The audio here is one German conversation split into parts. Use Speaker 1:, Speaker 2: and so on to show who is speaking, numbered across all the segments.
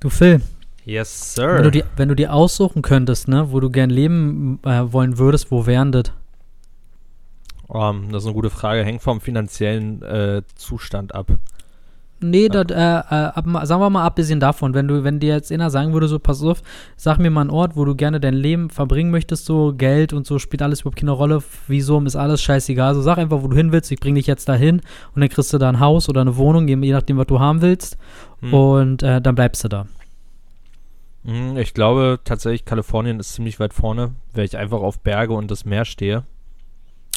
Speaker 1: Du Phil,
Speaker 2: Yes,
Speaker 1: wenn du,
Speaker 2: sir.
Speaker 1: die, wenn du dir aussuchen könntest, ne, wo du gern leben äh, wollen würdest, wo wären das?
Speaker 2: Ähm, das ist eine gute Frage. Hängt vom finanziellen äh, Zustand ab.
Speaker 1: Nee, das, äh, äh, ab, sagen wir mal abgesehen davon, wenn du, wenn dir jetzt einer sagen würde, so pass auf, sag mir mal einen Ort, wo du gerne dein Leben verbringen möchtest, so Geld und so spielt alles überhaupt keine Rolle, wieso ist alles scheißegal. So sag einfach, wo du hin willst, ich bring dich jetzt dahin und dann kriegst du da ein Haus oder eine Wohnung, je je nachdem, was du haben willst
Speaker 2: Hm.
Speaker 1: und äh, dann bleibst du da.
Speaker 2: Hm, Ich glaube tatsächlich, Kalifornien ist ziemlich weit vorne, weil ich einfach auf Berge und das Meer stehe.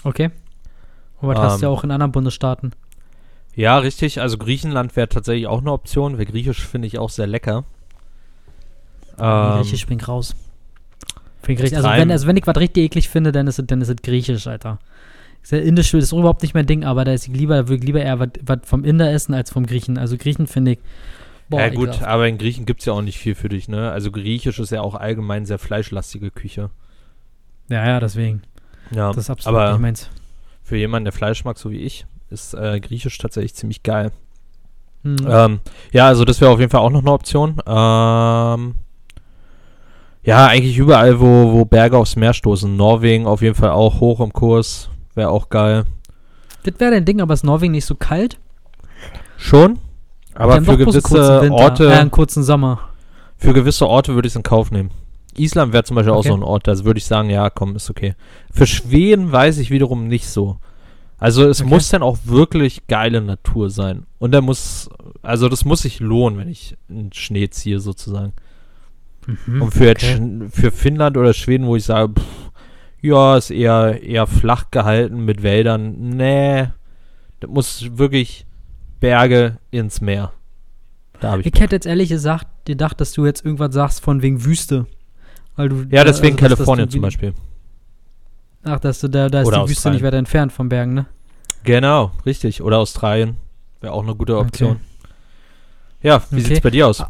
Speaker 1: Okay? Und was hast du ja
Speaker 2: Ähm.
Speaker 1: auch in anderen Bundesstaaten.
Speaker 2: Ja, richtig. Also Griechenland wäre tatsächlich auch eine Option, weil Griechisch finde ich auch sehr lecker. Ähm,
Speaker 1: Griechisch bin ich raus. Richtig, also, wenn, also wenn ich was richtig eklig finde, dann ist es, dann ist es Griechisch, Alter. Indisch ist überhaupt nicht mein Ding, aber da ist ich lieber, würde ich lieber eher was vom Inder essen als vom Griechen. Also Griechen finde ich.
Speaker 2: Ja gut,
Speaker 1: ekelhaft.
Speaker 2: aber in Griechen gibt es ja auch nicht viel für dich, ne? Also Griechisch ist ja auch allgemein sehr fleischlastige Küche.
Speaker 1: Ja, ja, deswegen.
Speaker 2: Ja,
Speaker 1: Das ist absolut
Speaker 2: aber
Speaker 1: nicht meins.
Speaker 2: für jemanden, der Fleisch mag, so wie ich, ist äh, Griechisch tatsächlich ziemlich geil.
Speaker 1: Hm.
Speaker 2: Ähm, ja, also das wäre auf jeden Fall auch noch eine Option. Ähm, ja, eigentlich überall, wo, wo Berge aufs Meer stoßen. Norwegen auf jeden Fall auch hoch im Kurs. Wäre auch geil.
Speaker 1: Das wäre dein Ding, aber ist Norwegen nicht so kalt?
Speaker 2: Schon. Aber für
Speaker 1: einen
Speaker 2: gewisse
Speaker 1: Winter,
Speaker 2: Orte,
Speaker 1: Äh, einen kurzen Sommer.
Speaker 2: für gewisse Orte würde ich es in Kauf nehmen. Island wäre zum Beispiel auch
Speaker 1: Okay.
Speaker 2: so ein Ort, da würde ich sagen, ja, komm, ist okay. Für Schweden weiß ich wiederum nicht so. Also es
Speaker 1: Okay.
Speaker 2: muss dann auch wirklich geile Natur sein. Und da muss, also das muss sich lohnen, wenn ich in Schnee ziehe sozusagen.
Speaker 1: Mhm,
Speaker 2: Und für, jetzt
Speaker 1: okay.
Speaker 2: Sch- für Finnland oder Schweden, wo ich sage, pff, ja, ist eher, eher flach gehalten mit Wäldern. Nee, das muss wirklich Berge ins Meer. Ich.
Speaker 1: Ich hätte jetzt ehrlich gesagt gedacht, dass du jetzt irgendwas sagst von wegen Wüste. Weil du,
Speaker 2: ja, deswegen
Speaker 1: also,
Speaker 2: Kalifornien zum Beispiel.
Speaker 1: Ach, dass du da, da ist
Speaker 2: Oder
Speaker 1: die Wüste
Speaker 2: Australien.
Speaker 1: nicht weiter entfernt vom Bergen, ne?
Speaker 2: Genau, richtig. Oder Australien. Wäre auch eine gute Option.
Speaker 1: Okay.
Speaker 2: Ja, wie
Speaker 1: Okay.
Speaker 2: sieht's bei dir aus?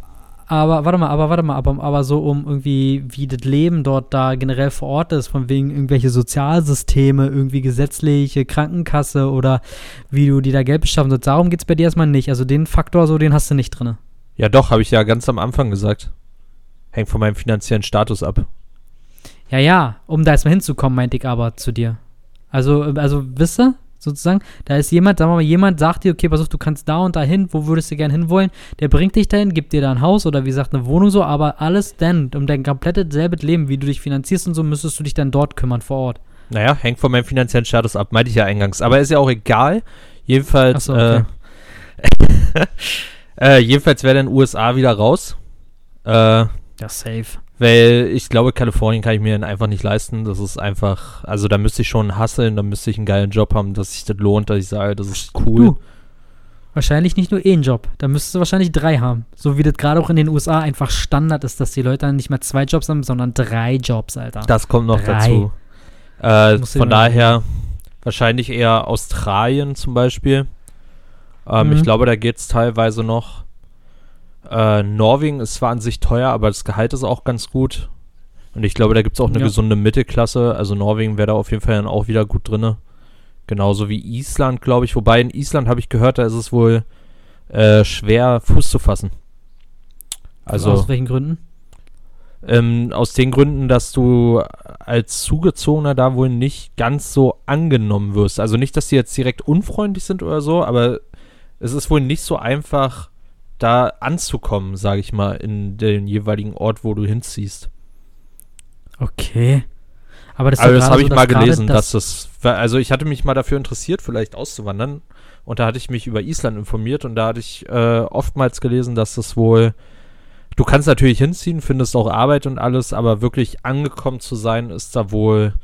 Speaker 1: Aber warte mal, aber warte mal, aber, aber so um irgendwie, wie das Leben dort da generell vor Ort ist, von wegen irgendwelche Sozialsysteme, irgendwie gesetzliche Krankenkasse oder wie du dir da Geld beschaffen sollst, darum geht es bei dir erstmal nicht. Also den Faktor so, den hast du nicht drin.
Speaker 2: Ja, doch, habe ich ja ganz am Anfang gesagt. Hängt von meinem finanziellen Status ab.
Speaker 1: Ja, ja, um da erstmal hinzukommen, meinte ich aber zu dir. Also, also, wisst ihr, sozusagen, da ist jemand, sagen wir mal, jemand sagt dir, okay, pass auf, du kannst da und da hin, wo würdest du gern hinwollen? Der bringt dich dahin, gibt dir da ein Haus oder wie gesagt eine Wohnung so, aber alles dann, um dein komplettes selbes Leben, wie du dich finanzierst und so, müsstest du dich dann dort kümmern vor Ort.
Speaker 2: Naja, hängt von meinem finanziellen Status ab, meinte ich ja eingangs. Aber ist ja auch egal. Jedenfalls,
Speaker 1: so, okay.
Speaker 2: äh, äh, jedenfalls wäre dann USA wieder raus. Äh,
Speaker 1: Ja, safe.
Speaker 2: Weil ich glaube, Kalifornien kann ich mir einfach nicht leisten. Das ist einfach, also da müsste ich schon hasseln, da müsste ich einen geilen Job haben, dass sich das lohnt, dass ich sage, das ist cool.
Speaker 1: Du, wahrscheinlich nicht nur einen Job, da müsstest du wahrscheinlich drei haben. So wie das gerade auch in den USA einfach Standard ist, dass die Leute dann nicht mehr zwei Jobs haben, sondern drei Jobs, Alter.
Speaker 2: Das kommt noch
Speaker 1: Drei.
Speaker 2: dazu. Äh, von daher wahrscheinlich eher Australien zum Beispiel. Ähm,
Speaker 1: Mhm.
Speaker 2: Ich glaube, da geht es teilweise noch. Äh, Norwegen ist zwar an sich teuer, aber das Gehalt ist auch ganz gut. Und ich glaube, da gibt es auch eine
Speaker 1: Ja.
Speaker 2: gesunde Mittelklasse. Also Norwegen wäre da auf jeden Fall dann auch wieder gut drinne. Genauso wie Island, glaube ich. Wobei in Island habe ich gehört, da ist es wohl äh, schwer, Fuß zu fassen. Also
Speaker 1: Aus welchen Gründen?
Speaker 2: ähm, aus den Gründen, dass du als Zugezogener da wohl nicht ganz so angenommen wirst. Also nicht, dass die jetzt direkt unfreundlich sind oder so, aber es ist wohl nicht so einfach, da anzukommen, sage ich mal, in den jeweiligen Ort, wo du hinziehst.
Speaker 1: Okay. Aber das,
Speaker 2: Also das habe
Speaker 1: so,
Speaker 2: ich mal gelesen, dass das, also ich hatte mich mal dafür interessiert, vielleicht auszuwandern. Und da hatte ich mich über Island informiert und da hatte ich äh, oftmals gelesen, dass das wohl, du kannst natürlich hinziehen, findest auch Arbeit und alles, aber wirklich angekommen zu sein, ist da wohl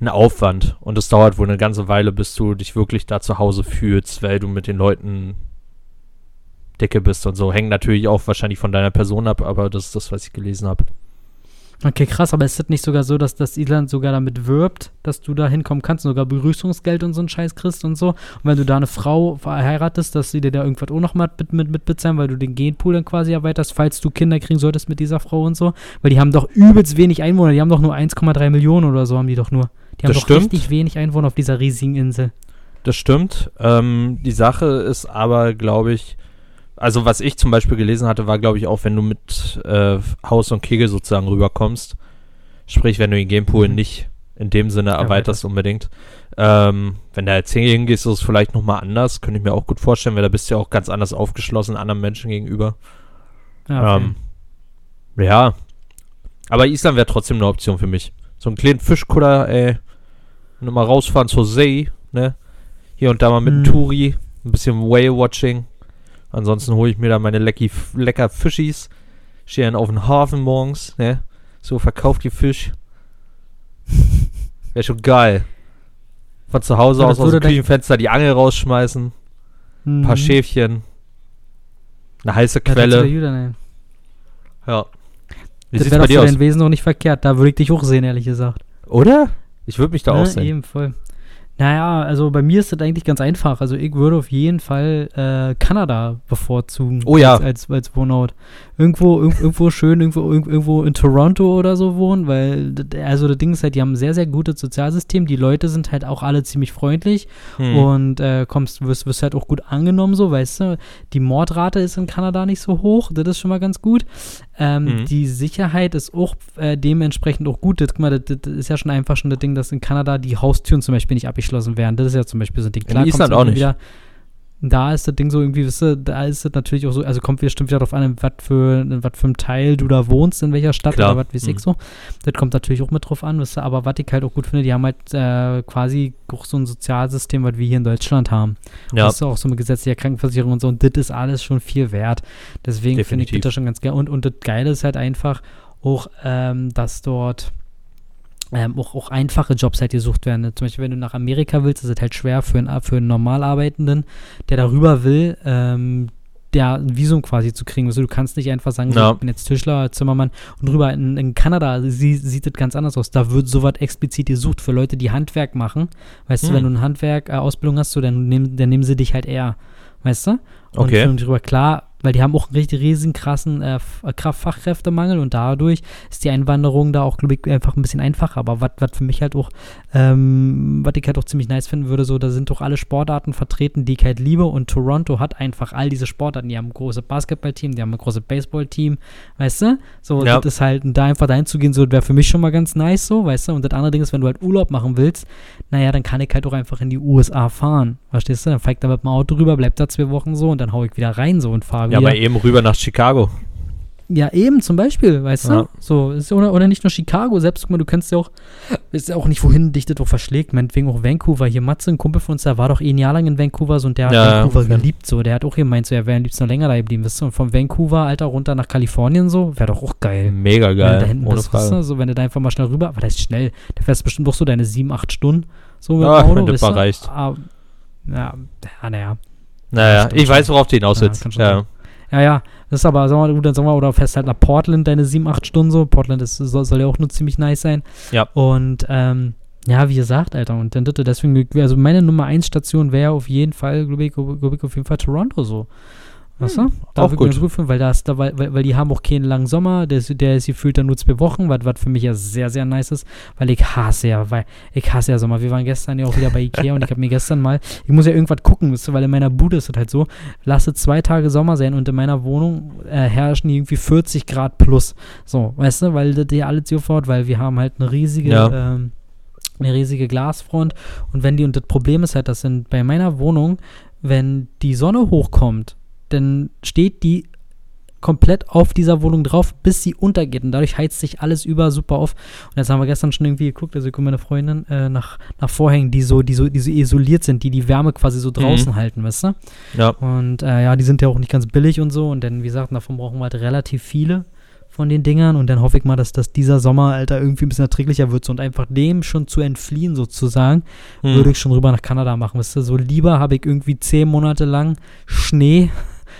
Speaker 2: ein Aufwand. Und es dauert wohl eine ganze Weile, bis du dich wirklich da zu Hause fühlst, weil du mit den Leuten dicke bist und so. Hängt natürlich auch wahrscheinlich von deiner Person ab, aber das ist das, was ich gelesen habe.
Speaker 1: Okay, krass, aber ist das nicht sogar so, dass das Island sogar damit wirbt, dass du da hinkommen kannst und sogar Begrüßungsgeld und so einen Scheiß kriegst und so? Und wenn du da eine Frau verheiratest, dass sie dir da irgendwas auch noch mal mit, mit, mit bezahlen, weil du den Genpool dann quasi erweiterst, falls du Kinder kriegen solltest mit dieser Frau und so? Weil die haben doch übelst wenig Einwohner, die haben doch nur 1,3 Millionen oder so haben die doch nur. Die haben
Speaker 2: Das
Speaker 1: doch
Speaker 2: stimmt.
Speaker 1: richtig wenig Einwohner auf dieser riesigen Insel.
Speaker 2: Das stimmt. Ähm, die Sache ist aber, glaube ich, also was ich zum Beispiel gelesen hatte, war, glaube ich, auch, wenn du mit äh, Haus und Kegel sozusagen rüberkommst, sprich, wenn du den Gamepool
Speaker 1: Mhm.
Speaker 2: nicht in dem Sinne
Speaker 1: Erweiterst.
Speaker 2: erweiterst unbedingt. Ähm, wenn als Single hingehst, ist es vielleicht nochmal anders, könnte ich mir auch gut vorstellen, weil da bist du ja auch ganz anders aufgeschlossen anderen Menschen gegenüber.
Speaker 1: Ja, okay.
Speaker 2: Ähm, ja. Aber Island wäre trotzdem eine Option für mich. So einen kleinen Fischkutter, ey. Und mal rausfahren zur See, ne? Hier und da mal mit
Speaker 1: Mhm.
Speaker 2: Touri, ein bisschen Whale-Watching. Ansonsten hole ich mir da meine lecki, lecker Fischis. Stehe dann auf den Hafen morgens, ne? So, verkauft die Fisch. Wäre schon geil. Von zu Hause
Speaker 1: Ja,
Speaker 2: aus aus dem Küchenfenster die Angel rausschmeißen. Ein paar
Speaker 1: Mhm.
Speaker 2: Schäfchen. Eine heiße
Speaker 1: das
Speaker 2: Quelle. Ja. Wie
Speaker 1: Das wäre doch für
Speaker 2: aus?
Speaker 1: dein Wesen auch nicht verkehrt. Da würde ich dich auch sehen, ehrlich gesagt.
Speaker 2: Oder? Ich würde mich da
Speaker 1: Ja,
Speaker 2: auch sehen.
Speaker 1: eben voll. Naja, also bei mir ist das eigentlich ganz einfach. Also ich würde auf jeden Fall äh, Kanada bevorzugen.
Speaker 2: Oh ja.
Speaker 1: Als, als, als Wohnort. Irgendwo, irg irgendwo schön, irgendwo, irg irgendwo in Toronto oder so wohnen, weil, also das Ding ist halt, die haben ein sehr, sehr gutes Sozialsystem. Die Leute sind halt auch alle ziemlich freundlich
Speaker 2: Hm.
Speaker 1: und äh, kommst, wirst, wirst halt auch gut angenommen, so, weißt du. Die Mordrate ist in Kanada nicht so hoch, das ist schon mal ganz gut. Ähm,
Speaker 2: Mhm.
Speaker 1: Die Sicherheit ist auch äh, dementsprechend auch gut. Das, guck mal, das, das ist ja schon einfach schon das Ding, dass in Kanada die Haustüren zum Beispiel nicht abgeschlossen werden. Das ist ja zum Beispiel so ein Ding.
Speaker 2: In Island auch nicht.
Speaker 1: Wieder, da ist das Ding so irgendwie, wisst ihr, da ist es natürlich auch so, also kommt bestimmt wieder darauf an, in was für, was für einem Teil du da wohnst, in welcher Stadt
Speaker 2: Klar.
Speaker 1: oder was weiß
Speaker 2: Mhm.
Speaker 1: ich so. Das kommt natürlich auch mit drauf an, wisst ihr, aber was ich halt auch gut finde, die haben halt äh, quasi auch so ein Sozialsystem, was wir hier in Deutschland haben.
Speaker 2: ja.
Speaker 1: Das ist auch so eine gesetzliche Krankenversicherung und so. Und das ist alles schon viel wert. Deswegen finde ich das schon ganz geil. Und, und das Geile ist halt einfach auch, ähm, dass dort ähm, auch, auch einfache Jobs halt gesucht werden. Zum Beispiel, wenn du nach Amerika willst, ist es halt schwer für einen, für einen Normalarbeitenden, der darüber will, ähm, der ein Visum quasi zu kriegen. Also du kannst nicht einfach sagen,
Speaker 2: Ja.
Speaker 1: ich bin jetzt Tischler, Zimmermann und rüber in, in Kanada sie, sieht das ganz anders aus. Da wird sowas explizit gesucht für Leute, die Handwerk machen. Weißt du,
Speaker 2: Hm.
Speaker 1: wenn du eine Handwerk-Ausbildung hast, so, dann, nehmen, dann nehmen sie dich halt eher. Weißt du? Und
Speaker 2: Okay.
Speaker 1: drüber klar, weil die haben auch einen richtig riesigen krassen äh, äh, Kraftfachkräftemangel und dadurch ist die Einwanderung da auch, glaube ich, einfach ein bisschen einfacher. Aber was für mich halt auch, ähm, was ich halt auch ziemlich nice finden würde, so, da sind doch alle Sportarten vertreten, die ich halt liebe und Toronto hat einfach all diese Sportarten. Die haben ein großes Basketballteam, die haben ein großes Baseballteam, weißt du? So,
Speaker 2: Ja.
Speaker 1: das ist halt, da einfach dahin zu gehen, so, wäre für mich schon mal ganz nice, so, weißt du? Und das andere Ding ist, wenn du halt Urlaub machen willst, naja, dann kann ich halt auch einfach in die USA fahren, verstehst du? Dann fahr ich da mit dem Auto rüber, bleib da zwei Wochen so und dann hau ich wieder rein so und fahre
Speaker 2: ja,
Speaker 1: wieder.
Speaker 2: aber eben rüber nach Chicago.
Speaker 1: Ja, eben, zum Beispiel, weißt
Speaker 2: Ja.
Speaker 1: du? So, ist, oder, oder nicht nur Chicago, selbst, guck mal, du kannst ja auch, ist ja auch nicht, wohin dich das auch verschlägt, meinetwegen auch Vancouver. Hier, Matze, ein Kumpel von uns, der war doch eh ein Jahr lang in Vancouver so, und der hat
Speaker 2: Ja,
Speaker 1: Vancouver
Speaker 2: okay.
Speaker 1: geliebt, so. Der hat auch gemeint, so, er wäre am liebsten noch länger da geblieben, weißt du? Und von Vancouver, Alter, runter nach Kalifornien, so, wäre doch auch geil.
Speaker 2: Mega
Speaker 1: Wenn du
Speaker 2: geil.
Speaker 1: da hinten bist, weißt du, so, wenn du da einfach mal schnell rüber, aber das ist schnell, da fährst du bestimmt doch so deine sieben, acht Stunden, so mit
Speaker 2: Ja,
Speaker 1: dem Auto, weißt
Speaker 2: mal
Speaker 1: du?
Speaker 2: reicht.
Speaker 1: Ah, ja, ja, naja.
Speaker 2: Naja, ich weiß, worauf du hinaus
Speaker 1: Ja,
Speaker 2: willst. Ja.
Speaker 1: Ja, ja, das ist aber, sag mal, gut, dann sagen wir, oder fährst halt nach Portland deine sieben, acht Stunden so. Portland ist, soll, soll ja auch nur ziemlich nice sein.
Speaker 2: Ja.
Speaker 1: Und, ähm, ja, wie gesagt, Alter, und dann dritte, deswegen, also meine Nummer 1 Station wäre auf jeden Fall, glaube ich, glaub ich, auf jeden Fall Toronto so. Weißt du? Da
Speaker 2: auch gut.
Speaker 1: gut fühlen, weil, das, da, weil, weil die haben auch keinen langen Sommer, der ist, der ist gefühlt dann nur zwei Wochen, was, was für mich ja sehr, sehr nice ist, weil ich hasse ja, weil ich hasse ja Sommer. Wir waren gestern ja auch wieder bei Ikea und ich habe mir gestern mal, ich muss ja irgendwas gucken, wisst ihr, weil in meiner Bude ist es halt so, lasse zwei Tage Sommer sein und in meiner Wohnung äh, herrschen irgendwie 40 Grad plus. So, weißt du, weil das ja alles sofort, weil wir haben halt eine riesige,
Speaker 2: Ja.
Speaker 1: ähm, eine riesige Glasfront und wenn die, und das Problem ist halt, dass in, bei meiner Wohnung, wenn die Sonne hochkommt, dann steht die komplett auf dieser Wohnung drauf, bis sie untergeht. Und dadurch heizt sich alles über super auf. Und jetzt haben wir gestern schon irgendwie geguckt, also ich meine Freundin äh, nach, nach Vorhängen, die so, die so, die so isoliert sind, die die Wärme quasi so draußen halten, weißt du?
Speaker 2: ja.
Speaker 1: Und äh, ja, die sind ja auch nicht ganz billig und so. Und dann, wie gesagt, davon brauchen wir halt relativ viele von den Dingern. Und dann hoffe ich mal, dass das dieser Sommer, Alter, irgendwie ein bisschen erträglicher wird. So, und einfach dem schon zu entfliehen, sozusagen,
Speaker 2: Hm.
Speaker 1: würde ich schon rüber nach Kanada machen. Weißt du, so lieber habe ich irgendwie zehn Monate lang Schnee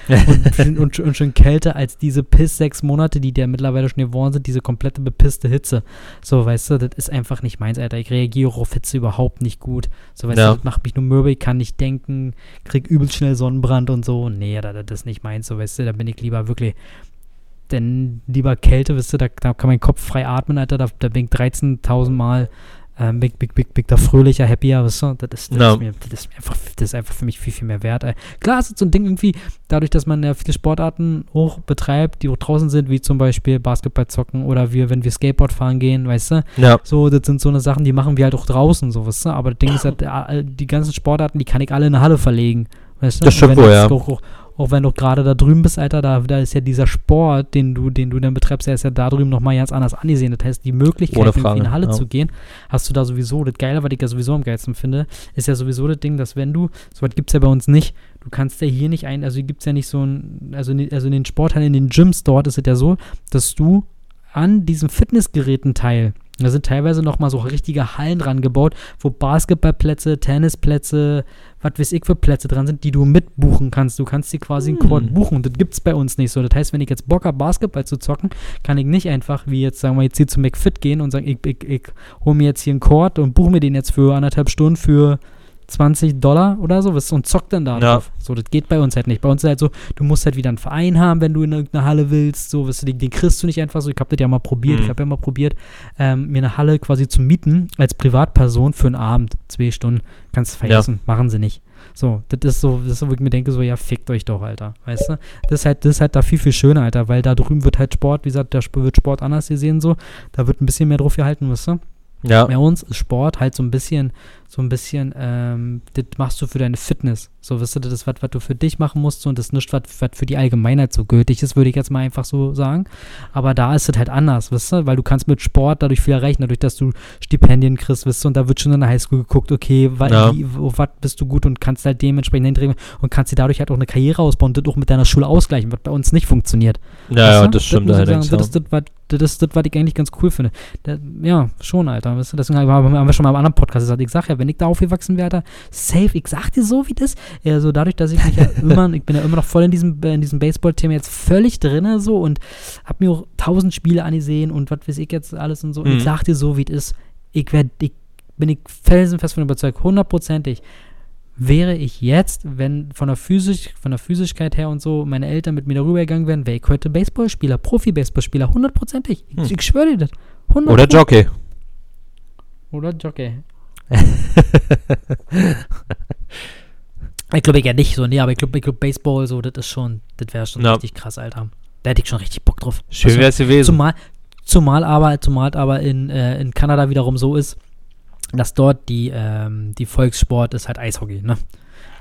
Speaker 1: und, und, und, schon kälter als diese Piss sechs Monate, die der mittlerweile schon geworden sind, diese komplette bepisste Hitze. So, weißt du, das ist einfach nicht meins, Alter. Ich reagiere auf Hitze überhaupt nicht gut. So, weißt ja. du, das macht mich nur mürbe, ich kann nicht denken, krieg übel schnell Sonnenbrand und so. Nee, das, das ist nicht meins, so, weißt du, da bin ich lieber wirklich denn lieber Kälte, wisst ihr, da, da kann mein Kopf frei atmen, Alter, da, da bin ich 13.000 Mal ähm, big, big, big, big, da fröhlicher, happier, weißt du? Das ist, das,
Speaker 2: no.
Speaker 1: ist mir, das, ist einfach, das ist einfach für mich viel, viel mehr wert. Ey. Klar ist es so ein Ding irgendwie, dadurch, dass man ja viele Sportarten hoch betreibt, die auch draußen sind, wie zum Beispiel Basketball zocken oder wir, wenn wir Skateboard fahren gehen, weißt du?
Speaker 2: Ja.
Speaker 1: So, das sind so eine Sachen, die machen wir halt auch draußen, so, weißt du? Aber das Ding ist halt, die ganzen Sportarten, die kann ich alle in eine Halle verlegen. Weißt du?
Speaker 2: Das stimmt wohl, ja.
Speaker 1: Auch, auch wenn du gerade da drüben bist, Alter, da, da ist ja dieser Sport, den du, den du dann betreibst, der ist ja da drüben nochmal ganz anders angesehen. Das heißt, die Möglichkeit, in die Halle
Speaker 2: ja.
Speaker 1: zu gehen, hast du da sowieso. Das Geile, was ich ja sowieso am geilsten finde, ist ja sowieso das Ding, dass wenn du, sowas gibt es ja bei uns nicht, du kannst ja hier nicht ein, also gibt es ja nicht so ein, also, also in den Sporthallen, in den Gyms dort ist es ja so, dass du an diesem Fitnessgeräten teil da sind teilweise nochmal so richtige Hallen dran gebaut, wo Basketballplätze, Tennisplätze, was weiß ich für Plätze dran sind, die du mitbuchen kannst. Du kannst die quasi hm. in Court buchen. Das gibt es bei uns nicht so. Das heißt, wenn ich jetzt Bock habe, Basketball zu zocken, kann ich nicht einfach, wie jetzt, sagen wir jetzt hier zu McFit gehen und sagen, ich, ich, ich hole mir jetzt hier einen Court und buche mir den jetzt für anderthalb Stunden für 20 Dollar oder so was und zockt dann da
Speaker 2: ja.
Speaker 1: drauf. So, das geht bei uns halt nicht. Bei uns ist halt so, du musst halt wieder einen Verein haben, wenn du in irgendeine Halle willst. So, weißt du, den, den kriegst du nicht einfach so. Ich habe das ja mal probiert. Mhm. Ich habe ja mal probiert, ähm, mir eine Halle quasi zu mieten als Privatperson für einen Abend, zwei Stunden. Kannst du vergessen, ja. machen sie nicht. So, das ist so, das ist so, wo ich mir denke, so, ja, fickt euch doch, Alter. Weißt du? Das ist halt, das ist halt da viel, viel schöner, Alter, weil da drüben wird halt Sport, wie gesagt, da wird Sport anders gesehen, so. Da wird ein bisschen mehr drauf gehalten, weißt du?
Speaker 2: Ja.
Speaker 1: Bei uns ist Sport halt so ein bisschen, so ein bisschen, ähm, das machst du für deine Fitness. So, weißt du, das ist was, was du für dich machen musst und das ist nicht was, was für die Allgemeinheit so gültig ist, würde ich jetzt mal einfach so sagen. Aber da ist es halt anders, weißt du, weil du kannst mit Sport dadurch viel erreichen, dadurch, dass du Stipendien kriegst, weißt du, und da wird schon in der Highschool geguckt, okay, wa
Speaker 2: ja.
Speaker 1: was bist du gut und kannst halt dementsprechend hindrehen und kannst dir dadurch halt auch eine Karriere ausbauen und das auch mit deiner Schule ausgleichen, was bei uns nicht funktioniert.
Speaker 2: Ja, ja, das stimmt
Speaker 1: das allerdings. Das ist das, was das ist das, was ich eigentlich ganz cool finde. Da, ja, schon, Alter. Weißt du, deswegen haben wir schon mal im anderen Podcast gesagt. Ich sag ja, wenn ich da aufgewachsen wäre, safe, ich sag dir so, wie das. Ja, so dadurch, dass ich mich ja immer, ich bin ja immer noch voll in diesem, in diesem Baseball-Thema jetzt völlig drin so und hab mir auch tausend Spiele angesehen und was weiß ich jetzt alles und so. Und ich
Speaker 2: Mhm.
Speaker 1: sag dir so, wie es ist. Ich werde, ich bin ich felsenfest von überzeugt, hundertprozentig wäre ich jetzt, wenn von der, Physisch, von der Physischkeit her und so meine Eltern mit mir darüber gegangen wären, wäre ich heute Baseballspieler, Profi-Baseballspieler, hundertprozentig. Ich,
Speaker 2: Hm.
Speaker 1: ich schwöre dir das. 100
Speaker 2: Oder Jockey.
Speaker 1: Oder Jockey. Ich glaube, ich ja nicht so, nee, aber ich glaube, ich glaub, Baseball, so, das ist schon, das wäre schon
Speaker 2: Ja.
Speaker 1: richtig krass, Alter. Da hätte ich schon richtig Bock drauf.
Speaker 2: Schön wäre es gewesen.
Speaker 1: Zumal, zumal aber, zumal aber in, äh, in Kanada wiederum so ist, dass dort die, ähm, die Volkssport ist halt Eishockey, ne?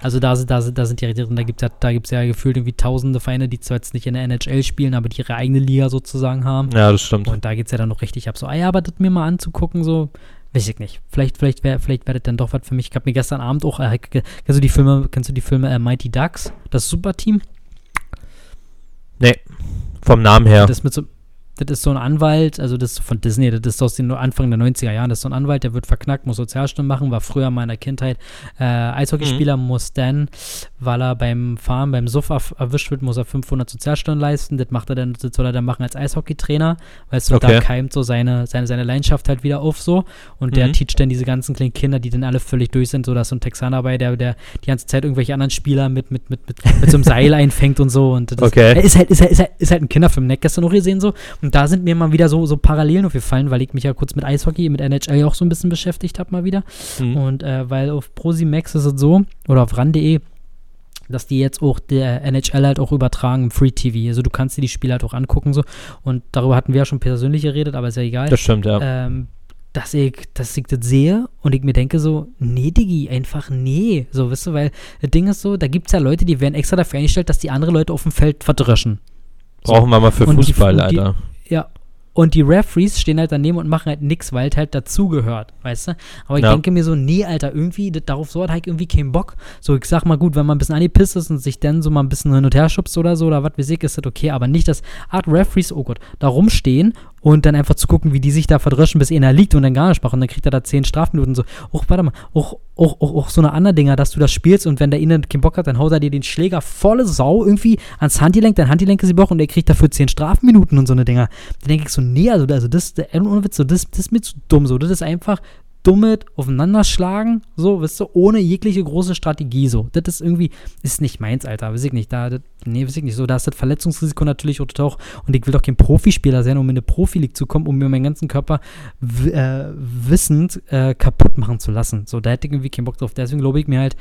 Speaker 1: Also da sind, da sind, da sind die drin, da gibt es ja, da gibt's ja gefühlt irgendwie tausende Vereine, die zwar jetzt nicht in der NHL spielen, aber die ihre eigene Liga sozusagen haben.
Speaker 2: Ja, das stimmt.
Speaker 1: Und da geht es ja dann noch richtig ab. So, ah ja, aber das mir mal anzugucken, so, weiß ich nicht. Vielleicht, vielleicht wäre vielleicht wär das dann doch was für mich. Ich habe mir gestern Abend auch, äh, kennst du die Filme, kennst du die Filme äh, Mighty Ducks, das Superteam?
Speaker 2: Nee, vom Namen her.
Speaker 1: Das mit so, das ist so ein Anwalt, also das ist von Disney, das ist aus den Anfang der 90er Jahren, das ist so ein Anwalt, der wird verknackt, muss Sozialstunden machen, war früher in meiner Kindheit äh, Eishockeyspieler, muss dann, weil er beim Fahren, beim Suff erwischt wird, muss er 500 Sozialstunden leisten, das macht er dann, das soll er dann machen als Eishockeytrainer, weißt du,
Speaker 2: Okay.
Speaker 1: da keimt so seine, seine, seine Leidenschaft halt wieder auf so und der
Speaker 2: Mhm.
Speaker 1: teacht dann diese ganzen kleinen Kinder, die dann alle völlig durch sind, so dass so ein Texaner bei, der, der die ganze Zeit irgendwelche anderen Spieler mit, mit, mit, mit, mit so einem Seil einfängt und so und das
Speaker 2: Okay.
Speaker 1: ist halt, ist halt, ist halt, ist halt ein Kinderfilm, ne? Gestern noch gesehen so. Und da sind mir mal wieder so, so Parallelen aufgefallen, weil ich mich ja kurz mit Eishockey, mit NHL auch so ein bisschen beschäftigt habe mal wieder.
Speaker 2: Mhm.
Speaker 1: Und äh, weil auf ProSimax ist es so, oder auf ran.de, dass die jetzt auch der NHL halt auch übertragen im Free TV. Also du kannst dir die Spiele halt auch angucken so. Und darüber hatten wir ja schon persönlich geredet, aber ist ja egal.
Speaker 2: Das stimmt, ja.
Speaker 1: ähm, dass ich, dass ich das sehe und ich mir denke so, nee, Diggi, einfach nee. So, weißt du, weil das Ding ist so, da gibt es ja Leute, die werden extra dafür eingestellt, dass die andere Leute auf dem Feld verdröschen. So.
Speaker 2: Brauchen wir mal für
Speaker 1: Und die-
Speaker 2: Fußball,
Speaker 1: und die-
Speaker 2: Alter.
Speaker 1: Ja. Und die Referees stehen halt daneben und machen halt nix, weil es halt dazugehört, weißt du? Aber ich
Speaker 2: Ja.
Speaker 1: denke mir so, nee, Alter, irgendwie, darauf so hat halt irgendwie keinen Bock. So, ich sag mal, gut, wenn man ein bisschen angepisst ist und sich dann so mal ein bisschen hin und her schubst oder so, oder was weiß ich, ist das okay, aber nicht, dass Art Referees, oh Gott, da rumstehen und dann einfach zu gucken, wie die sich da verdröschen, bis einer liegt und dann gar nicht macht und dann kriegt er da zehn Strafminuten so. Och, warte mal, auch, auch, auch, auch so eine andere Dinger, dass du das spielst und wenn der innen keinen Bock hat, dann haut er dir den Schläger volle Sau irgendwie ans Handgelenk, dein Handgelenk ist gebrochen und der kriegt dafür zehn Strafminuten und so eine Dinger. Dann denke ich so, nee, also, also das, ohne Witz, das, das ist mir zu dumm, so, das ist einfach dummes Aufeinanderschlagen, so, weißt du, ohne jegliche große Strategie, so. Das ist irgendwie, ist nicht meins, Alter, weiß ich nicht, da, das, nee, weiß ich nicht, so, da ist das Verletzungsrisiko natürlich auch und ich will doch kein Profispieler sein, um in eine Profi-League zu kommen, um mir meinen ganzen Körper äh, wissend äh, kaputt machen zu lassen, so, da hätte ich irgendwie keinen Bock drauf, deswegen glaube ich mir halt,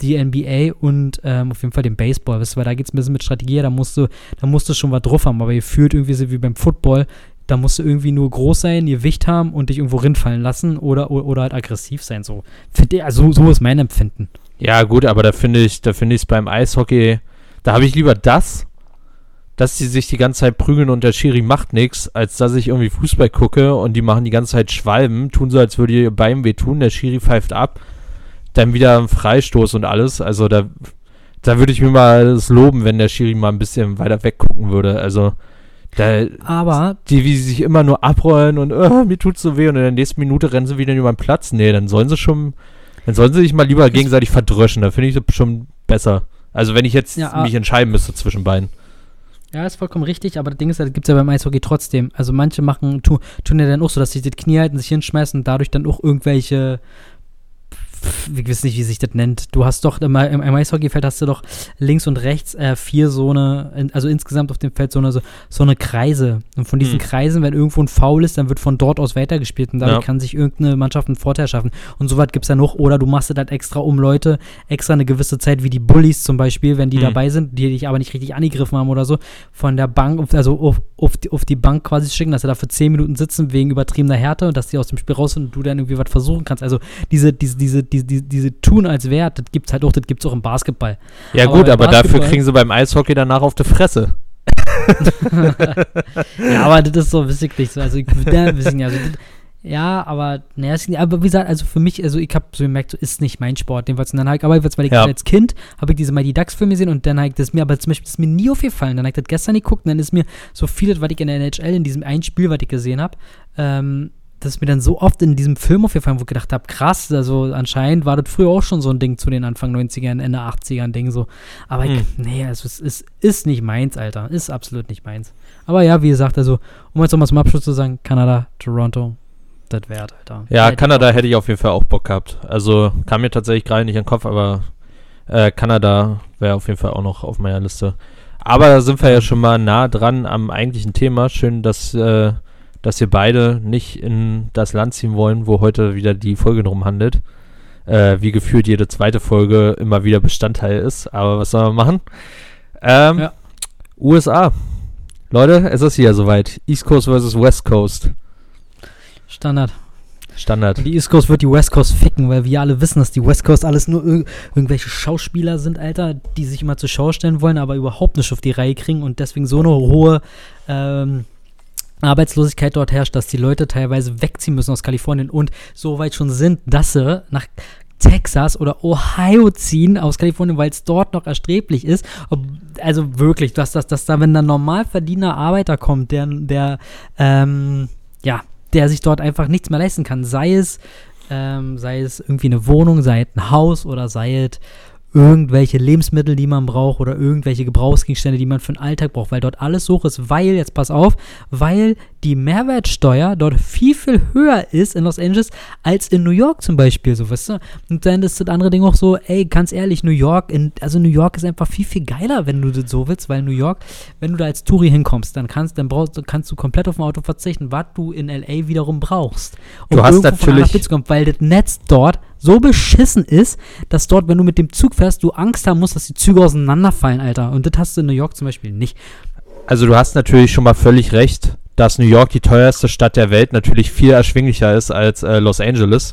Speaker 1: die NBA und ähm, auf jeden Fall den Baseball, weißt du, weil da geht es ein bisschen mit Strategie, da musst du, da musst du schon was drauf haben, aber ihr fühlt irgendwie so wie beim Football, da musst du irgendwie nur groß sein, Gewicht haben und dich irgendwo rinfallen lassen oder, oder, oder halt aggressiv sein. So, also, so ist mein Empfinden.
Speaker 2: Ja, gut, aber da finde ich, da finde ich es beim Eishockey, da habe ich lieber das, dass die sich die ganze Zeit prügeln und der Schiri macht nichts, als dass ich irgendwie Fußball gucke und die machen die ganze Zeit Schwalben, tun so, als würde ihr Bein wehtun, der Schiri pfeift ab, dann wieder ein Freistoß und alles. Also da, da würde ich mir mal das loben, wenn der Schiri mal ein bisschen weiter weggucken würde. Also da,
Speaker 1: aber
Speaker 2: die, wie sie sich immer nur abrollen und oh, mir tut's so weh und in der nächsten Minute rennen sie wieder über den Platz. Nee, dann sollen sie schon, dann sollen sie sich mal lieber gegenseitig verdröschen. Da finde ich das schon besser. Also wenn ich jetzt ja, mich entscheiden müsste zwischen beiden.
Speaker 1: Ja, ist vollkommen richtig, aber das Ding ist, das gibt es ja beim Eishockey trotzdem. Also manche machen, tu, tun ja dann auch so, dass sie das Knie halten, sich hinschmeißen und dadurch dann auch irgendwelche ich weiß nicht, wie sich das nennt. Du hast doch immer im, im Eishockeyfeld hast du doch links und rechts äh, vier so eine, also insgesamt auf dem Feld so eine, so, so eine Kreise. Und von diesen hm. Kreisen, wenn irgendwo ein Foul ist, dann wird von dort aus weitergespielt und dadurch ja. kann sich irgendeine Mannschaft einen Vorteil schaffen. Und so weit gibt es ja noch. Oder du machst es halt extra um Leute, extra eine gewisse Zeit, wie die Bullies zum Beispiel, wenn die hm. dabei sind, die dich aber nicht richtig angegriffen haben oder so, von der Bank, also auf, auf, die, auf die Bank quasi schicken, dass sie da für zehn Minuten sitzen wegen übertriebener Härte und dass die aus dem Spiel raus sind und du dann irgendwie was versuchen kannst. Also diese, diese, diese die, die, diese tun als Wert, das gibt es halt auch, das gibt es auch im Basketball.
Speaker 2: Ja aber gut, aber dafür kriegen sie beim Eishockey danach auf die Fresse.
Speaker 1: ja, aber das ist so, weiß ich nicht so. Also, ich, ja, wissen, also, das, ja, aber, naja, aber wie gesagt, also für mich, also ich habe so gemerkt, so ist nicht mein Sport, jedenfalls. Und dann halt, aber weil ich ja. als Kind habe ich diese Mighty Ducks Filme gesehen und dann habe ich das mir, aber zum Beispiel, ist mir nie aufgefallen. Dann habe ich das gestern geguckt und dann ist mir so vieles, was ich in der NHL, in diesem einen Spiel, was ich gesehen habe, ähm, das ist mir dann so oft in diesem Film aufgefallen, wo ich gedacht habe, krass, also anscheinend war das früher auch schon so ein Ding zu den Anfang 90ern, Ende 80ern Ding so. Aber hm. ich, nee, also es ist, ist nicht meins, Alter. Ist absolut nicht meins. Aber ja, wie gesagt, also, um jetzt nochmal zum Abschluss zu sagen, Kanada, Toronto, das wert, Alter.
Speaker 2: Ja, hätte Kanada hätte ich auf jeden Fall auch Bock gehabt. Also kam mir tatsächlich gerade nicht in den Kopf, aber äh, Kanada wäre auf jeden Fall auch noch auf meiner Liste. Aber da sind wir ja schon mal nah dran am eigentlichen Thema. Schön, dass äh, dass wir beide nicht in das Land ziehen wollen, wo heute wieder die Folge drum handelt. Äh, wie gefühlt jede zweite Folge immer wieder Bestandteil ist. Aber was soll man machen? Ähm, ja. USA. Leute, es ist hier soweit. East Coast versus West Coast.
Speaker 1: Standard.
Speaker 2: Standard.
Speaker 1: Und die East Coast wird die West Coast ficken, weil wir alle wissen, dass die West Coast alles nur ir irgendwelche Schauspieler sind, Alter, die sich immer zur Schau stellen wollen, aber überhaupt nicht auf die Reihe kriegen und deswegen so eine hohe ähm, Arbeitslosigkeit dort herrscht, dass die Leute teilweise wegziehen müssen aus Kalifornien und so weit schon sind, dass sie nach Texas oder Ohio ziehen aus Kalifornien, weil es dort noch erstreblich ist. Also wirklich, dass, dass, dass da, wenn ein normalverdiener Arbeiter kommt, der, der, ähm, ja, der sich dort einfach nichts mehr leisten kann, sei es, ähm, sei es irgendwie eine Wohnung, sei es ein Haus oder sei es irgendwelche Lebensmittel, die man braucht oder irgendwelche Gebrauchsgegenstände, die man für den Alltag braucht, weil dort alles hoch ist, weil, jetzt pass auf, weil die Mehrwertsteuer dort viel, viel höher ist in Los Angeles als in New York zum Beispiel, so, weißt du? Und dann ist das andere Ding auch so, ey, ganz ehrlich, New York, in, also New York ist einfach viel, viel geiler, wenn du das so willst, weil New York, wenn du da als Touri hinkommst, dann kannst, dann brauchst, kannst du komplett auf ein Auto verzichten, was du in L.A. wiederum brauchst.
Speaker 2: Und du hast natürlich...
Speaker 1: Kommt, weil das Netz dort so beschissen ist, dass dort, wenn du mit dem Zug fährst, du Angst haben musst, dass die Züge auseinanderfallen, Alter. Und das hast du in New York zum Beispiel nicht.
Speaker 2: Also du hast natürlich schon mal völlig recht, dass New York die teuerste Stadt der Welt natürlich viel erschwinglicher ist als äh, Los Angeles.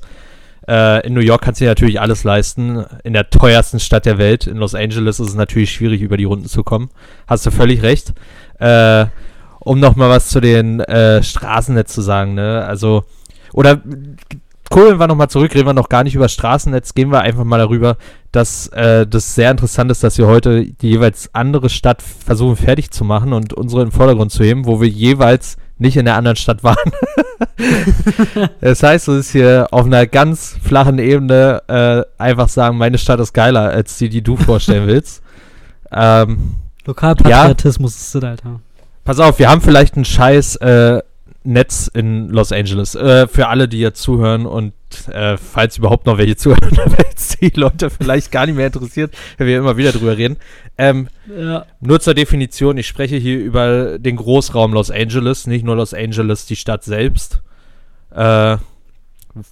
Speaker 2: Äh, in New York kannst du dir natürlich alles leisten. In der teuersten Stadt der Welt, in Los Angeles, ist es natürlich schwierig, über die Runden zu kommen. Hast du völlig recht. Äh, um noch mal was zu den äh, Straßennetz zu sagen, ne? Also, oder Kohlen wir nochmal zurück, reden wir noch gar nicht über Straßennetz, gehen wir einfach mal darüber, dass äh, das sehr interessant ist, dass wir heute die jeweils andere Stadt versuchen fertig zu machen und unsere in den Vordergrund zu heben, wo wir jeweils nicht in der anderen Stadt waren. das heißt, es ist hier auf einer ganz flachen Ebene äh, einfach sagen, meine Stadt ist geiler als die, die du vorstellen willst. ähm,
Speaker 1: Lokalpatriotismus ja, ist das, Alter.
Speaker 2: Pass auf, wir haben vielleicht ein scheiß äh, Netz in Los Angeles. Äh, für alle, die jetzt zuhören und äh, falls überhaupt noch welche zuhören, weil es die Leute vielleicht gar nicht mehr interessiert, wenn wir immer wieder drüber reden. Ähm, ja. Nur zur Definition, ich spreche hier über den Großraum Los Angeles, nicht nur Los Angeles, die Stadt selbst. Äh,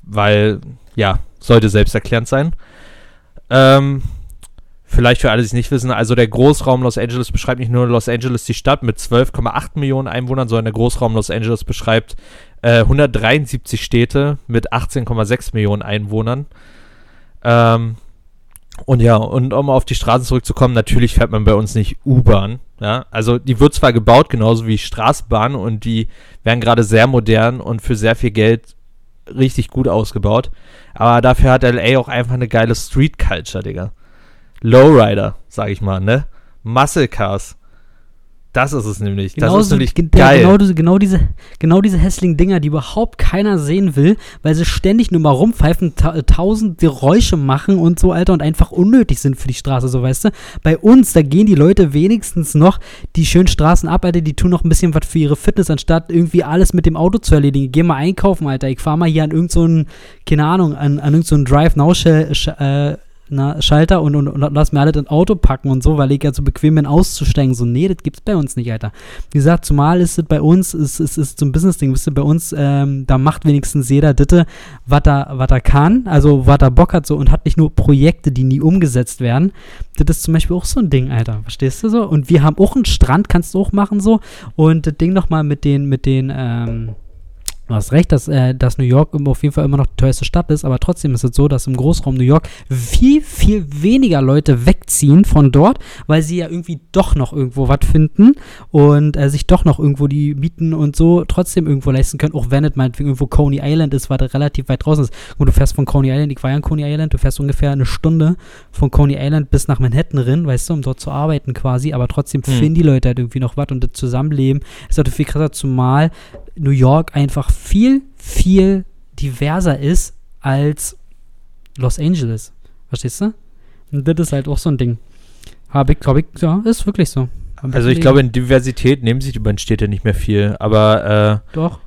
Speaker 2: weil, ja, sollte selbsterklärend sein. Ähm, Vielleicht für alle, die es nicht wissen, also der Großraum Los Angeles beschreibt nicht nur Los Angeles die Stadt mit 12,8 Millionen Einwohnern, sondern der Großraum Los Angeles beschreibt äh, 173 Städte mit 18,6 Millionen Einwohnern. Ähm, und ja, und um auf die Straßen zurückzukommen, natürlich fährt man bei uns nicht U-Bahn. Ja? Also die wird zwar gebaut, genauso wie Straßenbahn, und die werden gerade sehr modern und für sehr viel Geld richtig gut ausgebaut. Aber dafür hat LA auch einfach eine geile Street Culture, Digga. Lowrider, sag ich mal, ne? Muscle Cars. Das ist es nämlich.
Speaker 1: Genauso,
Speaker 2: das ist nämlich
Speaker 1: geil. Genau, genau, diese, genau diese hässlichen Dinger, die überhaupt keiner sehen will, weil sie ständig nur mal rumpfeifen, ta tausend Geräusche machen und so, Alter, und einfach unnötig sind für die Straße, so weißt du. Bei uns, da gehen die Leute wenigstens noch die schönen Straßen ab, Alter, die tun noch ein bisschen was für ihre Fitness, anstatt irgendwie alles mit dem Auto zu erledigen. Geh mal einkaufen, Alter. Ich fahr mal hier an irgendeinen, so keine Ahnung, an, an irgendeinen so Drive-Now-Schalter na, Schalter und, und, und lass mir alle ein Auto packen und so, weil ich ja so bequem bin auszusteigen. So, nee, das gibt's bei uns nicht, Alter. Wie gesagt, zumal ist es bei uns, ist, ist, ist so ein Business-Ding, wisst ihr, bei uns, ähm, da macht wenigstens jeder Ditte, was er, was er kann, also was er Bock hat so und hat nicht nur Projekte, die nie umgesetzt werden. Das ist zum Beispiel auch so ein Ding, Alter. Verstehst du so? Und wir haben auch einen Strand, kannst du auch machen so. Und das Ding nochmal mit den, mit den, ähm, Du hast recht, dass, äh, dass New York auf jeden Fall immer noch die teuerste Stadt ist, aber trotzdem ist es so, dass im Großraum New York viel, viel weniger Leute wegziehen von dort, weil sie ja irgendwie doch noch irgendwo was finden und äh, sich doch noch irgendwo die Mieten und so trotzdem irgendwo leisten können, auch wenn es meinetwegen irgendwo Coney Island ist, weil das relativ weit draußen ist. Und du fährst von Coney Island, ich war ja in Coney Island, du fährst ungefähr eine Stunde von Coney Island bis nach Manhattan rein, weißt du, um dort zu arbeiten quasi, aber trotzdem hm. finden die Leute halt irgendwie noch was und das Zusammenleben ist halt viel krasser, zumal New York einfach viel, viel diverser ist als Los Angeles. Verstehst du? Und das ist halt auch so ein Ding. Habe ich, glaube ich, ja, ist wirklich so.
Speaker 2: also ich glaube, in Diversität nehmen sich die beiden Städte nicht mehr viel, aber
Speaker 1: äh, Doch.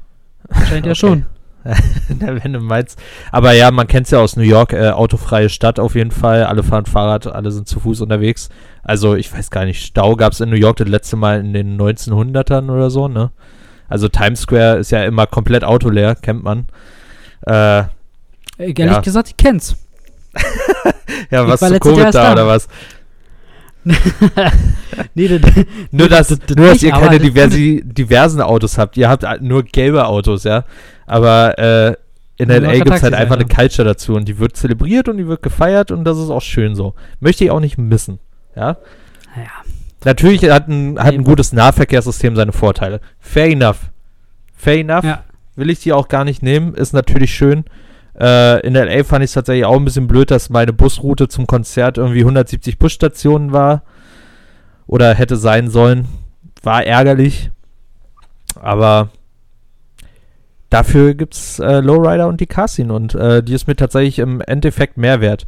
Speaker 1: Scheint ja schon.
Speaker 2: wenn du meinst. Aber ja, man kennt es ja aus New York, äh, autofreie Stadt auf jeden Fall. Alle fahren Fahrrad, alle sind zu Fuß unterwegs. Also ich weiß gar nicht, Stau gab es in New York das letzte Mal in den 1900ern oder so, ne? Also Times Square ist ja immer komplett autoleer, kennt man. Äh,
Speaker 1: Ehrlich ja. gesagt, ich kenn's.
Speaker 2: ja, ich was zu Covid da, oder was? nee, das, nur, dass, das, das nur, dass ihr keine diversi, diversen Autos habt. Ihr habt nur gelbe Autos, ja. Aber äh, in LA gibt es halt einfach eine Culture dazu und die wird zelebriert und die wird gefeiert und das ist auch schön so. Möchte ich auch nicht missen, ja.
Speaker 1: Naja.
Speaker 2: Natürlich hat ein, hat ein gutes Nahverkehrssystem seine Vorteile. Fair enough. Fair enough. Ja. Will ich die auch gar nicht nehmen. Ist natürlich schön. Äh, in LA fand ich es tatsächlich auch ein bisschen blöd, dass meine Busroute zum Konzert irgendwie 170 Busstationen war. Oder hätte sein sollen. War ärgerlich. Aber dafür gibt es äh, Lowrider und die Cassin. Und äh, die ist mir tatsächlich im Endeffekt mehr wert.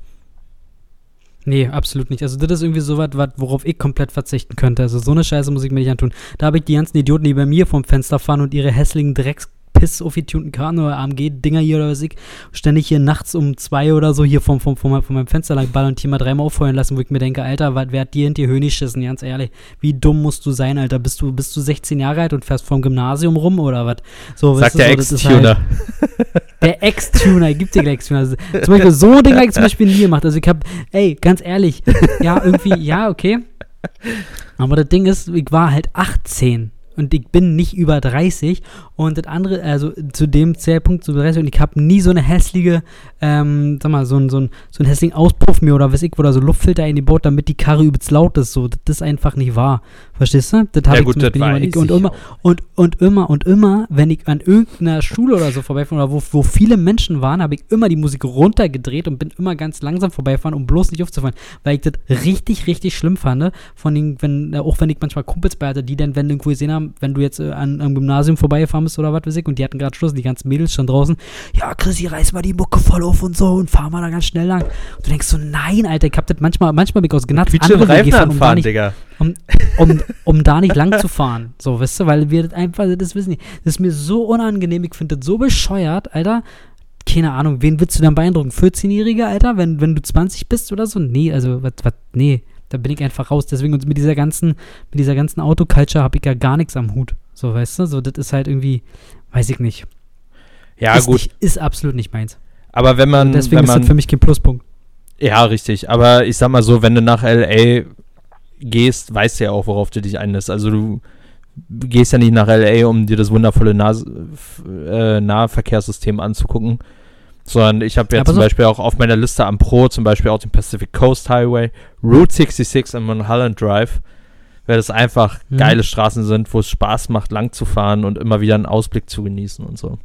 Speaker 1: Nee, absolut nicht. Also das ist irgendwie so was, worauf ich komplett verzichten könnte. Also so eine Scheiße muss ich mir nicht antun. Da habe ich die ganzen Idioten, die bei mir vom Fenster fahren und ihre hässlichen Drecks piss aufgetunten Karten oder AMG-Dinger hier oder was ich, ständig hier nachts um zwei oder so hier vom, vom, vom, von meinem Fenster lang ballern und hier mal dreimal auffeuern lassen, wo ich mir denke, Alter, was, wer hat dir in die Höhe geschissen, ganz ehrlich? Wie dumm musst du sein, Alter? Bist du, bist du 16 Jahre alt und fährst vom Gymnasium rum oder was?
Speaker 2: So, Sagt der so, Ex-Tuner.
Speaker 1: Halt, der Ex-Tuner, gibt dir Ex-Tuner. Also, zum Beispiel so Dinge habe ich zum Beispiel nie gemacht. Also ich habe, ey, ganz ehrlich, ja, irgendwie, ja, okay. Aber das Ding ist, ich war halt 18 und ich bin nicht über 30 Und das andere, also zu dem Zeitpunkt, zu und ich habe nie so eine hässliche, ähm, sag mal, so, ein, so, ein, so einen hässlichen Auspuff mir oder weiß ich, oder so Luftfilter eingebaut, damit die Karre übelst laut ist. So, das ist einfach nicht wahr. Verstehst du? Das
Speaker 2: Ja,
Speaker 1: habe
Speaker 2: gut,
Speaker 1: ich
Speaker 2: das
Speaker 1: zum Beispiel nicht. Und immer, und, und immer und immer, wenn ich an irgendeiner Schule oder so vorbeifahre, oder wo, wo viele Menschen waren, habe ich immer die Musik runtergedreht und bin immer ganz langsam vorbeifahren, um bloß nicht aufzufallen, weil ich das richtig, richtig schlimm fand. Von den, wenn, auch wenn ich manchmal Kumpels bei hatte, die dann, wenn irgendwo gesehen haben, wenn du jetzt äh, an, am Gymnasium vorbeigefahren bist oder was weiß ich, und die hatten gerade Schluss, die ganzen Mädels schon draußen, ja, Chrissy, reiß mal die Mucke voll auf und so und fahr mal da ganz schnell lang. Und du denkst so, nein, Alter, ich hab das manchmal, manchmal bin ich aus Gnatz andere Wege gefahren, um nicht,
Speaker 2: Digga.
Speaker 1: um, um, um da nicht lang zu fahren. So, weißt du, weil wir das einfach, das wissen nicht. Das ist mir so unangenehm, ich finde das so bescheuert, Alter. Keine Ahnung, wen willst du dann beeindrucken? 14-Jährige, Alter, wenn, wenn du 20 bist oder so? Nee, also, was, was, nee, da bin ich einfach raus. Deswegen, und mit dieser ganzen, mit dieser ganzen Autoculture habe ich ja gar nichts am Hut. So, weißt du, so, das ist halt irgendwie, weiß ich nicht.
Speaker 2: Ja,
Speaker 1: ist
Speaker 2: gut.
Speaker 1: Nicht, ist absolut nicht meins.
Speaker 2: Aber wenn man,
Speaker 1: Deswegen
Speaker 2: wenn
Speaker 1: ist
Speaker 2: man
Speaker 1: das für mich kein Pluspunkt.
Speaker 2: Ja, richtig. Aber ich sag mal so, wenn du nach LA gehst, weißt du ja auch, worauf du dich einlässt. Also du gehst ja nicht nach LA, um dir das wundervolle Nas äh, Nahverkehrssystem anzugucken. Sondern ich habe ja
Speaker 1: Ja,
Speaker 2: zum
Speaker 1: auf.
Speaker 2: Beispiel auch auf meiner Liste am Pro zum Beispiel auch den Pacific Coast Highway, Route 66 und Mulholland Drive, weil das einfach
Speaker 1: Mhm.
Speaker 2: geile Straßen sind, wo es Spaß macht, lang zu fahren und immer wieder einen Ausblick zu genießen und so.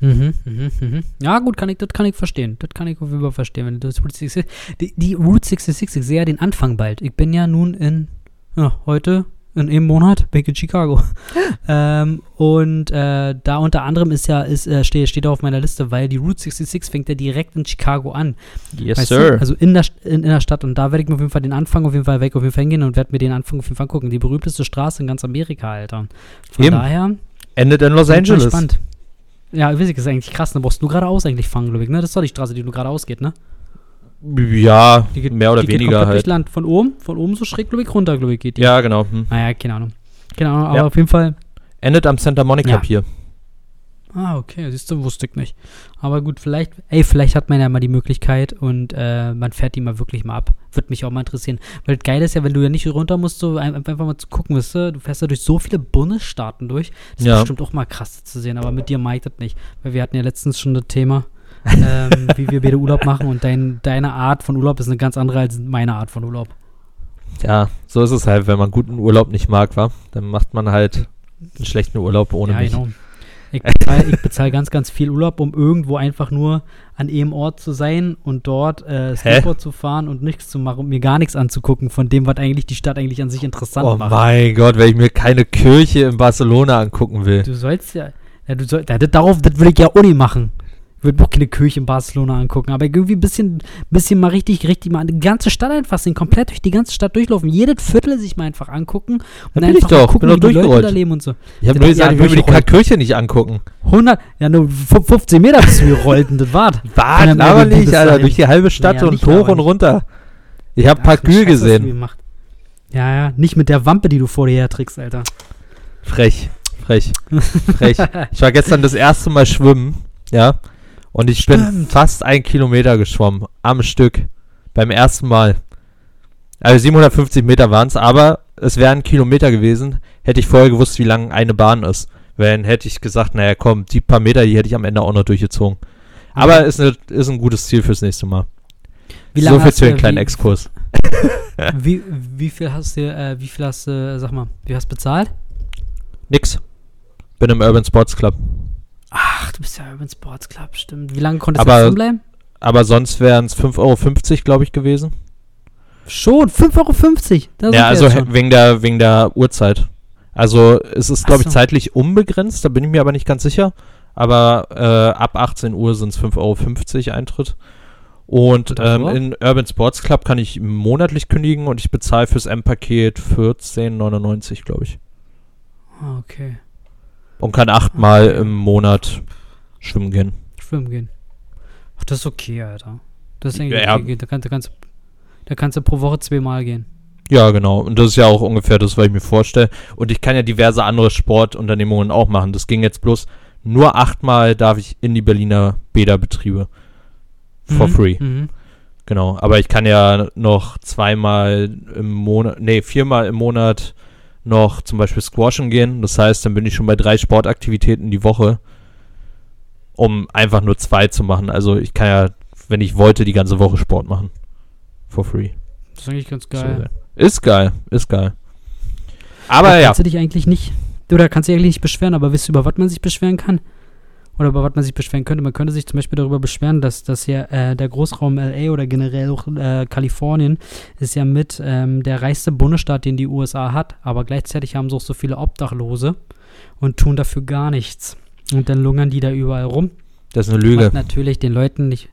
Speaker 1: Mhm, mhm, mhm. Ja, gut, kann ich, das kann ich verstehen. Das kann ich auf jeden Fall verstehen. Wenn du das Route 66, die, die Route 66, ich sehe ja den Anfang bald. Ich bin ja nun in, ja, heute, in einem Monat, ich in Chicago. ähm, und äh, da unter anderem ist ja, ist, äh, steht, steht auf meiner Liste, weil die Route 66 fängt ja direkt in Chicago an.
Speaker 2: Yes,
Speaker 1: Weißt
Speaker 2: sir.
Speaker 1: Du? Also in der, in, in der Stadt. Und da werde ich mir auf jeden Fall den Anfang auf jeden Fall weg auf jeden Fall hingehen und werde mir den Anfang auf jeden Fall gucken. Die berühmteste Straße in ganz Amerika, Alter. Von
Speaker 2: Eben.
Speaker 1: daher.
Speaker 2: Endet in Los Angeles.
Speaker 1: Ja, weiß ich, ist eigentlich krass. Da brauchst du geradeaus eigentlich fahren, glaube ich, ne? Das ist doch die Straße, die nur geradeaus geht, ne?
Speaker 2: Ja,
Speaker 1: Die geht,
Speaker 2: mehr oder
Speaker 1: geht
Speaker 2: weniger
Speaker 1: komplett
Speaker 2: halt.
Speaker 1: durchs Land. Von oben, von oben so schräg, glaube ich, runter, glaube ich, geht die.
Speaker 2: Ja, genau. Hm.
Speaker 1: Naja, keine Ahnung. Keine Ahnung, aber
Speaker 2: Ja.
Speaker 1: auf jeden Fall.
Speaker 2: Endet am Santa Monica
Speaker 1: Ja.
Speaker 2: Pier.
Speaker 1: Ah, okay, siehst du, wusste ich nicht. Aber gut, vielleicht, ey, vielleicht hat man ja mal die Möglichkeit und äh, man fährt die mal wirklich mal ab. Würde mich auch mal interessieren. Weil das Geile ist ja, wenn du ja nicht runter musst, so ein- einfach mal zu gucken, weißt du, du fährst ja durch so viele Bundesstaaten durch. Das
Speaker 2: Ja.
Speaker 1: ist bestimmt auch mal krass zu sehen, aber mit dir ich das nicht. Weil wir hatten ja letztens schon das Thema, ähm, wie wir beide Urlaub machen und dein, deine Art von Urlaub ist eine ganz andere als meine Art von Urlaub.
Speaker 2: Ja, so ist es halt, wenn man guten Urlaub nicht mag, wa? Dann macht man halt einen schlechten Urlaub ohne
Speaker 1: ja,
Speaker 2: mich.
Speaker 1: genau. Ich bezahle bezahl ganz, ganz viel Urlaub, um irgendwo einfach nur an einem Ort zu sein und dort äh, Skateboard zu fahren und nichts zu machen und mir gar nichts anzugucken von dem, was eigentlich die Stadt eigentlich an sich interessant
Speaker 2: Oh
Speaker 1: macht.
Speaker 2: mein Gott, wenn ich mir keine Kirche in Barcelona angucken will.
Speaker 1: Du sollst ja, ja, du soll, ja das, darauf, das will ich ja auch nicht machen. Ich würde auch keine Kirche in Barcelona angucken, aber irgendwie ein bisschen, bisschen mal richtig, richtig mal die ganze Stadt einfach sehen, komplett durch die ganze Stadt durchlaufen, jedes Viertel sich mal einfach angucken und einfach
Speaker 2: doch,
Speaker 1: gucken, wie die Leute da leben und so.
Speaker 2: Ich habe nur gesagt, ich will mir die. Kirche nicht angucken.
Speaker 1: 100, ja nur 15 Meter bist du gerollt und das war's. Dann
Speaker 2: Aber nicht,
Speaker 1: bis
Speaker 2: Alter. Durch die halbe Stadt und hoch und runter. Ich habe
Speaker 1: Ach,
Speaker 2: Park
Speaker 1: du
Speaker 2: Gül
Speaker 1: Scheiße, was du
Speaker 2: gesehen.
Speaker 1: Ja, ja, nicht mit der Wampe, die du vor dir herträgst, Alter.
Speaker 2: Frech. Frech. Frech. Ich war gestern das erste Mal schwimmen, ja. Und ich bin
Speaker 1: Stimmt.
Speaker 2: fast ein Kilometer geschwommen. Am Stück. Beim ersten Mal. Also 750 Meter waren es, aber es wären Kilometer gewesen, hätte ich vorher gewusst, wie lang eine Bahn ist. Wenn hätte ich gesagt, naja, komm, die paar Meter, die hätte ich am Ende auch noch durchgezogen. Aber
Speaker 1: Mhm.
Speaker 2: ist, ne, ist ein gutes Ziel fürs nächste Mal.
Speaker 1: Wie
Speaker 2: so viel
Speaker 1: hast
Speaker 2: zu
Speaker 1: du-
Speaker 2: den kleinen
Speaker 1: wie-
Speaker 2: Exkurs.
Speaker 1: Wie, wie viel hast du, äh, wie viel hast du, äh, sag mal, wie hast du bezahlt?
Speaker 2: Nix. Bin im Urban Sports Club.
Speaker 1: Ach, du bist ja Urban Sports Club, stimmt. Wie lange konntest
Speaker 2: Aber-
Speaker 1: du drin bleiben?
Speaker 2: Aber sonst wären es 5,50 Euro, glaube ich, gewesen.
Speaker 1: Schon, 5,50 Euro.
Speaker 2: Ja, also wegen der, wegen der Uhrzeit. Also es ist, glaube
Speaker 1: Ach
Speaker 2: ich,
Speaker 1: so.
Speaker 2: zeitlich unbegrenzt, da bin ich mir aber nicht ganz sicher. Aber äh, ab 18 Uhr sind es 5,50 Euro Eintritt. Und ähm, in Urban Sports Club kann ich monatlich kündigen und ich bezahle fürs M-Paket 14,99, glaube ich.
Speaker 1: Ah, okay.
Speaker 2: Und kann achtmal im Monat schwimmen gehen.
Speaker 1: Schwimmen gehen. Ach, das ist okay, Alter. Das ist eigentlich
Speaker 2: Ja, ja.
Speaker 1: okay. Da, kannst, da, kannst, da kannst du pro Woche zweimal gehen.
Speaker 2: Ja, genau. Und das ist ja auch ungefähr das, was ich mir vorstelle. Und ich kann ja diverse andere Sportunternehmungen auch machen. Das ging jetzt bloß nur achtmal darf ich in die Berliner Bäderbetriebe. For
Speaker 1: Mhm,
Speaker 2: free.
Speaker 1: Mhm.
Speaker 2: Genau. Aber ich kann ja noch zweimal im Monat, nee, viermal im Monat noch zum Beispiel squashen gehen. Das heißt, dann bin ich schon bei drei Sportaktivitäten die Woche, um einfach nur zwei zu machen. Also ich kann ja, wenn ich wollte, die ganze Woche Sport machen. For free.
Speaker 1: Das ist eigentlich ganz
Speaker 2: So,
Speaker 1: geil.
Speaker 2: ist geil, ist geil. Aber
Speaker 1: Da
Speaker 2: ja,
Speaker 1: Kannst du dich eigentlich nicht, oder kannst du dich eigentlich nicht beschweren, aber wisst ihr, über was man sich beschweren kann? Oder über was man sich beschweren könnte? Man könnte sich zum Beispiel darüber beschweren, dass, dass ja äh, der Großraum LA oder generell auch äh, Kalifornien ist ja mit ähm, der reichste Bundesstaat, den die USA hat, aber gleichzeitig haben sie auch so viele Obdachlose und tun dafür gar nichts. Und dann lungern die da überall rum.
Speaker 2: das ist eine Lüge,
Speaker 1: Was natürlich den Leuten nicht.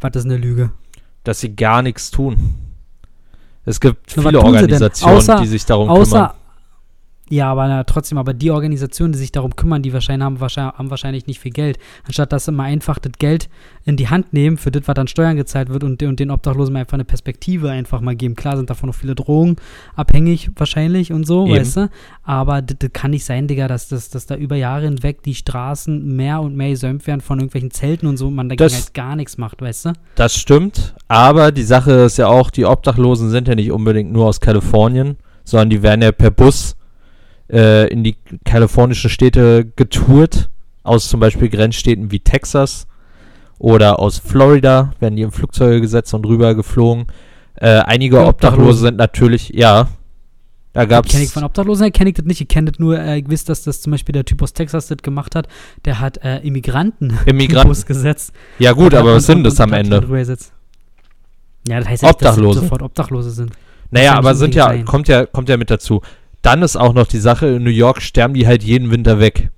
Speaker 1: Was ist eine Lüge?
Speaker 2: dass sie gar nichts tun. Es gibt viele? Organisationen,
Speaker 1: Außer-
Speaker 2: die sich darum kümmern.
Speaker 1: Ja, aber na, trotzdem, aber die Organisationen, die sich darum kümmern, die wahrscheinlich haben, wahrscheinlich haben wahrscheinlich nicht viel Geld. Anstatt dass sie mal einfach das Geld in die Hand nehmen, für das, was dann Steuern gezahlt wird und, und den Obdachlosen mal einfach eine Perspektive einfach mal geben. Klar sind davon noch viele Drogen abhängig wahrscheinlich und so,
Speaker 2: Eben.
Speaker 1: weißt du? Aber das, das kann nicht sein, Digga, dass, dass, dass da über Jahre hinweg die Straßen mehr und mehr gesäumt werden von irgendwelchen Zelten und so und man dagegen
Speaker 2: Das-
Speaker 1: halt gar nichts macht, weißt du?
Speaker 2: Das stimmt, aber die Sache ist ja auch, die Obdachlosen sind ja nicht unbedingt nur aus Kalifornien, sondern die werden ja per Bus äh, in die kalifornischen Städte getourt, aus zum Beispiel Grenzstädten wie Texas oder aus Florida, werden die in Flugzeuge gesetzt und rüber geflogen. Äh, einige
Speaker 1: Die
Speaker 2: Obdachlose sind natürlich, ja, da gab's
Speaker 1: Kenne ich von Obdachlosen, kenne ich das nicht. Ich kenne das nur, äh, ich weiß, dass das zum Beispiel der Typ aus Texas das gemacht hat. Der hat äh, Immigranten im
Speaker 2: Immigranten.
Speaker 1: Bus gesetzt.
Speaker 2: Ja gut, aber was sind das am Ende?
Speaker 1: Ja, das heißt ja nicht, dass
Speaker 2: Obdachlose.
Speaker 1: sie sofort Obdachlose sind.
Speaker 2: Naja,
Speaker 1: ja
Speaker 2: aber sind ja, kommt ja, kommt ja mit dazu. Dann ist auch noch die Sache, in New York sterben die halt jeden Winter weg.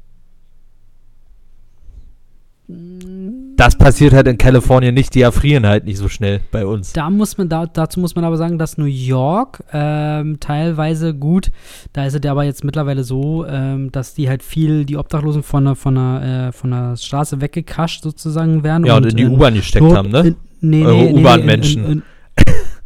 Speaker 2: Das passiert halt in Kalifornien nicht, die erfrieren halt nicht so schnell bei uns.
Speaker 1: Da muss man, da, dazu muss man aber sagen, dass New York ähm, teilweise gut, da ist es ja aber jetzt mittlerweile so, ähm, dass die halt viel, die Obdachlosen von der, von der, äh, von der Straße weggekascht sozusagen werden.
Speaker 2: Ja, und in die U-Bahn gesteckt haben, ne?
Speaker 1: In, nee, nee, nee, nee,
Speaker 2: U-Bahn-Menschen.
Speaker 1: In,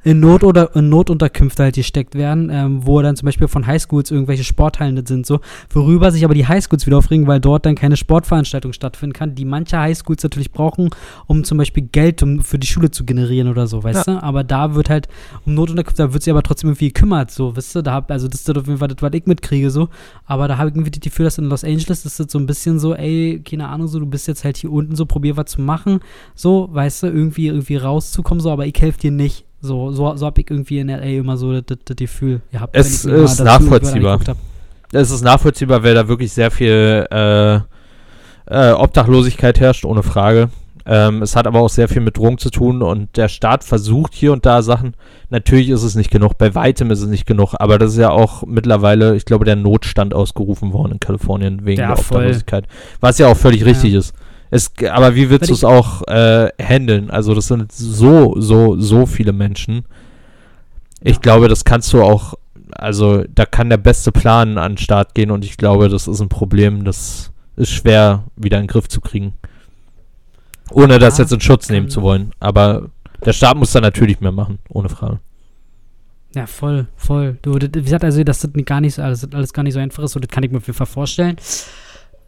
Speaker 1: in, Not oder, in Notunterkünfte halt gesteckt werden, ähm, wo dann zum Beispiel von Highschools irgendwelche Sporthallen das sind, so, worüber sich aber die Highschools wieder aufregen, weil dort dann keine Sportveranstaltung stattfinden kann, die manche Highschools natürlich brauchen, um zum Beispiel Geld um, für die Schule zu generieren oder so, weißt du? Aber da wird halt um Notunterkünfte, da wird sich aber trotzdem irgendwie gekümmert, so, weißt du? Da hab, also das ist das auf jeden Fall das, was ich mitkriege, so. Aber da habe ich irgendwie das Gefühl, dass in Los Angeles ist das so ein bisschen so, ey, keine Ahnung, so, du bist jetzt halt hier unten so, probier was zu machen, so, weißt du, irgendwie, irgendwie rauszukommen, so, aber ich helfe dir nicht. So, so, so habe ich irgendwie in LA immer so das, das, Gefühl gehabt.
Speaker 2: Es ist nachvollziehbar. Es ist nachvollziehbar, weil da wirklich sehr viel äh, äh, Obdachlosigkeit herrscht, ohne Frage. Ähm, es hat aber auch sehr viel mit Drogen zu tun und der Staat versucht hier und da Sachen. Natürlich ist es nicht genug, bei weitem ist es nicht genug, aber das ist ja auch mittlerweile, ich glaube, der Notstand ausgerufen worden in Kalifornien wegen
Speaker 1: Ja,
Speaker 2: der. Obdachlosigkeit. Was ja auch völlig richtig ist. Es, aber wie willst du es auch äh, handeln? Also das sind so, so, so viele Menschen. Ich
Speaker 1: Ja.
Speaker 2: glaube, das kannst du auch, also da kann der beste Plan an den Start gehen und ich glaube, das ist ein Problem, das ist schwer wieder in den Griff zu kriegen. Ohne das
Speaker 1: Ja,
Speaker 2: jetzt in Schutz nehmen zu wollen. Aber der Staat muss da natürlich mehr machen, ohne Frage.
Speaker 1: Ja, voll, voll. Du, wie gesagt, also, dass das gar nicht alles, alles gar nicht so einfach ist, so, das kann ich mir auf jeden Fall vorstellen.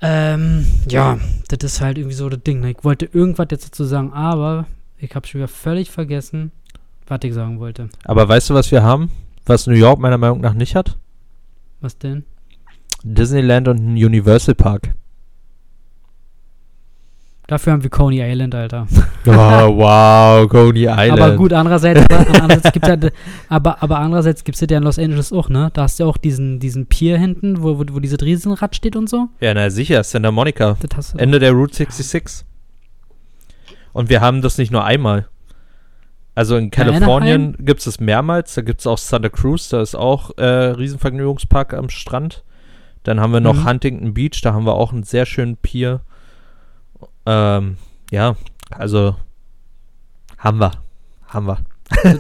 Speaker 1: Ähm, ja, das ist halt irgendwie so das Ding. Ne? Ich wollte irgendwas jetzt dazu sagen, aber ich habe schon wieder völlig vergessen, was ich sagen wollte.
Speaker 2: Aber weißt du, was wir haben? Was New York meiner Meinung nach nicht hat?
Speaker 1: Was denn?
Speaker 2: Disneyland und ein Universal Park.
Speaker 1: Dafür haben wir Coney Island, Alter.
Speaker 2: Oh, wow, Coney Island.
Speaker 1: Aber gut, andererseits, aber, andererseits gibt's ja, aber, aber andererseits gibt es ja in Los Angeles auch, ne? Da hast du ja auch diesen, diesen Pier hinten, wo, wo, wo dieses Riesenrad steht und so.
Speaker 2: Ja, na sicher, Santa Monica.
Speaker 1: Das hast du
Speaker 2: Ende der Route 66. Und wir haben das nicht nur einmal. Also in Kalifornien gibt es es mehrmals. Da gibt es auch Santa Cruz, da ist auch äh, Riesenvergnügungspark am Strand. Dann haben wir noch
Speaker 1: Mhm.
Speaker 2: Huntington Beach, da haben wir auch einen sehr schönen Pier. Ähm, ja, also haben wir. Haben wir.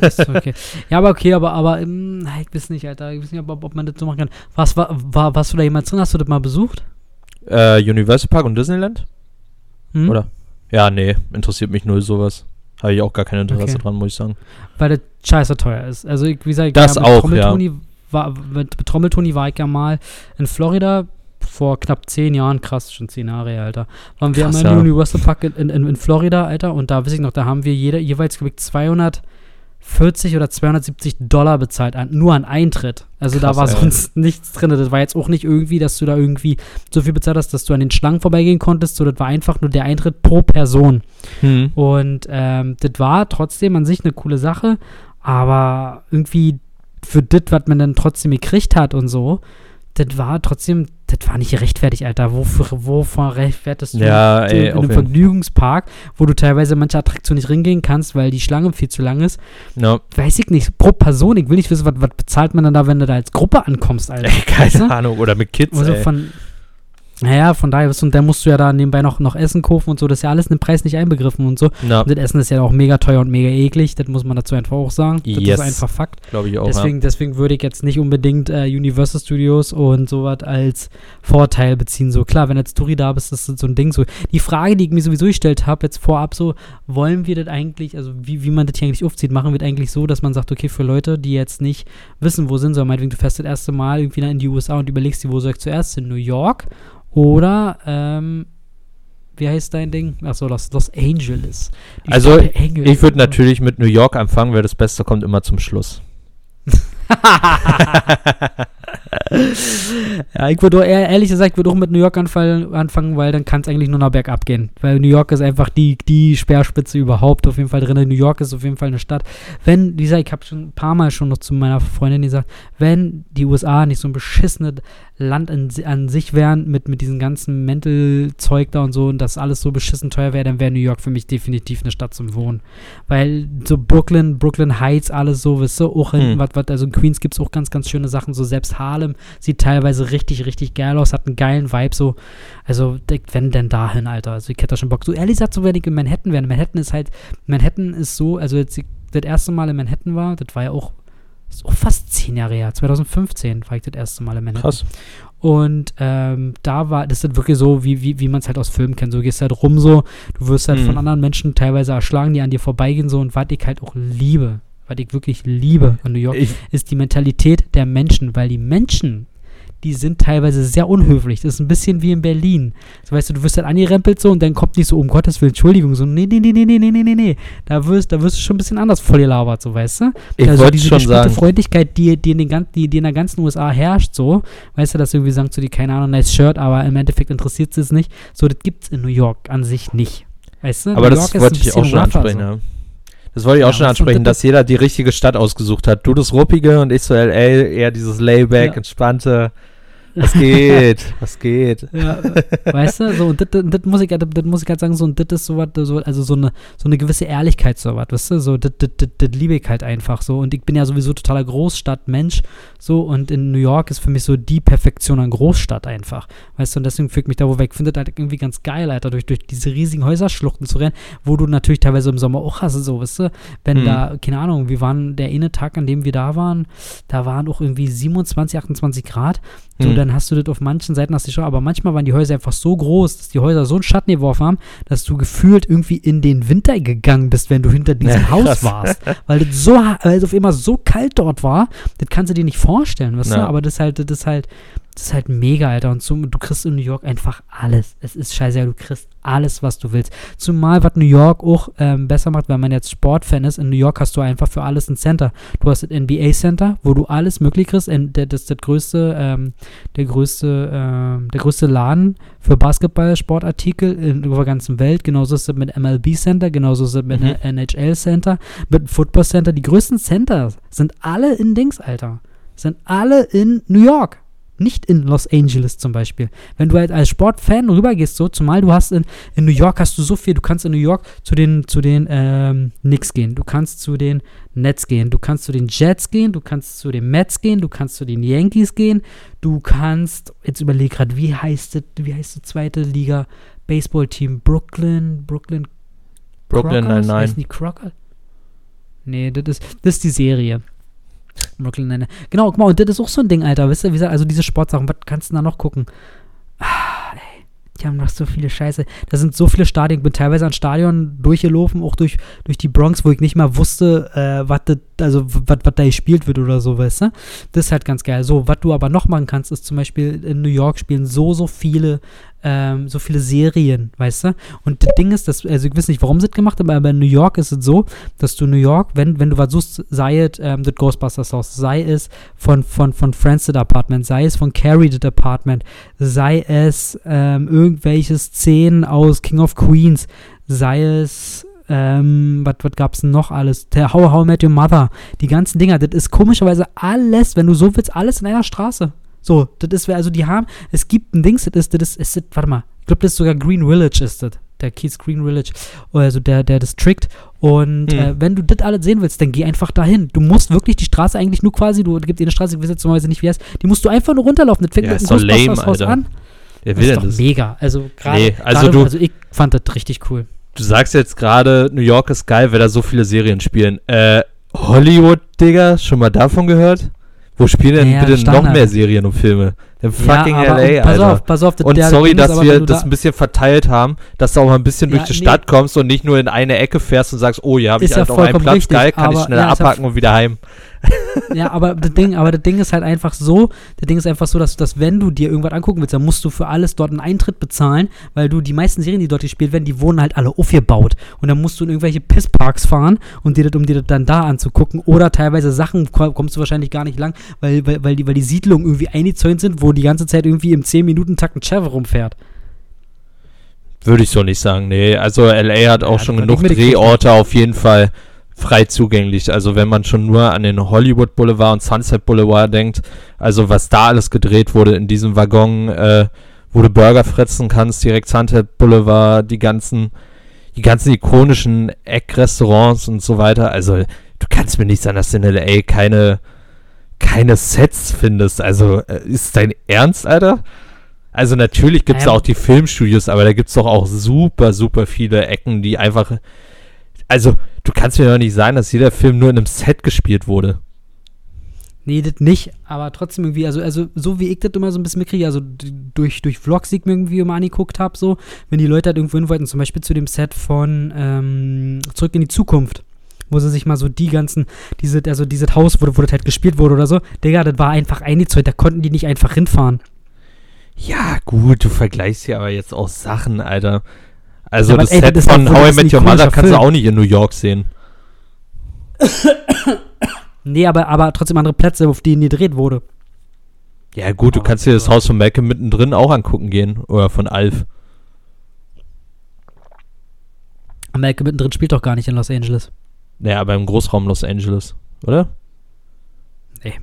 Speaker 1: Ist okay. Ja, aber okay, aber, aber ähm, ich weiß nicht, Alter. Ich weiß nicht, ob, ob man das so machen kann. Was, war, war, warst du da jemals drin? Hast du das mal besucht?
Speaker 2: Äh, Universal Park und Disneyland?
Speaker 1: Hm?
Speaker 2: Oder? Ja, nee, interessiert mich null sowas. Habe ich auch gar kein Interesse
Speaker 1: Okay.
Speaker 2: dran, muss ich sagen.
Speaker 1: Weil das scheiße teuer ist. Also, wie gesagt,
Speaker 2: Das
Speaker 1: ja,
Speaker 2: auch, ja.
Speaker 1: War, mit Trommeltoni war ich ja mal in Florida vor knapp zehn Jahren, krass, schon zehn Jahre, Alter. Waren wir
Speaker 2: Krass,
Speaker 1: immer im
Speaker 2: ja.
Speaker 1: Universal Park in, in, in Florida, Alter, und da weiß ich noch, da haben wir jeder, jeweils, glaube ich, 40 oder 270 Dollar bezahlt, an, nur an Eintritt. Also
Speaker 2: Krass,
Speaker 1: da war
Speaker 2: ey.
Speaker 1: sonst nichts drin. Das war jetzt auch nicht irgendwie, dass du da irgendwie so viel bezahlt hast, dass du an den Schlangen vorbeigehen konntest. So, das war einfach nur der Eintritt pro Person.
Speaker 2: Hm.
Speaker 1: Und ähm, das war trotzdem an sich eine coole Sache, aber irgendwie für das, was man dann trotzdem gekriegt hat und so, das war trotzdem, das war nicht gerechtfertigt, Alter. Wofür, wovon rechtfertigst du
Speaker 2: Ja,
Speaker 1: in
Speaker 2: ey,
Speaker 1: in einem Vergnügungspark, wo du teilweise manche Attraktionen nicht ringehen kannst, weil die Schlange viel zu lang ist?
Speaker 2: Ja.
Speaker 1: Weiß ich nicht. Pro Person, ich will nicht wissen, was, was bezahlt man dann da, wenn du da als Gruppe ankommst, Alter.
Speaker 2: Ey,
Speaker 1: Weißt
Speaker 2: keine
Speaker 1: du?
Speaker 2: Ahnung. Oder mit Kids,
Speaker 1: Also
Speaker 2: ey.
Speaker 1: von. Naja, von daher, und dann musst du ja da nebenbei noch, noch Essen kaufen und so. Das ist ja alles in den Preis nicht einbegriffen und so.
Speaker 2: Ja,
Speaker 1: Und das Essen ist ja auch mega teuer und mega eklig. Das muss man dazu einfach auch sagen. Das
Speaker 2: Yes.
Speaker 1: ist einfach Fakt.
Speaker 2: glaube ich auch.
Speaker 1: Deswegen, deswegen würde ich jetzt nicht unbedingt äh, Universal Studios und sowas als Vorteil beziehen. So klar, wenn jetzt Touri da bist, ist das so ein Ding. So die Frage, die ich mir sowieso gestellt habe, jetzt vorab so, wollen wir das eigentlich, also wie, wie man das hier eigentlich aufzieht, machen wir das eigentlich so, dass man sagt, okay, für Leute, die jetzt nicht wissen, wo sind sie, meinetwegen, du fährst das erste Mal irgendwie in die USA und überlegst dir, wo soll ich zuerst in New York oder ähm, wie heißt dein Ding? Achso, Los, Los Angeles. Die
Speaker 2: Also. Ich würde natürlich mit New York anfangen, weil das Beste kommt immer zum Schluss.
Speaker 1: ja, ich würde ehrlich gesagt, ich würde auch mit New York anfangen, weil dann kann es eigentlich nur noch bergab gehen. Weil New York ist einfach die, die Speerspitze überhaupt auf jeden Fall drin. New York ist auf jeden Fall eine Stadt. Wenn, dieser, ich habe schon ein paar Mal schon noch zu meiner Freundin gesagt, wenn die USA nicht so ein beschissenes Land an, si- an sich wären, mit, mit diesem ganzen Mental-Zeug da und so, und das alles so beschissen teuer wäre, dann wäre New York für mich definitiv eine Stadt zum Wohnen. Weil so Brooklyn, Brooklyn Heights, alles so, weißt du, auch in,
Speaker 2: Hm.
Speaker 1: was, was, also in Queens gibt es auch ganz, ganz schöne Sachen, so selbst Harlem sieht teilweise richtig, richtig geil aus, hat einen geilen Vibe, so, also, wenn denn dahin, Alter, also ich hätte da schon Bock, so ehrlich gesagt, so wenn ich in Manhattan wäre, Manhattan ist halt, Manhattan ist so, also jetzt, das erste Mal in Manhattan war, das war ja auch, auch fast zehn Jahre her, 2015 war ich das erste Mal in Manhattan.
Speaker 2: Krass.
Speaker 1: Und ähm, da war, das ist wirklich so, wie, wie, wie man es halt aus Filmen kennt. So, du gehst halt rum so, du wirst halt
Speaker 2: Mhm.
Speaker 1: von anderen Menschen teilweise erschlagen, die an dir vorbeigehen so. Und was ich halt auch liebe, was ich wirklich liebe in New York,
Speaker 2: Ich,
Speaker 1: ist die Mentalität der Menschen. Weil die Menschen, die sind teilweise sehr unhöflich. Das ist ein bisschen wie in Berlin. So, weißt du, du wirst halt angerempelt so und dann kommt nicht so, um Gottes Willen, Entschuldigung, so, nee, nee, nee, nee, nee, nee, nee, nee, nee. Da wirst, da wirst du schon ein bisschen anders voll gelabert, so, weißt du?
Speaker 2: ich
Speaker 1: also diese
Speaker 2: schon sagen,
Speaker 1: Freundlichkeit, die, die, in den, gan- die, die in der ganzen USA herrscht, so, weißt du, dass irgendwie sagen zu dir, keine Ahnung, nice Shirt, aber im Endeffekt interessiert es nicht. So, das gibt's in New York an sich nicht. Weißt du?
Speaker 2: aber
Speaker 1: New
Speaker 2: das
Speaker 1: York ist
Speaker 2: wollte
Speaker 1: ein
Speaker 2: ich auch schon
Speaker 1: rougher,
Speaker 2: ansprechen,
Speaker 1: so.
Speaker 2: ja. Das wollte ich auch
Speaker 1: Ja,
Speaker 2: schon ansprechen,
Speaker 1: das-
Speaker 2: dass jeder die richtige Stadt ausgesucht hat. Du das Ruppige und ich so LA, eher dieses Layback,
Speaker 1: Ja.
Speaker 2: entspannte. Was geht? Was geht?
Speaker 1: Ja, weißt du, so, das- muss ich, das das muss ich halt sagen, so, und das ist so was, so, also so eine, so eine gewisse Ehrlichkeit, so was, weißt du, so, das, das, das, das liebe ich halt einfach so, und ich bin ja sowieso totaler Großstadtmensch, so, und in New York ist für mich so die Perfektion an Großstadt einfach, weißt du, und deswegen fühlt mich da wo weg, finde halt irgendwie ganz geil, Alter, durch, durch diese riesigen Häuserschluchten zu rennen, wo du natürlich teilweise im Sommer auch hast, so, weißt du, wenn
Speaker 2: Hm.
Speaker 1: da, keine Ahnung, wir waren, der eine Tag, an dem wir da waren, da waren auch irgendwie 27, 28 Grad, so,
Speaker 2: Hm.
Speaker 1: dann hast du das auf manchen Seiten hast du schon, aber manchmal waren die Häuser einfach so groß, dass die Häuser so einen Schatten geworfen haben, dass du gefühlt irgendwie in den Winter gegangen bist, wenn du hinter diesem
Speaker 2: Ja,
Speaker 1: Haus warst. Weil das so, weil es auf immer so kalt dort war, das kannst du dir nicht vorstellen, weißt du?
Speaker 2: Ja.
Speaker 1: Aber das halt, das ist halt, das ist halt mega, Alter. Und so, du kriegst in New York einfach alles. Es ist scheiße, du kriegst alles, was du willst. Zumal, was New York auch ähm, besser macht, wenn man jetzt Sportfan ist, in New York hast du einfach für alles ein Center. Du hast das NBA Center, wo du alles möglich kriegst. Das ist das größte, ähm, der größte, ähm, der größte Laden für Basketball-Sportartikel in der ganzen Welt. Genauso ist es mit MLB Center, genauso ist es mit
Speaker 2: Mhm.
Speaker 1: NHL Center, mit Football Center. Die größten Center sind alle in Dings, Alter. Sind alle in New York. Nicht in Los Angeles zum Beispiel. Wenn du halt als Sportfan rübergehst, so, zumal du hast in, in New York hast du so viel, du kannst in New York zu den, zu den ähm, Knicks gehen, du kannst zu den Nets gehen, du kannst zu den Jets gehen, du kannst zu den Mets gehen, du kannst zu den Yankees gehen, du kannst, jetzt überleg gerade, wie heißt das, wie heißt die zweite Liga Baseballteam? Brooklyn, Brooklyn
Speaker 2: Brooklyn
Speaker 1: Crockers?
Speaker 2: Nine-Nine.
Speaker 1: Heißen die Crocker? Nee, das ist, das ist die Serie. Brooklyn Nine. Genau, guck mal, und das ist auch so ein Ding, Alter. Wisst ihr, wie gesagt, also diese Sportsachen, was kannst du da noch gucken? Ah, ey, die haben noch so viele Scheiße. Da sind so viele Stadien. Ich bin teilweise an Stadion durchgelaufen, auch durch, durch die Bronx, wo ich nicht mal wusste, äh, was also da gespielt wird oder so, weißt du? Das ist halt ganz geil. So, was du aber noch machen kannst, ist zum Beispiel in New York spielen so, so viele ähm, so viele Serien, weißt du? Und das Ding ist, dass, also ich weiß nicht, warum sie das gemacht haben, aber in New York ist es so, dass du New York, wenn, wenn du was suchst, sei es ähm, das Ghostbusters Haus, sei es von, von, von Friends das Apartment, sei es von Carrie das Apartment, sei es ähm, irgendwelche Szenen aus King of Queens, sei es ähm, was, gab's denn noch alles? Der How, How Met Your Mother, die ganzen Dinger, das ist komischerweise alles, wenn du so willst, alles in einer Straße. So, das ist, also die haben, es gibt ein Dings, das ist, das ist, ist das, warte mal, ich glaube, das ist sogar Green Village ist das. Der Keys Green Village, also der, der District. Und
Speaker 2: Hm.
Speaker 1: äh, wenn du das alles sehen willst, dann geh einfach dahin. Du musst wirklich die Straße eigentlich nur quasi, du gibt eine Straße, ich weiß jetzt normalerweise nicht, wie heißt, die musst du einfach nur runterlaufen. Das fängt
Speaker 2: Ja,
Speaker 1: mit
Speaker 2: ist lame,
Speaker 1: Ghostbusters-Haus an. Das
Speaker 2: will
Speaker 1: ist
Speaker 2: denn
Speaker 1: doch
Speaker 2: das?
Speaker 1: mega. Also gerade,
Speaker 2: Nee, also du-
Speaker 1: also ich fand das richtig cool.
Speaker 2: Du sagst jetzt gerade, New York ist geil, weil da so viele Serien spielen. Äh, Hollywood, Digga, schon mal davon gehört? Wo spielen denn
Speaker 1: Ja,
Speaker 2: bitte
Speaker 1: Standard.
Speaker 2: noch mehr Serien und Filme? Im fucking
Speaker 1: ja,
Speaker 2: LA,
Speaker 1: pass
Speaker 2: Alter.
Speaker 1: auf, pass auf. das-
Speaker 2: und sorry, dass wir das
Speaker 1: da-
Speaker 2: ein bisschen verteilt haben, dass du auch mal ein bisschen
Speaker 1: Ja,
Speaker 2: durch die
Speaker 1: nee.
Speaker 2: Stadt kommst und nicht nur in eine Ecke fährst und sagst, oh, hier habe ich
Speaker 1: Ist ja
Speaker 2: halt auch einen Platz,
Speaker 1: richtig,
Speaker 2: geil, kann ich schnell
Speaker 1: ja, ist ja
Speaker 2: abhaken und wieder heim.
Speaker 1: Ja, aber das Ding, aber das Ding ist halt einfach so, das Ding ist einfach so, dass, dass wenn du dir irgendwas angucken willst, dann musst du für alles dort einen Eintritt bezahlen, weil du die meisten Serien, die dort gespielt werden, die wurden halt alle aufgebaut. Und dann musst du in irgendwelche Pissparks fahren und dir das, um dir das dann da anzugucken. Oder teilweise Sachen ko- kommst du wahrscheinlich gar nicht lang, weil, weil, weil, die, weil die Siedlungen irgendwie eingezäunt sind, wo die ganze Zeit irgendwie im 10-Minuten-Takt ein Chevy rumfährt.
Speaker 2: Würde ich so nicht sagen, nee. Also LA hat auch
Speaker 1: Ja,
Speaker 2: schon genug. Drehorte auf jeden Fall frei zugänglich. Also wenn man schon nur an den Hollywood Boulevard und Sunset Boulevard denkt, also was da alles gedreht wurde in diesem Waggon, äh, wo du Burger fressen kannst, direkt Sunset Boulevard, die ganzen, die ganzen ikonischen Eckrestaurants und so weiter. Also du kannst mir nicht sagen, dass du in LA keine, keine Sets findest. Also äh, ist dein Ernst, Alter? Also natürlich gibt es
Speaker 1: Ähm.
Speaker 2: auch die Filmstudios, aber da gibt es doch auch super, super viele Ecken, die einfach. Also, du kannst mir doch nicht sagen, dass jeder Film nur in einem Set gespielt wurde.
Speaker 1: Nee, das nicht, aber trotzdem irgendwie, also, also so wie ich das immer so ein bisschen mitkriege, also durch, durch Vlogs, die ich mir irgendwie immer angeguckt habe, so, wenn die Leute halt irgendwo hin wollten, zum Beispiel zu dem Set von ähm, Zurück in die Zukunft, wo sie sich mal so die ganzen, diese, also dieses Haus, wo, wo das halt gespielt wurde oder so, Digga, das war einfach eingezäunt, da konnten die nicht einfach hinfahren.
Speaker 2: Ja, gut, du vergleichst hier aber jetzt auch Sachen, Alter. Also,
Speaker 1: Ja, aber
Speaker 2: das
Speaker 1: ey,
Speaker 2: Set
Speaker 1: das ist
Speaker 2: von How I Met Your Mother kannst du
Speaker 1: Film.
Speaker 2: auch nicht in New York sehen.
Speaker 1: Nee, aber, aber trotzdem andere Plätze, auf denen gedreht wurde.
Speaker 2: Ja, gut, du
Speaker 1: Oh,
Speaker 2: kannst dir das. Haus von Malcolm mittendrin auch angucken gehen. Oder von Alf.
Speaker 1: Malcolm mittendrin spielt doch gar nicht in Los Angeles.
Speaker 2: Naja, aber im Großraum Los Angeles, oder?
Speaker 1: Nee.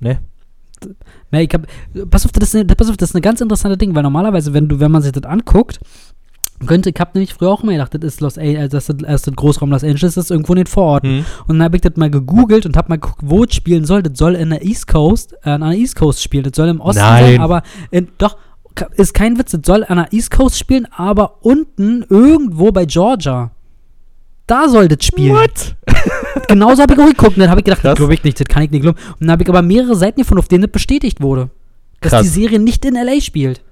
Speaker 2: Nee?
Speaker 1: Ja, ich hab, pass auf, das ist, eine, pass auf, das ist eine ganz interessante Ding, weil normalerweise, wenn du, wenn man sich das anguckt, könnte, ich habe nämlich früher auch immer gedacht, das ist Los Angeles, das ist das ist Großraum Los Angeles, das ist irgendwo in den Vororten.
Speaker 2: Hm.
Speaker 1: Und dann habe ich das mal gegoogelt und habe mal geguckt, wo es spielen soll. Das soll in der East Coast, äh, an der East Coast spielen. Das soll im Osten
Speaker 2: Nein.
Speaker 1: sein, aber in, doch, ist kein Witz, das soll an der East Coast spielen, aber unten irgendwo bei Georgia. Da soll das spielen.
Speaker 2: What?
Speaker 1: Genauso habe ich auch geguckt und dann habe ich gedacht, das glaube ich nicht, das kann ich nicht glauben. Und dann habe ich aber mehrere Seiten gefunden, auf denen das bestätigt wurde. Dass
Speaker 2: Krass.
Speaker 1: die Serie nicht in L.A. spielt.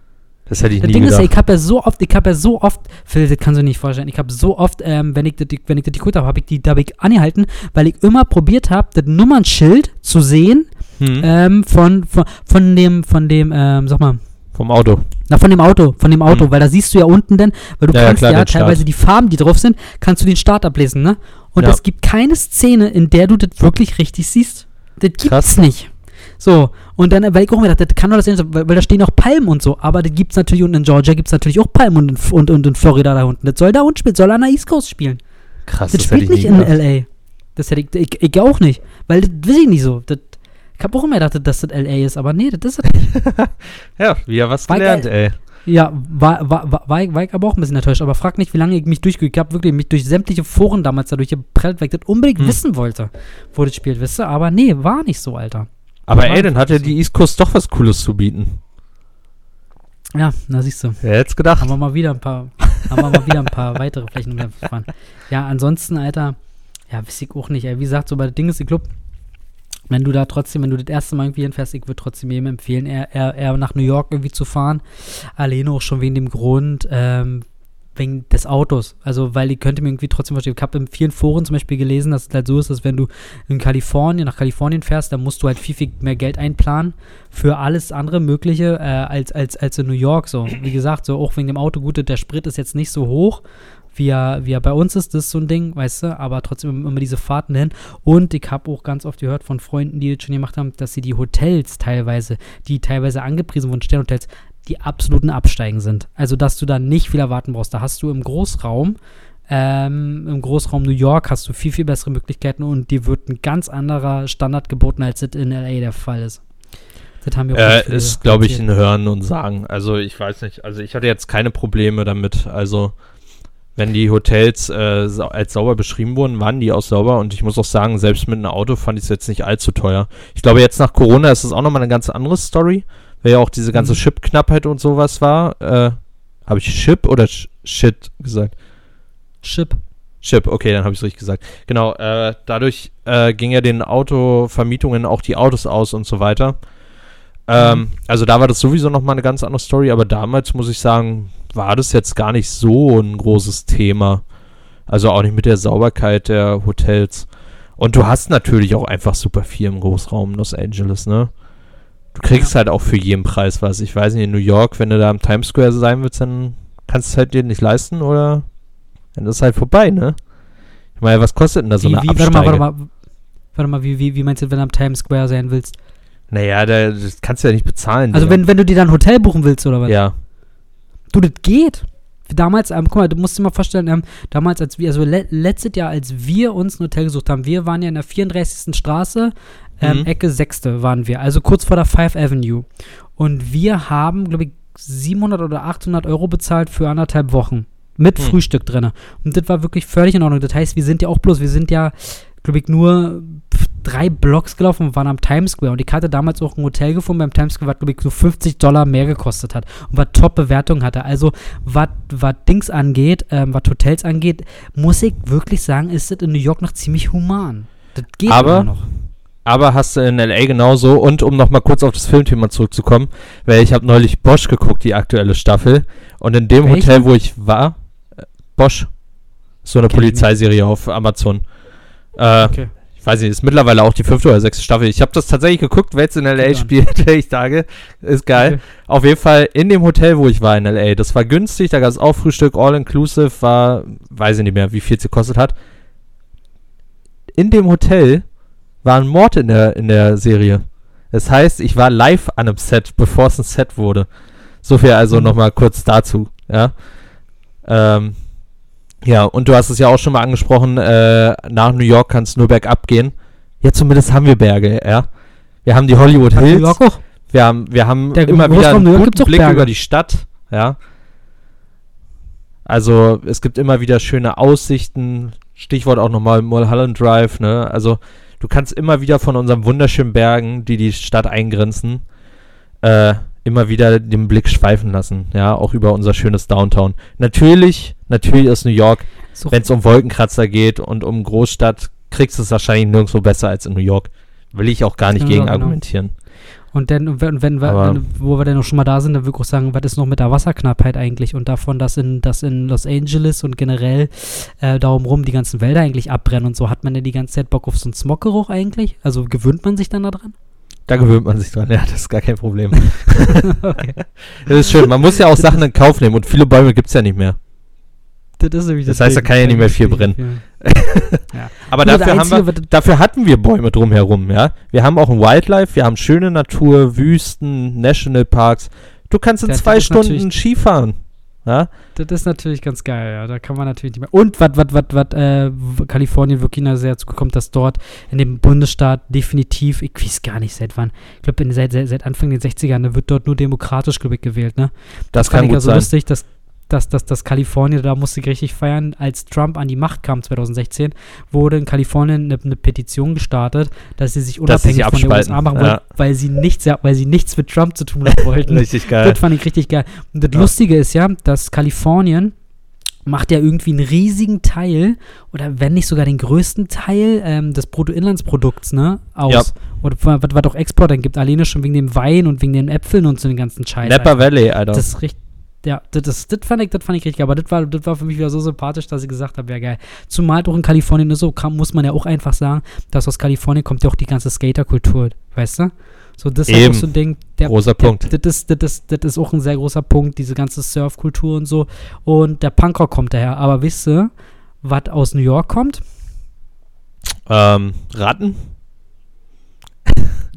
Speaker 2: Das hätte ich
Speaker 1: Das
Speaker 2: nie
Speaker 1: Ding ist,
Speaker 2: gedacht.
Speaker 1: ja, ich habe ja so oft, ich habe ja so oft, Phil, das kannst du nicht vorstellen, ich habe so oft, ähm, wenn ich das, wenn ich das habe, habe ich die, da habe ich angehalten, weil ich immer probiert habe, das Nummernschild zu sehen,
Speaker 2: hm.
Speaker 1: ähm, von, von, von dem, von dem, ähm, sag mal,
Speaker 2: Vom Auto.
Speaker 1: na, von dem Auto, von dem Auto,
Speaker 2: Mhm.
Speaker 1: weil da siehst du ja unten denn, weil du
Speaker 2: Ja, ja,
Speaker 1: kannst
Speaker 2: klar,
Speaker 1: ja,
Speaker 2: den Start.
Speaker 1: teilweise die Farben, die drauf sind, kannst du den Start ablesen, ne? Und
Speaker 2: Ja.
Speaker 1: es gibt keine Szene, in der du das wirklich richtig siehst. Das gibt's
Speaker 2: Krass.
Speaker 1: nicht. So, und dann, weil ich auch mir dachte, das kann doch das sein, weil, weil da stehen auch Palmen und so, aber das gibt's natürlich, und in Georgia gibt's natürlich auch Palmen und in, und, und in Florida da unten. Das soll da unten spielen, soll an der East Coast spielen.
Speaker 2: Krass,
Speaker 1: Das,
Speaker 2: das,
Speaker 1: spielt
Speaker 2: ich
Speaker 1: nicht in
Speaker 2: gedacht.
Speaker 1: L.A. Das hätte ich, ich, ich auch nicht, weil das weiß ich nicht so. Das, ich habe auch immer gedacht, dass das L.A. ist, aber nee, das ist es nicht.
Speaker 2: Ja, wieder was
Speaker 1: War
Speaker 2: gelernt,
Speaker 1: geil.
Speaker 2: ey.
Speaker 1: Ja, war, war, war, war, ich- war ich aber auch ein bisschen enttäuscht. Aber frag nicht, wie lange ich mich durchgeguckt habe. Wirklich, mich durch sämtliche Foren damals dadurch geprellt, weil ich das unbedingt
Speaker 2: Hm.
Speaker 1: wissen wollte, wo das spielt, wisst ihr? Aber nee, war nicht so, Alter.
Speaker 2: Aber ey, dann hat ja die East Coast doch was Cooles zu bieten.
Speaker 1: Ja, na siehst du.
Speaker 2: Wer hätte gedacht?
Speaker 1: Haben wir mal wieder ein paar, haben wir mal wieder ein paar weitere Flächen umgefahren. Ja, ansonsten, Alter, ja, weiß ich auch nicht. Ey. Wie gesagt, so bei Ding ist, ich glaub, wenn du da trotzdem, wenn du das erste Mal irgendwie hinfährst, ich würde trotzdem jedem empfehlen, eher, eher, eher nach New York irgendwie zu fahren. Alleine auch schon wegen dem Grund, ähm, wegen des Autos. Also, weil ich könnte mir irgendwie trotzdem verstehen. Ich habe in vielen Foren zum Beispiel gelesen, dass es halt so ist, dass wenn du in Kalifornien, nach Kalifornien fährst, dann musst du halt viel, viel mehr Geld einplanen für alles andere Mögliche äh, als, als, als in New York. So, wie gesagt, so auch wegen dem Auto, gut, der Sprit ist jetzt nicht so hoch, wie er, wie er bei uns ist, das ist so ein Ding, weißt du, aber trotzdem immer diese Fahrten hin. Und ich habe auch ganz oft gehört von Freunden, die das schon gemacht haben, dass sie die Hotels teilweise, die teilweise angepriesen wurden, Sternhotels, die absoluten Absteigen sind. Also, dass du da nicht viel erwarten brauchst. Da hast du im Großraum, ähm, im Großraum New York hast du viel, viel bessere Möglichkeiten und dir wird ein ganz anderer Standard geboten, als das in LA der Fall ist.
Speaker 2: Das haben wir auch äh, ist, glaube ich, ein Hören und Sagen. Also, ich weiß nicht. Also, ich hatte jetzt keine Probleme damit. Also, wenn die Hotels äh, als sauber beschrieben wurden, waren die auch sauber und ich muss auch sagen, selbst mit einem Auto fand ich es jetzt nicht allzu teuer. Ich glaube, jetzt nach Corona ist es auch nochmal eine ganz andere Story weil ja auch diese ganze mhm. Chip-Knappheit und sowas war. Äh, habe ich Chip oder Sh Shit gesagt?
Speaker 1: Chip.
Speaker 2: Chip, okay, dann habe ich es richtig gesagt. Genau, äh, dadurch äh, ging ja den Autovermietungen auch die Autos aus und so weiter. Ähm, mhm. Also da war das sowieso nochmal eine ganz andere Story, aber damals muss ich sagen, war das jetzt gar nicht so ein großes Thema. Also auch nicht mit der Sauberkeit der Hotels. Und du hast natürlich auch einfach super viel im Großraum Los Angeles, ne? Du kriegst ja. halt auch für jeden Preis was. Ich weiß nicht, in New York, wenn du da am Times Square sein willst, dann kannst du es halt dir nicht leisten oder dann ist es halt vorbei, ne? Ich meine, was kostet denn da so
Speaker 1: wie,
Speaker 2: eine
Speaker 1: wie, Absteige? Warte mal, warte mal, warte mal wie, wie, wie meinst du, wenn du am Times Square sein willst?
Speaker 2: Naja, da, das kannst du ja nicht bezahlen.
Speaker 1: Also wenn, wenn du dir dann ein Hotel buchen willst oder was?
Speaker 2: Ja.
Speaker 1: Du, das geht. Damals, ähm, guck mal, du musst dir mal vorstellen, ähm, damals, als wir, also le letztes Jahr, als wir uns ein Hotel gesucht haben, wir waren ja in der 34. Straße ähm, mhm. Ecke 6. waren wir, also kurz vor der Five Avenue. Und wir haben, glaube ich, 700 oder 800 Euro bezahlt für anderthalb Wochen. Mit mhm. Frühstück drin. Und das war wirklich völlig in Ordnung. Das heißt, wir sind ja auch bloß, wir sind ja, glaube ich, nur drei Blocks gelaufen und waren am Times Square. Und ich hatte damals auch ein Hotel gefunden beim Times Square, was, glaube ich, so 50 Dollar mehr gekostet hat. Und was Top-Bewertung hatte. Also, was Dings angeht, ähm, was Hotels angeht, muss ich wirklich sagen, ist das in New York noch ziemlich human.
Speaker 2: Das geht Aber immer noch aber hast du in LA genauso. Und um nochmal kurz auf das Filmthema zurückzukommen, weil ich habe neulich Bosch geguckt, die aktuelle Staffel. Und in dem Welche? Hotel, wo ich war, äh, Bosch, so eine Polizeiserie auf Amazon. Äh, okay. Ich weiß nicht, ist mittlerweile auch die fünfte oder sechste Staffel. Ich habe das tatsächlich geguckt, wer jetzt in LA spielt. ich sage, ist geil. Okay. Auf jeden Fall in dem Hotel, wo ich war in LA. Das war günstig, da gab es auch Frühstück, all inclusive, war, weiß ich nicht mehr, wie viel es gekostet hat. In dem Hotel war ein Mord in der, in der Serie. Das heißt, ich war live an einem Set, bevor es ein Set wurde. So viel also mhm. nochmal kurz dazu, ja. Ähm, ja, und du hast es ja auch schon mal angesprochen, äh, nach New York kann es nur bergab gehen. Ja, zumindest haben wir Berge, ja. Wir haben die Hollywood Hills. New York auch? Wir haben, wir haben der immer wieder einen guten Blick Berge. über die Stadt, ja. Also es gibt immer wieder schöne Aussichten. Stichwort auch nochmal Mulholland Drive, ne? Also du kannst immer wieder von unseren wunderschönen Bergen, die die Stadt eingrenzen, äh, immer wieder den Blick schweifen lassen, ja, auch über unser schönes Downtown. Natürlich, natürlich ist New York, so. wenn es um Wolkenkratzer geht und um Großstadt, kriegst du es wahrscheinlich nirgendwo besser als in New York. Will ich auch gar nicht ja, gegen genau. argumentieren.
Speaker 1: Und dann, wenn, wenn, wenn, wo wir dann noch schon mal da sind, dann würde ich auch sagen, was ist noch mit der Wasserknappheit eigentlich und davon, dass in, dass in Los Angeles und generell äh, darum rum die ganzen Wälder eigentlich abbrennen und so, hat man ja die ganze Zeit Bock auf so einen Smoggeruch eigentlich? Also gewöhnt man sich dann daran?
Speaker 2: Da gewöhnt man sich dran, ja, das ist gar kein Problem. okay. Das ist schön, man muss ja auch Sachen in Kauf nehmen und viele Bäume gibt es ja nicht mehr. Das, das, das heißt, da kann ja nicht mehr viel brennen. Ja. Aber dafür, haben wir, dafür hatten wir Bäume drumherum, ja. Wir haben auch ein Wildlife, wir haben schöne Natur, Wüsten, Nationalparks. Du kannst in das, zwei Stunden Skifahren. Ja?
Speaker 1: Das ist natürlich ganz geil, ja. Da kann man natürlich nicht mehr. Und was, was, was, was, äh, Kalifornien wirklich sehr zukommt, dass dort in dem Bundesstaat definitiv, ich weiß gar nicht seit wann, ich glaube seit, seit, seit Anfang der 60ern, da wird dort nur demokratisch, glaube ich, gewählt, ne?
Speaker 2: Das, das kann gut ja so lustig,
Speaker 1: dass dass, dass, dass Kalifornien, da musste ich richtig feiern, als Trump an die Macht kam 2016, wurde in Kalifornien eine, eine Petition gestartet, dass sie sich unabhängig
Speaker 2: sie von
Speaker 1: der USA machen wollen, ja. weil, sie nichts, weil sie nichts mit Trump zu tun haben wollten.
Speaker 2: richtig geil.
Speaker 1: Das fand ich richtig geil. Und das ja. Lustige ist ja, dass Kalifornien macht ja irgendwie einen riesigen Teil oder wenn nicht sogar den größten Teil ähm, des Bruttoinlandsprodukts ne, aus. Ja. Oder was, was auch Export dann gibt, alleine schon wegen dem Wein und wegen den Äpfeln und so den ganzen Scheiß.
Speaker 2: Napa Valley, Alter.
Speaker 1: Das ist richtig Ja, das, das fand ich, das fand ich richtig, aber das war, das war für mich wieder so sympathisch, dass ich gesagt habe, ja geil. Zumal auch in Kalifornien ist so, kann, muss man ja auch einfach sagen, dass aus Kalifornien kommt ja auch die ganze Skaterkultur, weißt du? So, das ist auch so ein Ding, der,
Speaker 2: Großer
Speaker 1: der,
Speaker 2: Punkt.
Speaker 1: Das ist, das, ist, das ist auch ein sehr großer Punkt, diese ganze Surfkultur und so. Und der Punkrock kommt daher. Aber wisst ihr, was aus New York kommt?
Speaker 2: Ähm, Ratten?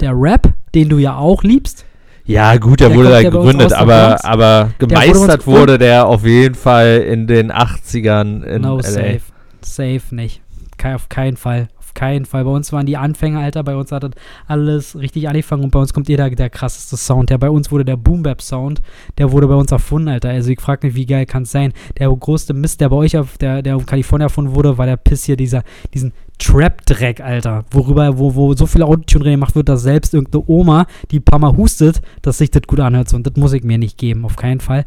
Speaker 1: Der Rap, den du ja auch liebst.
Speaker 2: Ja, gut, der,
Speaker 1: Der
Speaker 2: wurde
Speaker 1: kommt
Speaker 2: da gegründet,
Speaker 1: der
Speaker 2: aber, aber
Speaker 1: wurde
Speaker 2: gemeistert
Speaker 1: uns-
Speaker 2: wurde der auf jeden Fall in den 80ern in
Speaker 1: no,
Speaker 2: LA.
Speaker 1: safe. Safe nicht. Auf keinen Fall. Auf keinen Fall. Bei uns waren die Anfänger, Alter. Bei uns hat das alles richtig angefangen und bei uns kommt jeder der krasseste Sound. Der bei uns wurde der Boom Bap Sound. Der wurde bei uns erfunden, Alter. Also ich frage mich, wie geil kann es sein? Der größte Mist, der bei euch auf der, der in Kalifornien erfunden wurde, war der Piss hier, dieser, diesen Trap-Dreck, Alter. Worüber, wo, wo so viel Autotune gemacht wird, dass selbst irgendeine Oma, die ein paar Mal hustet, dass sich das gut anhört. Und das muss ich mir nicht geben, auf keinen Fall.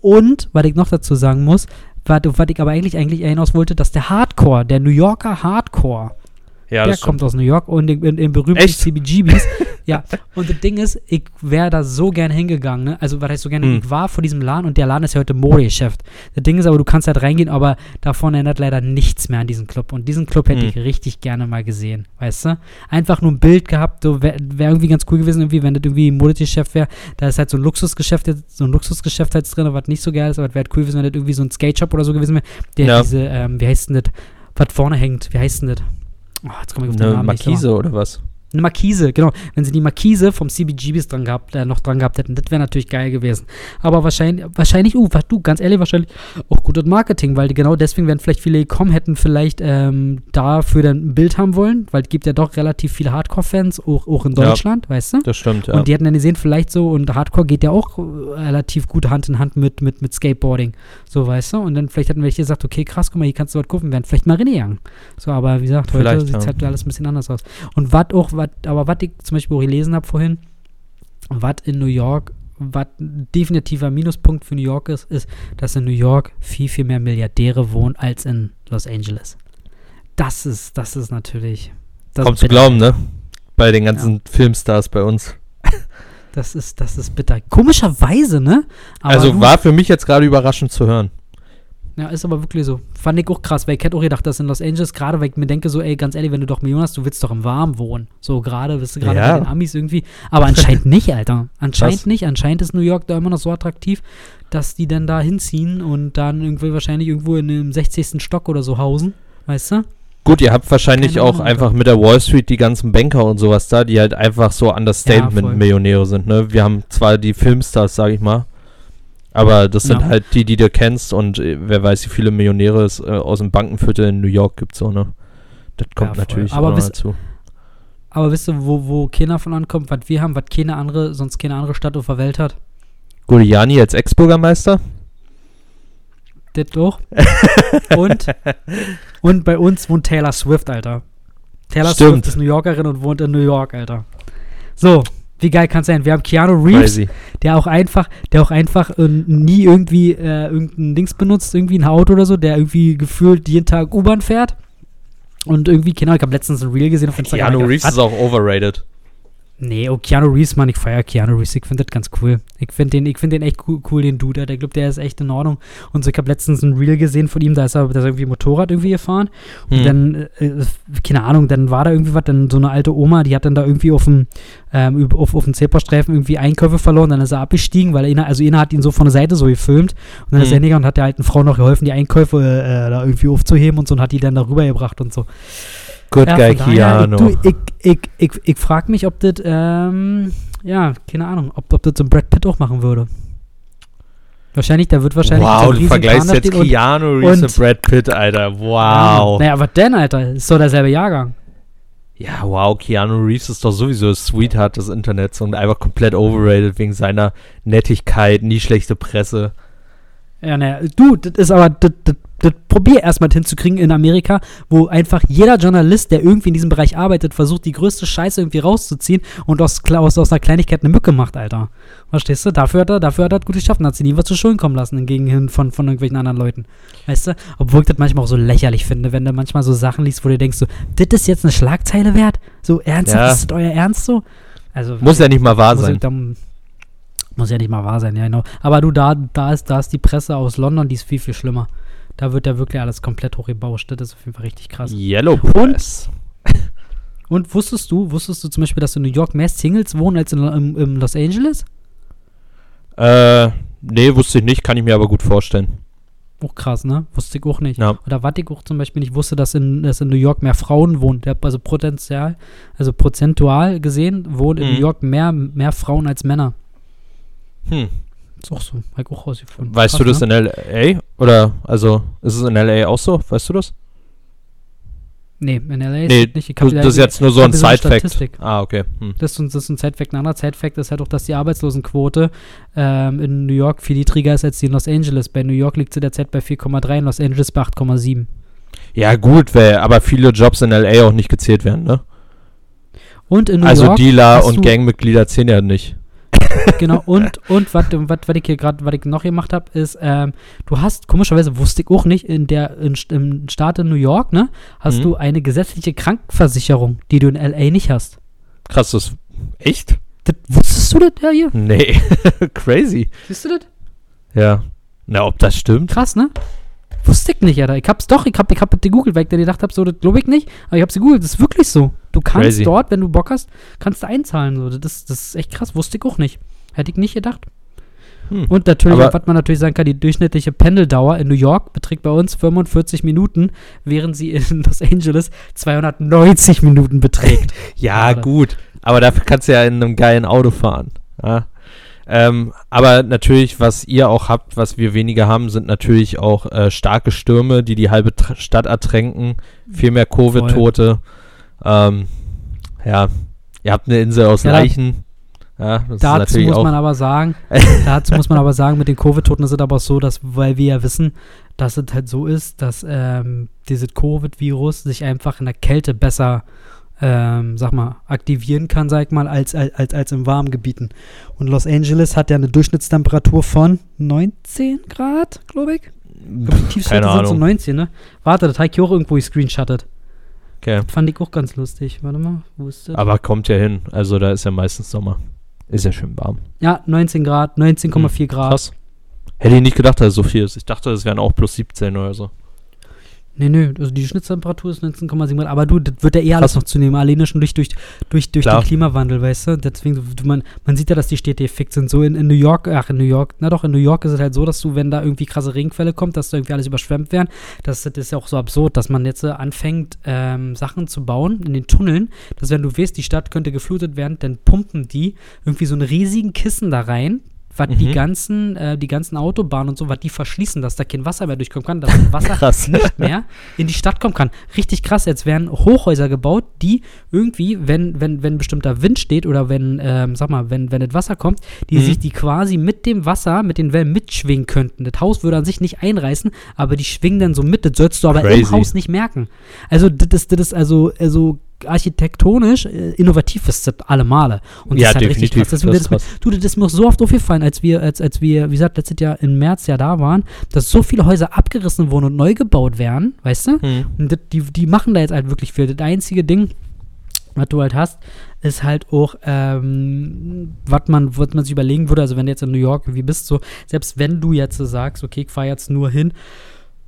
Speaker 1: Und, was ich noch dazu sagen muss, was, was ich aber eigentlich, eigentlich hinaus wollte, dass der Hardcore, der New Yorker Hardcore,
Speaker 2: Ja,
Speaker 1: der
Speaker 2: das
Speaker 1: kommt aus New York und in, in, in berühmten
Speaker 2: Echt?
Speaker 1: CBGBs. ja, und das Ding ist, ich wäre da so gerne hingegangen, ne? Also, was heißt so gerne,
Speaker 2: Hm.
Speaker 1: ich war vor diesem Laden und der Laden ist ja heute Modegeschäft. Das Ding ist aber, du kannst halt reingehen, aber davon ändert leider nichts mehr an diesen Club. Und diesen Club hätte
Speaker 2: Hm.
Speaker 1: ich richtig gerne mal gesehen, weißt du? Einfach nur ein Bild gehabt, so wäre wär irgendwie ganz cool gewesen, irgendwie, wenn das irgendwie ein Modegeschäft wäre. Da ist halt so ein Luxusgeschäft, jetzt- so ein Luxusgeschäft halt drin, was nicht so geil ist, aber es wäre halt cool gewesen, wenn das irgendwie so ein Skate Shop oder so gewesen wäre, der
Speaker 2: Ja.
Speaker 1: diese, ähm, wie heißt denn das, was vorne hängt, wie heißt denn das? Oh, jetzt komme ich auf den
Speaker 2: Eine
Speaker 1: Namen
Speaker 2: Markise oder was?
Speaker 1: Eine Markise, genau. Wenn sie die Markise vom CBGBs dran gehabt, äh, noch dran gehabt hätten, das wäre natürlich geil gewesen. Aber wahrscheinlich, wahrscheinlich, uh, was du, ganz ehrlich, wahrscheinlich auch gutes Marketing, weil genau deswegen werden vielleicht viele gekommen, hätten vielleicht ähm, dafür dann ein Bild haben wollen, weil es gibt ja doch relativ viele Hardcore-Fans, auch, auch in
Speaker 2: Ja.
Speaker 1: Deutschland, weißt du?
Speaker 2: Das stimmt, ja.
Speaker 1: Und die hätten dann gesehen, vielleicht so, und Hardcore geht ja auch äh, relativ gut Hand in Hand mit, mit, mit Skateboarding. So, weißt du? Und dann vielleicht hätten wir gesagt, okay, krass, guck mal, hier kannst du was gucken, wären vielleicht mal reingegangen. So, aber wie gesagt, heute sieht es
Speaker 2: ja.
Speaker 1: halt alles ein bisschen anders aus. Und was auch, wat, aber was ich zum Beispiel auch gelesen habe vorhin, was in New York, was ein definitiver Minuspunkt für New York ist, ist, dass in New York viel, viel mehr Milliardäre wohnen als in Los Angeles. Das ist, das ist natürlich. Das ist
Speaker 2: zu glauben, ne? Bei den ganzen Filmstars bei uns.
Speaker 1: Das ist, das ist bitter. Komischerweise, ne? Aber
Speaker 2: also war für mich jetzt gerade überraschend zu hören.
Speaker 1: Ja, ist aber wirklich so. Fand ich auch krass, weil ich hätte auch gedacht, dass in Los Angeles, gerade weil ich mir denke, so, ey, ganz ehrlich, wenn du doch Millionen hast, du willst doch im Warmen wohnen. So gerade, bist du gerade
Speaker 2: Ja.
Speaker 1: bei den Amis irgendwie. Aber anscheinend nicht, Alter. Anscheinend
Speaker 2: Was?
Speaker 1: nicht. Anscheinend ist New York da immer noch so attraktiv, dass die dann da hinziehen und dann irgendwie wahrscheinlich irgendwo in dem 60. Stock oder so hausen. Weißt du?
Speaker 2: Gut, ihr habt wahrscheinlich
Speaker 1: Keine
Speaker 2: auch
Speaker 1: Ahnung,
Speaker 2: einfach mit der Wall Street die ganzen Banker und sowas da, die halt einfach so Understatement-Millionäre sind, ne? Wir haben zwar die Filmstars, sag ich mal, aber das sind
Speaker 1: Ja.
Speaker 2: halt die, die du kennst und äh, wer weiß, wie viele Millionäre es äh, aus dem Bankenviertel in New York gibt, so, ne? Das kommt
Speaker 1: Ja,
Speaker 2: natürlich
Speaker 1: Aber wisst-
Speaker 2: dazu.
Speaker 1: Aber wisst ihr, wo, wo keiner von ankommt, was wir haben, was keine andere, sonst keine andere Stadt auf der Welt hat?
Speaker 2: Giuliani als Ex-Bürgermeister?
Speaker 1: Das doch. und, und bei uns wohnt Taylor Swift, Alter. Taylor
Speaker 2: Stimmt.
Speaker 1: Swift ist New Yorkerin und wohnt in New York, Alter. So, wie geil kann es sein? Wir haben Keanu Reeves,
Speaker 2: Crazy.
Speaker 1: der auch einfach, der auch einfach äh, nie irgendwie äh, irgendein Dings benutzt, irgendwie ein Auto oder so, der irgendwie gefühlt jeden Tag U-Bahn fährt. Und irgendwie, genau, ich habe letztens ein Reel gesehen auf Instagram.
Speaker 2: Keanu Reeves ist auch overrated.
Speaker 1: Nee, oh, Keanu Reeves, Mann, ich feiere Keanu Reeves, ich finde das ganz cool. Ich finde den, ich find den echt cool, cool den Dude, der glaubt, der ist echt in Ordnung. Und so, ich habe letztens ein Reel gesehen von ihm, da ist er, da ist er irgendwie Motorrad irgendwie gefahren. Und
Speaker 2: Hm.
Speaker 1: dann, äh, keine Ahnung, dann war da irgendwie was, dann so eine alte Oma, die hat dann da irgendwie auf dem, ähm, auf, auf dem Zebrastreifen irgendwie Einkäufe verloren, dann ist er abgestiegen, weil einer, also einer hat ihn so von der Seite so gefilmt und dann ist
Speaker 2: Hm.
Speaker 1: er hingegangen und hat der alten Frau noch geholfen, die Einkäufe äh, da irgendwie aufzuheben und so und hat die dann darüber gebracht und so.
Speaker 2: Good
Speaker 1: Ja,
Speaker 2: guy
Speaker 1: daher,
Speaker 2: Keanu.
Speaker 1: Ich, du, ich, ich, ich, ich frage mich, ob das, ähm, ja, keine Ahnung, ob, ob das so ein Brad Pitt auch machen würde. Wahrscheinlich, da wird wahrscheinlich
Speaker 2: wow, du vergleichst jetzt Keanu Reeves
Speaker 1: und-
Speaker 2: und Brad Pitt, Alter. Wow.
Speaker 1: Naja, was denn, Alter? Ist doch derselbe Jahrgang.
Speaker 2: Ja, wow, Keanu Reeves ist doch sowieso das Sweetheart des Internets und einfach komplett overrated wegen seiner Nettigkeit, nie schlechte Presse.
Speaker 1: Ja, naja, du, das ist aber, das, das, das probier erstmal hinzukriegen in Amerika, wo einfach jeder Journalist, der irgendwie in diesem Bereich arbeitet, versucht, die größte Scheiße irgendwie rauszuziehen und aus, aus, aus einer Kleinigkeit eine Mücke macht, Alter. Verstehst du? Dafür hat er, dafür hat er das gut geschafft und hat sie nie was zu Schulden kommen lassen, hin von, von irgendwelchen anderen Leuten. Weißt du? Obwohl ich das manchmal auch so lächerlich finde, wenn du manchmal so Sachen liest, wo du denkst, so, das ist jetzt eine Schlagzeile wert? So ernsthaft,
Speaker 2: Ja.
Speaker 1: ist das euer Ernst so? Also,
Speaker 2: Muss ja nicht mal wahr sein.
Speaker 1: Muss ja nicht mal wahr sein, ja genau. Aber du, da, da, ist, da ist die Presse aus London, die ist viel, viel schlimmer. Da wird ja wirklich alles komplett hochgebauscht. Das ist auf jeden Fall richtig krass.
Speaker 2: Yellow Press.
Speaker 1: Und wusstest du, wusstest du zum Beispiel, dass in New York mehr Singles wohnen als in, in, in Los Angeles?
Speaker 2: Äh, nee, wusste ich nicht, kann ich mir aber gut vorstellen.
Speaker 1: Auch krass, ne? Wusste ich auch nicht.
Speaker 2: Ja.
Speaker 1: Oder was ich auch zum Beispiel nicht wusste, dass in, dass in New York mehr Frauen wohnen. Also potenzial, also prozentual gesehen wohnen in
Speaker 2: Mhm.
Speaker 1: New York mehr, mehr Frauen als Männer.
Speaker 2: Hm.
Speaker 1: Ist auch so. Hab ich auch rausgefunden.
Speaker 2: Weißt
Speaker 1: Krass,
Speaker 2: du das
Speaker 1: ne?
Speaker 2: in L.A.? Oder, also, ist es in L.A. auch so? Weißt du das?
Speaker 1: Nee, in LA ist
Speaker 2: Nee,
Speaker 1: es nicht. Ich
Speaker 2: das ist jetzt nur so ein Side-Fact. Ah, okay. Hm.
Speaker 1: Das ist, ein- das ist ein Side-Fact. Ein anderer Side-Fact ist halt auch, dass die Arbeitslosenquote ähm, in New York viel niedriger ist als die in Los Angeles. Bei New York liegt sie derzeit bei 4,3, in Los Angeles bei 8,7.
Speaker 2: Ja, gut, weil aber viele Jobs in L.A. auch nicht gezählt werden, ne?
Speaker 1: Und in New
Speaker 2: also
Speaker 1: York
Speaker 2: Dealer
Speaker 1: hast
Speaker 2: und Gangmitglieder zählen ja nicht.
Speaker 1: Genau, und, und was ich hier gerade, was ich noch gemacht habe, ist, ähm, du hast, komischerweise wusste ich auch nicht, in der, in, im Staat in New York, ne, hast
Speaker 2: Mhm.
Speaker 1: du eine gesetzliche Krankenversicherung, die du in L.A. nicht hast.
Speaker 2: Krass, das. Echt?
Speaker 1: Das, wusstest du das ja hier?
Speaker 2: Nee. Crazy.
Speaker 1: Siehst du das?
Speaker 2: Ja. Na, ob das stimmt?
Speaker 1: Krass, ne? Wusste ich nicht, Alter. Ich hab's doch, ich hab, ich hab das gegoogelt, weil ich dann gedacht hab, so, das glaube ich nicht. Aber ich hab's gegoogelt, das ist wirklich so. Du kannst
Speaker 2: Crazy.
Speaker 1: dort, wenn du Bock hast, kannst du einzahlen. So. Das, das ist echt krass, wusste ich auch nicht. Hätte ich nicht gedacht.
Speaker 2: Hm.
Speaker 1: Und natürlich, auch, was man natürlich sagen kann, die durchschnittliche Pendeldauer in New York beträgt bei uns 45 Minuten, während sie in Los Angeles 290 Minuten beträgt.
Speaker 2: Ja,
Speaker 1: Schade.
Speaker 2: gut. Aber dafür kannst du ja in einem geilen Auto fahren. Ja. Ähm, aber natürlich, was ihr auch habt, was wir weniger haben, sind natürlich auch äh, starke Stürme, die die halbe Tr Stadt ertränken. Viel mehr Covid-Tote. Ähm, ja, ihr habt eine Insel aus
Speaker 1: Ja,
Speaker 2: Leichen. Ja,
Speaker 1: Dazu muss man aber sagen, dazu muss man aber sagen, mit den Covid-Toten ist es aber auch so, dass, weil wir ja wissen, dass es halt so ist, dass ähm, dieses Covid-Virus sich einfach in der Kälte besser, ähm, sag mal, aktivieren kann, sag ich mal, als, als, als, in warmen Gebieten. Und Los Angeles hat ja eine Durchschnittstemperatur von 19 Grad, glaube ich. Die Tiefstwerte sind so
Speaker 2: Ahnung.
Speaker 1: 19, ne? Warte, das habe ich hier auch irgendwo gescreenshottet.
Speaker 2: Okay.
Speaker 1: Fand ich auch ganz lustig. Warte mal, wo ist das?
Speaker 2: Aber kommt ja hin. Also da ist ja meistens Sommer. Ist ja schön warm.
Speaker 1: Ja, 19 Grad, 19,4 Grad.
Speaker 2: Krass. Hätte ich nicht gedacht, dass es so viel ist. Ich dachte, es wären auch plus 17 oder so.
Speaker 1: Nee, nee, also die Schnitttemperatur ist 19,7 Grad, aber du, das wird ja eh alles noch zunehmen, alleine schon durch, durch, durch, durch
Speaker 2: Klar.
Speaker 1: den Klimawandel, weißt du? Deswegen, du, man, man sieht ja, dass die Städte effekt sind. So in, in New York, ach, in New York, na doch, in New York ist es halt so, dass du, wenn da irgendwie krasse Regenfälle kommt, dass da irgendwie alles überschwemmt werden. Das, das ist ja auch so absurd, dass man jetzt äh, anfängt, ähm, Sachen zu bauen in den Tunneln, dass wenn du weißt, die Stadt könnte geflutet werden, dann pumpen die irgendwie so einen riesigen Kissen da rein, was die
Speaker 2: Mhm.
Speaker 1: ganzen, äh, die ganzen Autobahnen und so, was die verschließen, dass da kein Wasser mehr durchkommen kann, dass das Wasser
Speaker 2: Krass.
Speaker 1: nicht mehr in die Stadt kommen kann. Richtig krass, jetzt werden Hochhäuser gebaut, die irgendwie, wenn, wenn, wenn bestimmter Wind steht oder wenn, ähm, sag mal, wenn, wenn das Wasser kommt, die
Speaker 2: Mhm.
Speaker 1: sich die quasi mit dem Wasser, mit den Wellen mitschwingen könnten. Das Haus würde an sich nicht einreißen, aber die schwingen dann so mit. Das sollst du aber im
Speaker 2: Crazy.
Speaker 1: Haus nicht merken. Also, das ist, das ist also, also architektonisch, äh, innovativ ist das alle Male. Und
Speaker 2: Ja,
Speaker 1: das ist halt richtig krass. Deswegen,
Speaker 2: Das
Speaker 1: das du, das ist mir so oft aufgefallen, als wir, als, als wir, wie gesagt, letztes Jahr im März ja da waren, dass so viele Häuser abgerissen wurden und neu gebaut werden, weißt du?
Speaker 2: Hm.
Speaker 1: Und das, die, die machen da jetzt halt wirklich viel. Das einzige Ding, was du halt hast, ist halt auch, ähm, was man, was man sich überlegen würde, also wenn du jetzt in New York irgendwie bist, so, selbst wenn du jetzt so sagst, okay, ich fahre jetzt nur hin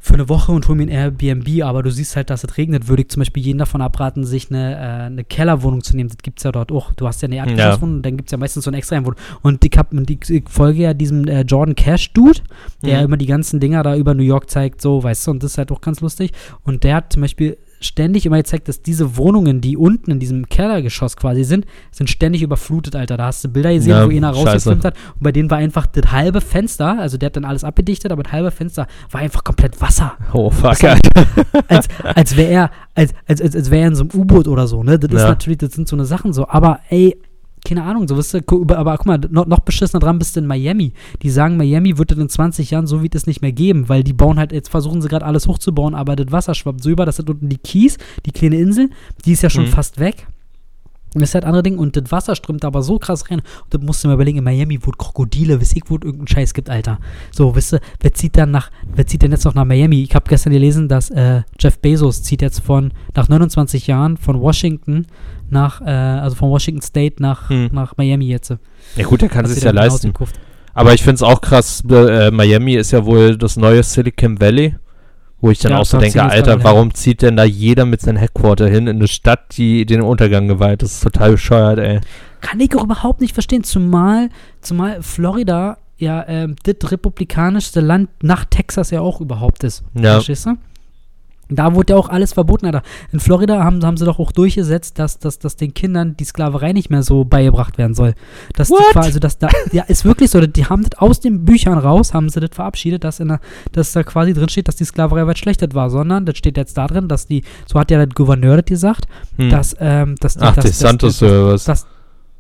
Speaker 1: für eine Woche und hol mir ein Airbnb, aber du siehst halt, dass es regnet, würde ich zum Beispiel jeden davon abraten, sich eine, äh, eine Kellerwohnung zu nehmen. Das gibt es ja dort auch. Du hast ja eine Erdgeschosswohnung und dann gibt es ja meistens so eine extra Wohnung. Und ich, hab, ich, ich folge ja diesem äh, Jordan Cash Dude, der
Speaker 2: Mhm.
Speaker 1: immer die ganzen Dinger da über New York zeigt, so, weißt du, und das ist halt auch ganz lustig. Und der hat zum Beispiel ständig immer gezeigt, dass diese Wohnungen, die unten in diesem Kellergeschoss quasi sind, sind ständig überflutet, Alter. Da hast du Bilder gesehen,
Speaker 2: Ja,
Speaker 1: wo einer rausgefilmt hat und bei denen war einfach das halbe Fenster, also der hat dann alles abgedichtet, aber das halbe Fenster war einfach komplett Wasser.
Speaker 2: Oh, fuck.
Speaker 1: Das- Als, als wäre er, als, als, als, als wäre er in so einem U-Boot oder so, ne? Das ist
Speaker 2: Ja.
Speaker 1: natürlich, das sind so eine Sachen so, aber ey, keine Ahnung, so, weißt du, aber guck mal, noch, noch beschissener dran bist du in Miami. Die sagen, Miami wird es in 20 Jahren so wie es nicht mehr geben, weil die bauen halt, jetzt versuchen sie gerade alles hochzubauen, aber das Wasser schwappt so über, das sind unten die Keys, die kleine Insel, die ist ja schon
Speaker 2: Mhm.
Speaker 1: fast weg. Das ist halt andere Ding. Und das Wasser strömt aber so krass rein. Und du musst dir mal überlegen, in Miami, wo Krokodile, weiß ich, wo es irgendeinen Scheiß gibt, Alter. So, wisst ihr, wer zieht dann nach, wer zieht denn jetzt noch nach Miami? Ich habe gestern gelesen, dass äh, Jeff Bezos zieht jetzt von, nach 29 Jahren von Washington nach, äh, also von Washington State nach,
Speaker 2: Hm.
Speaker 1: nach Miami jetzt.
Speaker 2: Ja gut, der kann
Speaker 1: Hat
Speaker 2: sich ja
Speaker 1: Haus
Speaker 2: leisten. Aber ich finde es auch krass, äh, Miami ist ja wohl das neue Silicon Valley, wo ich dann
Speaker 1: Ja,
Speaker 2: auch so denke, Alter, warum zieht denn da jeder mit seinem Headquarter hin in eine Stadt, die den Untergang geweiht? Das ist total bescheuert, ey.
Speaker 1: Kann ich auch überhaupt nicht verstehen, zumal, zumal Florida ja ähm, das republikanischste Land nach Texas ja auch überhaupt ist.
Speaker 2: Ja.
Speaker 1: Verstehst du? Da wurde ja auch alles verboten, Alter. In Florida haben, haben sie doch auch durchgesetzt, dass, dass, dass den Kindern die Sklaverei nicht mehr so beigebracht werden soll. Dass die
Speaker 2: What?
Speaker 1: quasi, also dass da, ja, ist wirklich so, die haben das aus den Büchern raus, haben sie das verabschiedet, dass, in der, dass da quasi drin steht, dass die Sklaverei weit schlechter war, sondern das steht jetzt da drin, dass die, so hat ja der Gouverneur das gesagt,
Speaker 2: Hm.
Speaker 1: dass, ähm, dass die,
Speaker 2: Ach,
Speaker 1: dass,
Speaker 2: was?
Speaker 1: dass,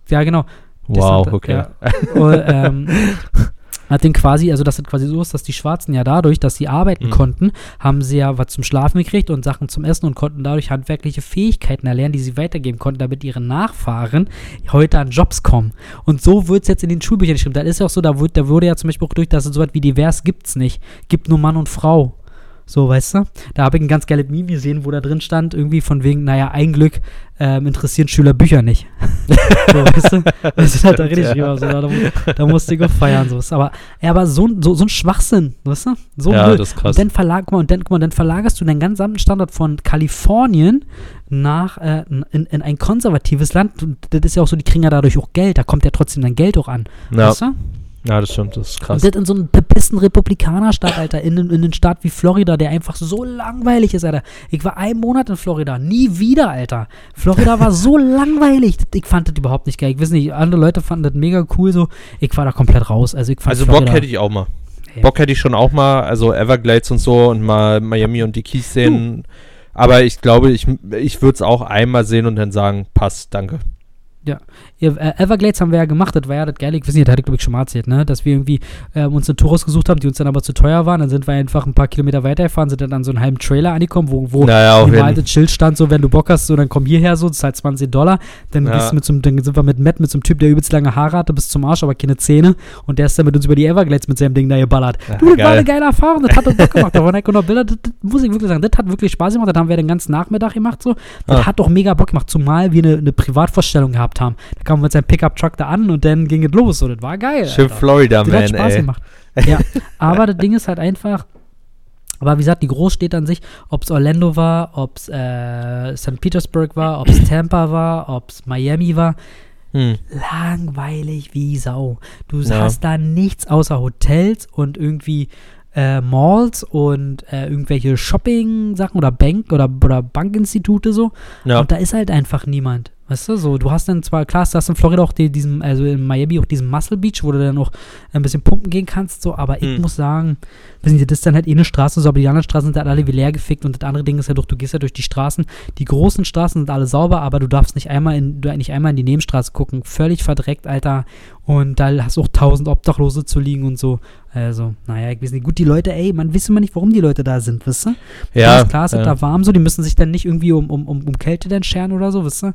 Speaker 1: ja, genau.
Speaker 2: wow,
Speaker 1: DeSantis,
Speaker 2: okay.
Speaker 1: ja. Und, ähm, hat den quasi, also dass es quasi so ist, dass die Schwarzen ja dadurch, dass sie arbeiten
Speaker 2: Mhm.
Speaker 1: konnten, haben sie ja was zum Schlafen gekriegt und Sachen zum Essen und konnten dadurch handwerkliche Fähigkeiten erlernen, die sie weitergeben konnten, damit ihre Nachfahren heute an Jobs kommen. Und so wird es jetzt in den Schulbüchern geschrieben. Da ist ja auch so, da, wird, da wurde ja zum Beispiel auch durch, dass es so was wie divers gibt's nicht. Gibt nur Mann und Frau. So, weißt du? Da habe ich ein ganz geiles Meme gesehen, wo da drin stand, irgendwie von wegen, naja, ein Glück ähm, interessieren Schüler Bücher nicht. so, weißt du? Ist halt da richtig drüber, so, da, da, mu- da musste ich auch feiern. So. Aber, ja, aber so, ein- so, so ein Schwachsinn, weißt du? So
Speaker 2: Ja,
Speaker 1: Müll.
Speaker 2: das ist krass.
Speaker 1: Und dann, verlag, guck mal, und dann, guck mal, dann verlagerst du deinen ganzen gesamten Standort von Kalifornien nach äh, in, in ein konservatives Land. Das ist ja auch so, die kriegen ja dadurch auch Geld. Da kommt ja trotzdem dann Geld auch an.
Speaker 2: Ja,
Speaker 1: Weißt du?
Speaker 2: Ja, das stimmt, das ist krass.
Speaker 1: Und das in so einem bepissten Republikanerstaat, Alter, in, in einem Staat wie Florida, der einfach so langweilig ist, Alter. Ich war einen Monat in Florida, nie wieder, Alter. Florida war so langweilig. Ich fand das überhaupt nicht geil. Ich weiß nicht, andere Leute fanden das mega cool so. Ich war da komplett raus. Also, ich fand
Speaker 2: Also
Speaker 1: Florida,
Speaker 2: Bock hätte ich auch mal.
Speaker 1: Ja.
Speaker 2: Bock hätte ich schon auch mal, also Everglades und so und mal Miami und die Keys sehen. Aber ich glaube, ich, ich würde es auch einmal sehen und dann sagen, passt, danke.
Speaker 1: Ja, äh, Everglades haben wir ja gemacht, das war ja das Geile, ich weiß nicht, das hatte ich glaube ich schon mal erzählt, ne? dass wir irgendwie ähm, uns eine Tour ausgesucht haben, die uns dann aber zu teuer waren, dann sind wir einfach ein paar Kilometer weitergefahren, sind dann an so einen halben Trailer angekommen, wo, wo
Speaker 2: Naja,
Speaker 1: mal das Schild stand, so wenn du Bock hast, so dann komm hierher, so, das ist halt 20 Dollar, dann,
Speaker 2: Ja.
Speaker 1: mit so, einem- dann sind wir mit Matt, mit so einem Typ, der übelst lange Haare hatte, bis zum Arsch, aber keine Zähne und der ist dann mit uns über die Everglades mit seinem Ding da geballert.
Speaker 2: Ja,
Speaker 1: du, das war
Speaker 2: geil.
Speaker 1: eine geile Erfahrung, das hat uns Bock gemacht, da waren noch Bilder, das, das muss ich wirklich sagen, das hat wirklich Spaß gemacht, das haben wir den ganzen Nachmittag gemacht, so, das
Speaker 2: Ah.
Speaker 1: hat doch mega Bock gemacht, zumal wir eine, eine Privatvorstellung gehabt haben. Da kam mit seinem Pickup-Truck da an und dann ging es los. So, das war geil.
Speaker 2: Schön
Speaker 1: Alter.
Speaker 2: Florida,
Speaker 1: Das hat
Speaker 2: man,
Speaker 1: Spaß
Speaker 2: ey.
Speaker 1: gemacht. Ja, aber das Ding ist halt einfach. Aber wie gesagt, die Großstädte an sich, ob es Orlando war, ob es äh, St. Petersburg war, ob es Tampa war, ob es Miami war,
Speaker 2: Hm.
Speaker 1: langweilig wie Sau. Du
Speaker 2: Ja.
Speaker 1: hast da nichts außer Hotels und irgendwie äh, Malls und äh, irgendwelche Shopping-Sachen oder Bank oder, oder Bankinstitute so.
Speaker 2: Ja.
Speaker 1: Und da ist halt einfach niemand. Weißt du, so, du hast dann zwar, klar, du hast in Florida auch die, diesen, also in Miami auch diesen Muscle Beach, wo du dann auch ein bisschen pumpen gehen kannst, so, aber ich
Speaker 2: Hm.
Speaker 1: muss sagen, weiß nicht, das ist dann halt eh eine Straße, so, aber die anderen Straßen sind halt alle wie leer gefickt und das andere Ding ist ja doch, du gehst ja durch die Straßen, die großen Straßen sind alle sauber, aber du darfst nicht einmal in, du nicht einmal in die Nebenstraße gucken, völlig verdreckt, Alter, und da hast du auch tausend Obdachlose zu liegen und so, also, naja, ich weiß nicht, gut, die Leute, ey, man wissen mal nicht, warum die Leute da sind, weißt du?
Speaker 2: Ja,
Speaker 1: Ganz klar, es ist
Speaker 2: ja.
Speaker 1: da warm so, die müssen sich dann nicht irgendwie um, um, um, um Kälte dann scheren oder so, wisst ihr?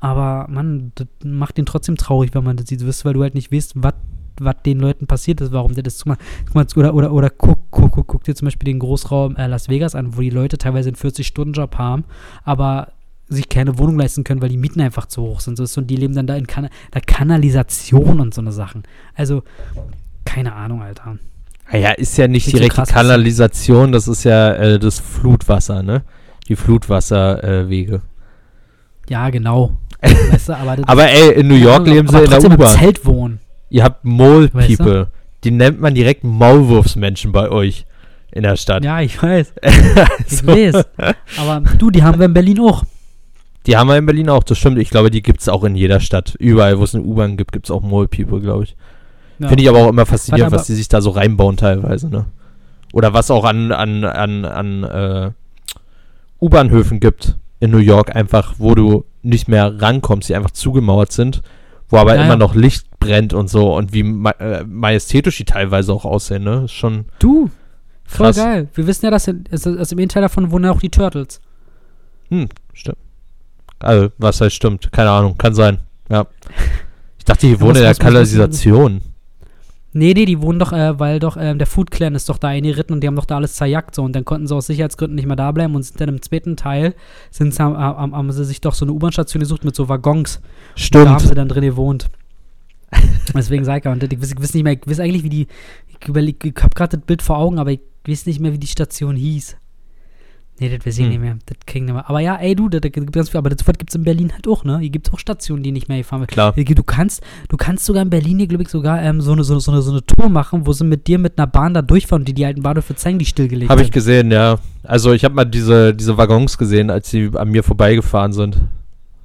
Speaker 1: Aber man, das macht den trotzdem traurig, wenn man das sieht, wisst ihr, weil du halt nicht weißt, was was den Leuten passiert ist, warum der das zumacht. Guck mal, oder, oder, oder guck, guck, guck, guck dir zum Beispiel den Großraum äh, Las Vegas an, wo die Leute teilweise einen 40-Stunden-Job haben, aber sich keine Wohnung leisten können, weil die Mieten einfach zu hoch sind. So, und die leben dann da in kan der Kanalisation und so eine Sachen. Also, keine Ahnung, Alter.
Speaker 2: Ah Ja, ist ja nicht
Speaker 1: so
Speaker 2: direkt die Kanalisation, das ist ja äh, das Flutwasser, ne? Die Flutwasserwege. Äh.
Speaker 1: Ja, genau. weißt du, aber
Speaker 2: Aber ey, in New York leben sie in der
Speaker 1: trotzdem im
Speaker 2: U-Bahn.
Speaker 1: Zelt wohnen.
Speaker 2: Ihr habt Mole
Speaker 1: Weißt du?
Speaker 2: People. Die nennt man direkt Maulwurfsmenschen bei euch in der Stadt.
Speaker 1: Ja, ich weiß. Ich
Speaker 2: Also,
Speaker 1: weiß. Aber du, die haben wir in Berlin auch.
Speaker 2: Die haben wir in Berlin auch, das stimmt. Ich glaube, die gibt es auch in jeder Stadt. Überall, wo es eine U-Bahn gibt, gibt es auch Mole People, glaube ich.
Speaker 1: Ja.
Speaker 2: Finde ich aber auch immer faszinierend, was die sich da so reinbauen teilweise, ne? Oder was auch an, an, an, an äh, U-Bahnhöfen gibt in New York, einfach, wo du nicht mehr rankommst, die einfach zugemauert sind, wo aber
Speaker 1: Ja,
Speaker 2: immer noch Licht brennt und so und wie ma äh, majestätisch die teilweise auch aussehen, ne? Ist schon
Speaker 1: Du, voll
Speaker 2: krass.
Speaker 1: geil. Wir wissen ja, dass in, also, also im Innenteil davon wohnen auch die Turtles.
Speaker 2: Hm, stimmt. Also, was heißt stimmt? Keine Ahnung, kann sein. Ja. Ich dachte, die wohnen in der Kanalisation.
Speaker 1: Nee, nee, die wohnen doch, äh, weil doch ähm, der Food Clan ist doch da eingeritten und die haben doch da alles zerjagt so und dann konnten sie aus Sicherheitsgründen nicht mehr da bleiben und sind dann im zweiten Teil sind sie, haben, haben, haben sie sich doch so eine U-Bahn-Station gesucht mit so Waggons. Da haben sie
Speaker 2: Stimmt.
Speaker 1: dann drin gewohnt. Deswegen sag ich ja, und ich weiß, ich weiß nicht mehr, ich weiß eigentlich, wie die, ich überleg, ich hab gerade das Bild vor Augen, aber ich weiß nicht mehr, wie die Station hieß. Nee, das weiß ich
Speaker 2: Hm.
Speaker 1: nicht mehr. Das kriegen wir. Aber ja, ey, du, das, das gibt ganz viel, aber das gibt es in Berlin halt auch, ne? Hier gibt es auch Stationen, die nicht mehr gefahren werden.
Speaker 2: Klar.
Speaker 1: Hier, Du kannst, du kannst sogar in Berlin hier, glaube ich, sogar ähm, so, eine, so, eine, so, eine, so eine Tour machen, wo sie mit dir mit einer Bahn da durchfahren die die alten Bahnhöfe zeigen, die stillgelegt
Speaker 2: Habe ich gesehen, ja. Also, ich habe mal diese, diese Waggons gesehen, als sie an mir vorbeigefahren sind.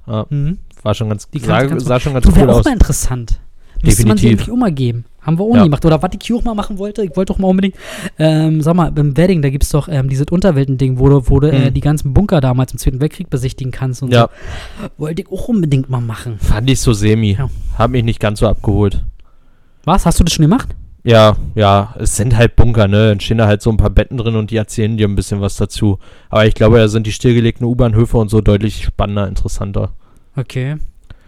Speaker 2: Ja,
Speaker 1: Mhm.
Speaker 2: war schon ganz,
Speaker 1: Die
Speaker 2: sah,
Speaker 1: du-
Speaker 2: sah schon ganz
Speaker 1: Du,
Speaker 2: cool
Speaker 1: auch
Speaker 2: aus.
Speaker 1: mal interessant. Müsste man sie
Speaker 2: Definitiv.
Speaker 1: eigentlich auch mal geben. Haben wir auch
Speaker 2: Ja.
Speaker 1: nie gemacht. Oder was ich hier auch mal machen wollte, ich wollte auch mal unbedingt, ähm, sag mal, beim Wedding, da gibt es doch ähm, dieses Unterwelten-Ding, wo du, wo du äh,
Speaker 2: Mhm.
Speaker 1: die ganzen Bunker damals im Zweiten Weltkrieg besichtigen kannst und
Speaker 2: Ja,
Speaker 1: so. Wollte ich auch unbedingt mal machen.
Speaker 2: fand ich so semi.
Speaker 1: Ja.
Speaker 2: Hab mich nicht ganz so abgeholt.
Speaker 1: Was? Hast du das schon gemacht?
Speaker 2: Ja, ja, es sind halt Bunker, ne? Dann stehen da halt so ein paar Betten drin und die erzählen dir ein bisschen was dazu. Aber ich glaube, da sind die stillgelegten U-Bahnhöfe und so deutlich spannender, interessanter.
Speaker 1: Okay.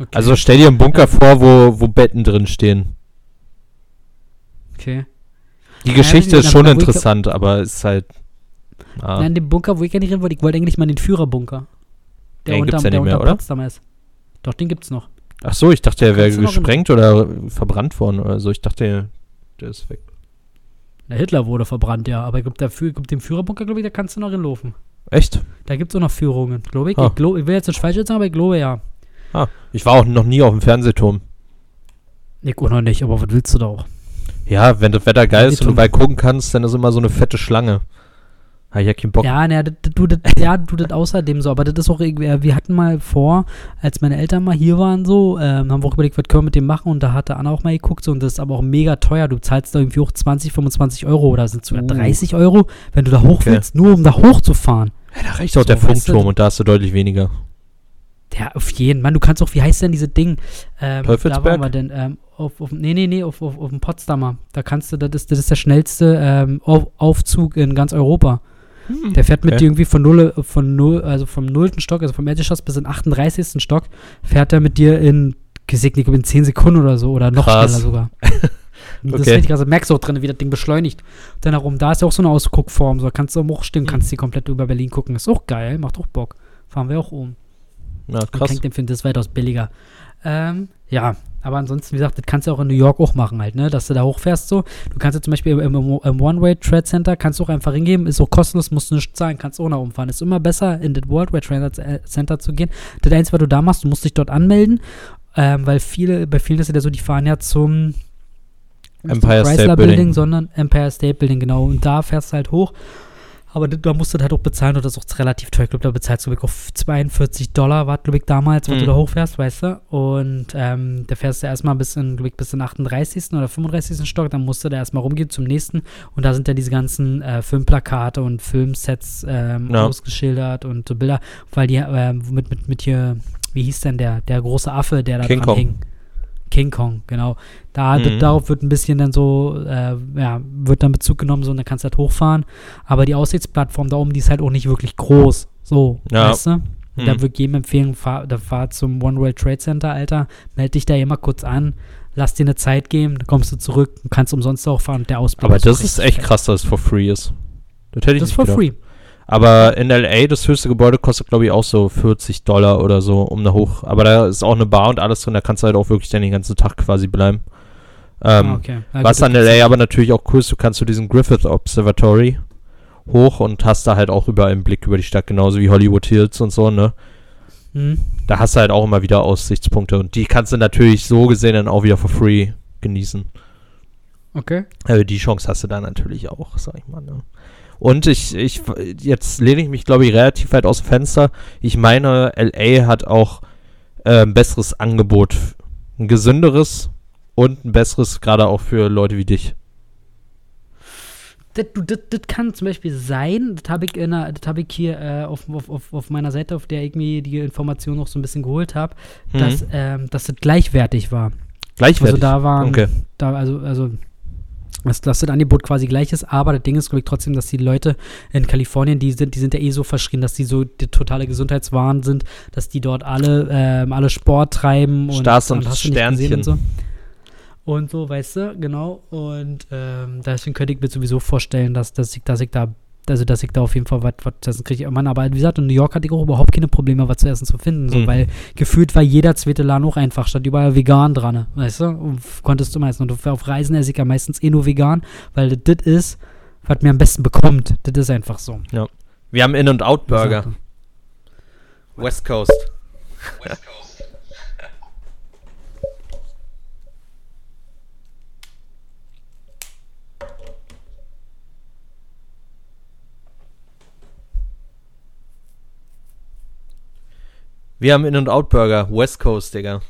Speaker 1: okay.
Speaker 2: Also stell dir einen Bunker vor, wo, wo Betten drin stehen.
Speaker 1: Okay.
Speaker 2: Die
Speaker 1: Ja,
Speaker 2: Geschichte
Speaker 1: nee,
Speaker 2: ist schon
Speaker 1: wo ich-
Speaker 2: interessant, aber es ist halt. Ah,
Speaker 1: Nein, den Bunker, wo ich eigentlich rein wollte, ich wollte eigentlich mal in den Führerbunker. Der
Speaker 2: Den
Speaker 1: unter,
Speaker 2: gibt's ja
Speaker 1: der
Speaker 2: nicht mehr, oder?
Speaker 1: Potsdam ist. Doch, den gibt's noch.
Speaker 2: Ach so, ich dachte, er wäre gesprengt oder verbrannt worden oder so. Ich dachte, der ist weg.
Speaker 1: Der Hitler wurde verbrannt, ja. Aber ich glaube, glaub, dem Führerbunker, glaube ich, da kannst du noch hinlaufen.
Speaker 2: Echt?
Speaker 1: Da gibt es auch noch Führungen, glaube ich.
Speaker 2: Ah.
Speaker 1: Ich, glaub, ich will jetzt nicht falsch sagen, aber ich glaube ja.
Speaker 2: Ah, ich war auch noch nie auf dem Fernsehturm.
Speaker 1: Ich auch noch nicht, aber was willst du da auch?
Speaker 2: Ja, wenn das Wetter geil ist und du weit gucken kannst, dann ist immer so eine fette Schlange. Hab ich ja keinen Bock.
Speaker 1: Ja, ne, du, das, ja, du das außerdem so, aber das ist auch irgendwie, äh, wir hatten mal vor, als meine Eltern mal hier waren, so, ähm, haben wir auch überlegt, was können wir mit dem machen und da hatte Anna auch mal geguckt, so, und das ist aber auch mega teuer. Du zahlst da irgendwie auch 20, 25 Euro oder sind sogar
Speaker 2: Uh.
Speaker 1: 30 Euro, wenn du da hoch
Speaker 2: Okay.
Speaker 1: willst, nur um da hochzufahren.
Speaker 2: Ja, da reicht auch
Speaker 1: So,
Speaker 2: der
Speaker 1: weißt du,
Speaker 2: Funkturm und da hast du deutlich weniger.
Speaker 1: Ja, auf jeden Mann, du kannst auch, wie heißt denn diese Ding? Ähm,
Speaker 2: Teufelsberg?
Speaker 1: Da waren wir denn, ähm, auf, auf, nee, nee, nee, auf, auf, auf dem Potsdamer. Da kannst du, das ist, das ist der schnellste ähm, auf, Aufzug in ganz Europa. Der fährt mit
Speaker 2: Okay.
Speaker 1: dir irgendwie von null, von null, also vom nullten Stock, also vom Erdgeschoss bis in 38. Stock, fährt er mit dir in, gesegnet, in 10 Sekunden oder so, oder noch
Speaker 2: Krass.
Speaker 1: schneller sogar. Das
Speaker 2: Okay.
Speaker 1: ist richtig krass. Du merkst auch drin, wie das Ding beschleunigt. Dann herum, da ist ja auch so eine Ausguckform, so kannst du auch hochstehen,
Speaker 2: Mhm.
Speaker 1: kannst die komplett über Berlin gucken. Ist auch geil, macht auch Bock. Fahren wir auch um.
Speaker 2: Na,
Speaker 1: Krass. empfehlen, das ist weitaus billiger. Ähm, ja, aber ansonsten, wie gesagt, das kannst du auch in New York auch machen halt, ne? Dass du da hochfährst so. Du kannst ja zum Beispiel im, im, im One-Way Trade Center, kannst du auch einfach hingehen, ist auch kostenlos, musst du nicht zahlen, kannst auch nach oben fahren. Ist immer besser, in das World Trade Trade äh, Center zu gehen. Das Einzige, was du da machst, du musst dich dort anmelden, ähm, weil viele, bei vielen ist ja so, die fahren ja zum
Speaker 2: Empire State
Speaker 1: Chrysler
Speaker 2: Building.
Speaker 1: sondern Empire State Building, genau. Und da fährst du halt hoch. Aber da- musst du halt auch bezahlen und das ist auch relativ teuer. Ich glaube, da bezahlst du, auf 42 Dollar, war, glaube ich, damals,
Speaker 2: Mhm.
Speaker 1: du da hochfährst, weißt du? Und ähm, da fährst du erstmal bis in, glaube ich, bis in 38. oder 35. Stock, dann musst du da erstmal rumgehen zum nächsten. Und da sind ja diese ganzen äh, Filmplakate und Filmsets ähm,
Speaker 2: Ja.
Speaker 1: ausgeschildert und so Bilder, weil die ähm, mit, mit, mit hier, wie hieß denn der, der große Affe, der da
Speaker 2: King
Speaker 1: dran
Speaker 2: Kong.
Speaker 1: hing? King Kong, genau. Da,
Speaker 2: Mhm.
Speaker 1: Darauf wird ein bisschen dann so, äh, ja, wird dann Bezug genommen, so, und dann kannst du halt hochfahren. Aber die Aussichtsplattform da oben, die ist halt auch nicht wirklich groß. So,
Speaker 2: Ja.
Speaker 1: weißt du?
Speaker 2: Hm.
Speaker 1: Da würde ich jedem empfehlen, fahr, da fahr zum One World Trade Center, Alter. Meld dich da immer kurz an, lass dir eine Zeit geben, dann kommst du zurück, du kannst umsonst auch fahren. Der Ausblick
Speaker 2: Aber das ist echt krass, dass es for free ist. Das hätte ich
Speaker 1: Das ist
Speaker 2: nicht
Speaker 1: for
Speaker 2: gedacht.
Speaker 1: free.
Speaker 2: Aber in LA, das höchste Gebäude kostet, glaube ich, auch so 40 Dollar oder so, um da hoch. Aber da ist auch eine Bar und alles drin, da kannst du halt auch wirklich dann den ganzen Tag quasi bleiben. Ähm,
Speaker 1: ah, okay.
Speaker 2: Was an LA aber natürlich auch cool ist, du kannst zu diesem Griffith Observatory hoch und hast da halt auch überall einen Blick über die Stadt, genauso wie Hollywood Hills und so, ne?
Speaker 1: Hm.
Speaker 2: Da hast du halt auch immer wieder Aussichtspunkte und die kannst du natürlich so gesehen dann auch wieder for free genießen.
Speaker 1: Okay.
Speaker 2: Also die Chance hast du da natürlich auch, sag ich mal. Ne? Und ich, ich, jetzt lehne ich mich, glaube ich, relativ weit aus dem Fenster. Ich meine, LA hat auch äh, ein besseres Angebot. Ein gesünderes und ein besseres, gerade auch für Leute wie dich.
Speaker 1: Das, das, das kann zum Beispiel sein, das habe ich, in einer- das hab ich hier äh, auf, auf, auf, auf meiner Seite, auf der ich mir die Information noch so ein bisschen geholt habe,
Speaker 2: Mhm.
Speaker 1: dass, ähm, dass das gleichwertig war.
Speaker 2: Gleichwertig.
Speaker 1: Also da waren,
Speaker 2: Okay.
Speaker 1: da, also, also dass das Angebot quasi gleich ist, aber das Ding ist, glaube ich, trotzdem, dass die Leute in Kalifornien, die sind, die sind ja eh so verschrien, dass die so die totale Gesundheitswahn sind, dass die dort alle, ähm, alle Sport treiben und,
Speaker 2: Stars und
Speaker 1: gesehen
Speaker 2: Sternchen.
Speaker 1: und so. Und so, weißt du, genau. Und ähm, deswegen könnte ich mir sowieso vorstellen, dass, dass, ich, dass ich da, also dass ich da auf jeden Fall was, was das kriege ich. Mann, aber wie gesagt, in New York hatte ich auch überhaupt keine Probleme, was zu essen zu finden. So,
Speaker 2: Mhm.
Speaker 1: Weil gefühlt war jeder zweite Laden auch einfach, stand überall vegan dran, weißt du? Und konntest du meistens. Und auf Reisen esse ich ja meistens eh nur vegan, weil das ist, was mir am besten bekommt. Das ist einfach so.
Speaker 2: Wir haben In-N-Out
Speaker 1: Wie gesagt,
Speaker 2: Burger. West Coast. Wir haben In-N-Out Burger. West Coast, Digga.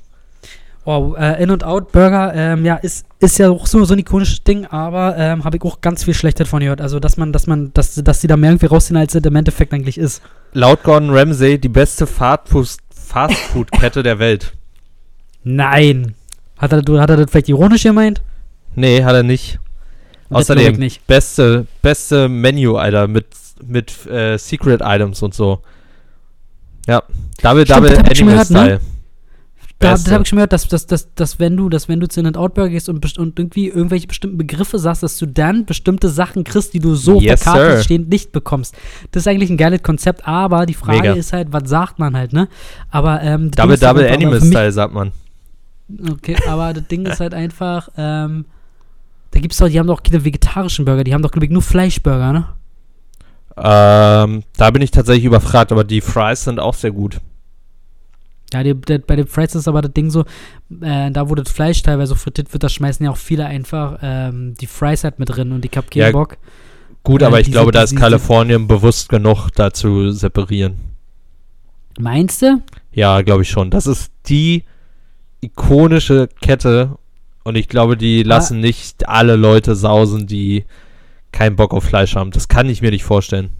Speaker 1: Oh, äh, In-N-Out Burger, ähm, ja, ist, ist ja auch so, so ein ikonisches Ding, aber ähm, habe ich auch ganz viel Schlechtes von gehört. Also, dass man, dass man, dass, dass die da mehr irgendwie rausziehen, als es im Endeffekt eigentlich ist.
Speaker 2: Laut Gordon Ramsay die beste Fastfood- Fastfood-Kette der Welt.
Speaker 1: Nein. Hat er, hat er das vielleicht ironisch gemeint?
Speaker 2: Nee, hat er nicht.
Speaker 1: Das
Speaker 2: Außerdem,
Speaker 1: ich nicht.
Speaker 2: beste, beste Menü, Alter, mit, mit äh, Secret Items und so. Ja, Double
Speaker 1: Stimmt,
Speaker 2: Double Animal
Speaker 1: gehört, ne?
Speaker 2: Style.
Speaker 1: Da, das habe ich schon gehört, dass, dass, dass, dass wenn du, dass wenn du zu In-N-Out Burger gehst und, und irgendwie irgendwelche bestimmten Begriffe sagst, dass du dann bestimmte Sachen kriegst, die du so
Speaker 2: Yes,
Speaker 1: auf der Karte
Speaker 2: sir.
Speaker 1: stehend nicht bekommst. Das ist eigentlich ein geiles Konzept, aber die Frage
Speaker 2: Mega.
Speaker 1: ist halt, was sagt man halt, ne? Aber ähm, das Ding
Speaker 2: Double
Speaker 1: halt
Speaker 2: Double Animal Style, sagt man.
Speaker 1: Okay, aber das Ding ist halt einfach, ähm, da gibt's doch, die haben doch keine vegetarischen Burger, die haben doch, glaube ich, nur Fleischburger, ne?
Speaker 2: Ähm, da bin ich tatsächlich überfragt, aber die Fries sind auch sehr gut.
Speaker 1: Ja, die, der, bei den Fries ist aber das Ding so, äh, da wo das Fleisch teilweise frittiert wird, da schmeißen ja auch viele einfach ähm, die Fries halt mit drin und ich hab keinen
Speaker 2: Ja,
Speaker 1: Bock.
Speaker 2: Gut,
Speaker 1: Äh,
Speaker 2: aber ich glaube, da ist Kalifornien bewusst genug, da zu separieren.
Speaker 1: Meinst du?
Speaker 2: Ja, glaube ich schon. Das ist die ikonische Kette und ich glaube, die
Speaker 1: Ah.
Speaker 2: lassen nicht alle Leute sausen, die keinen Bock auf Fleisch haben. Das kann ich mir nicht vorstellen.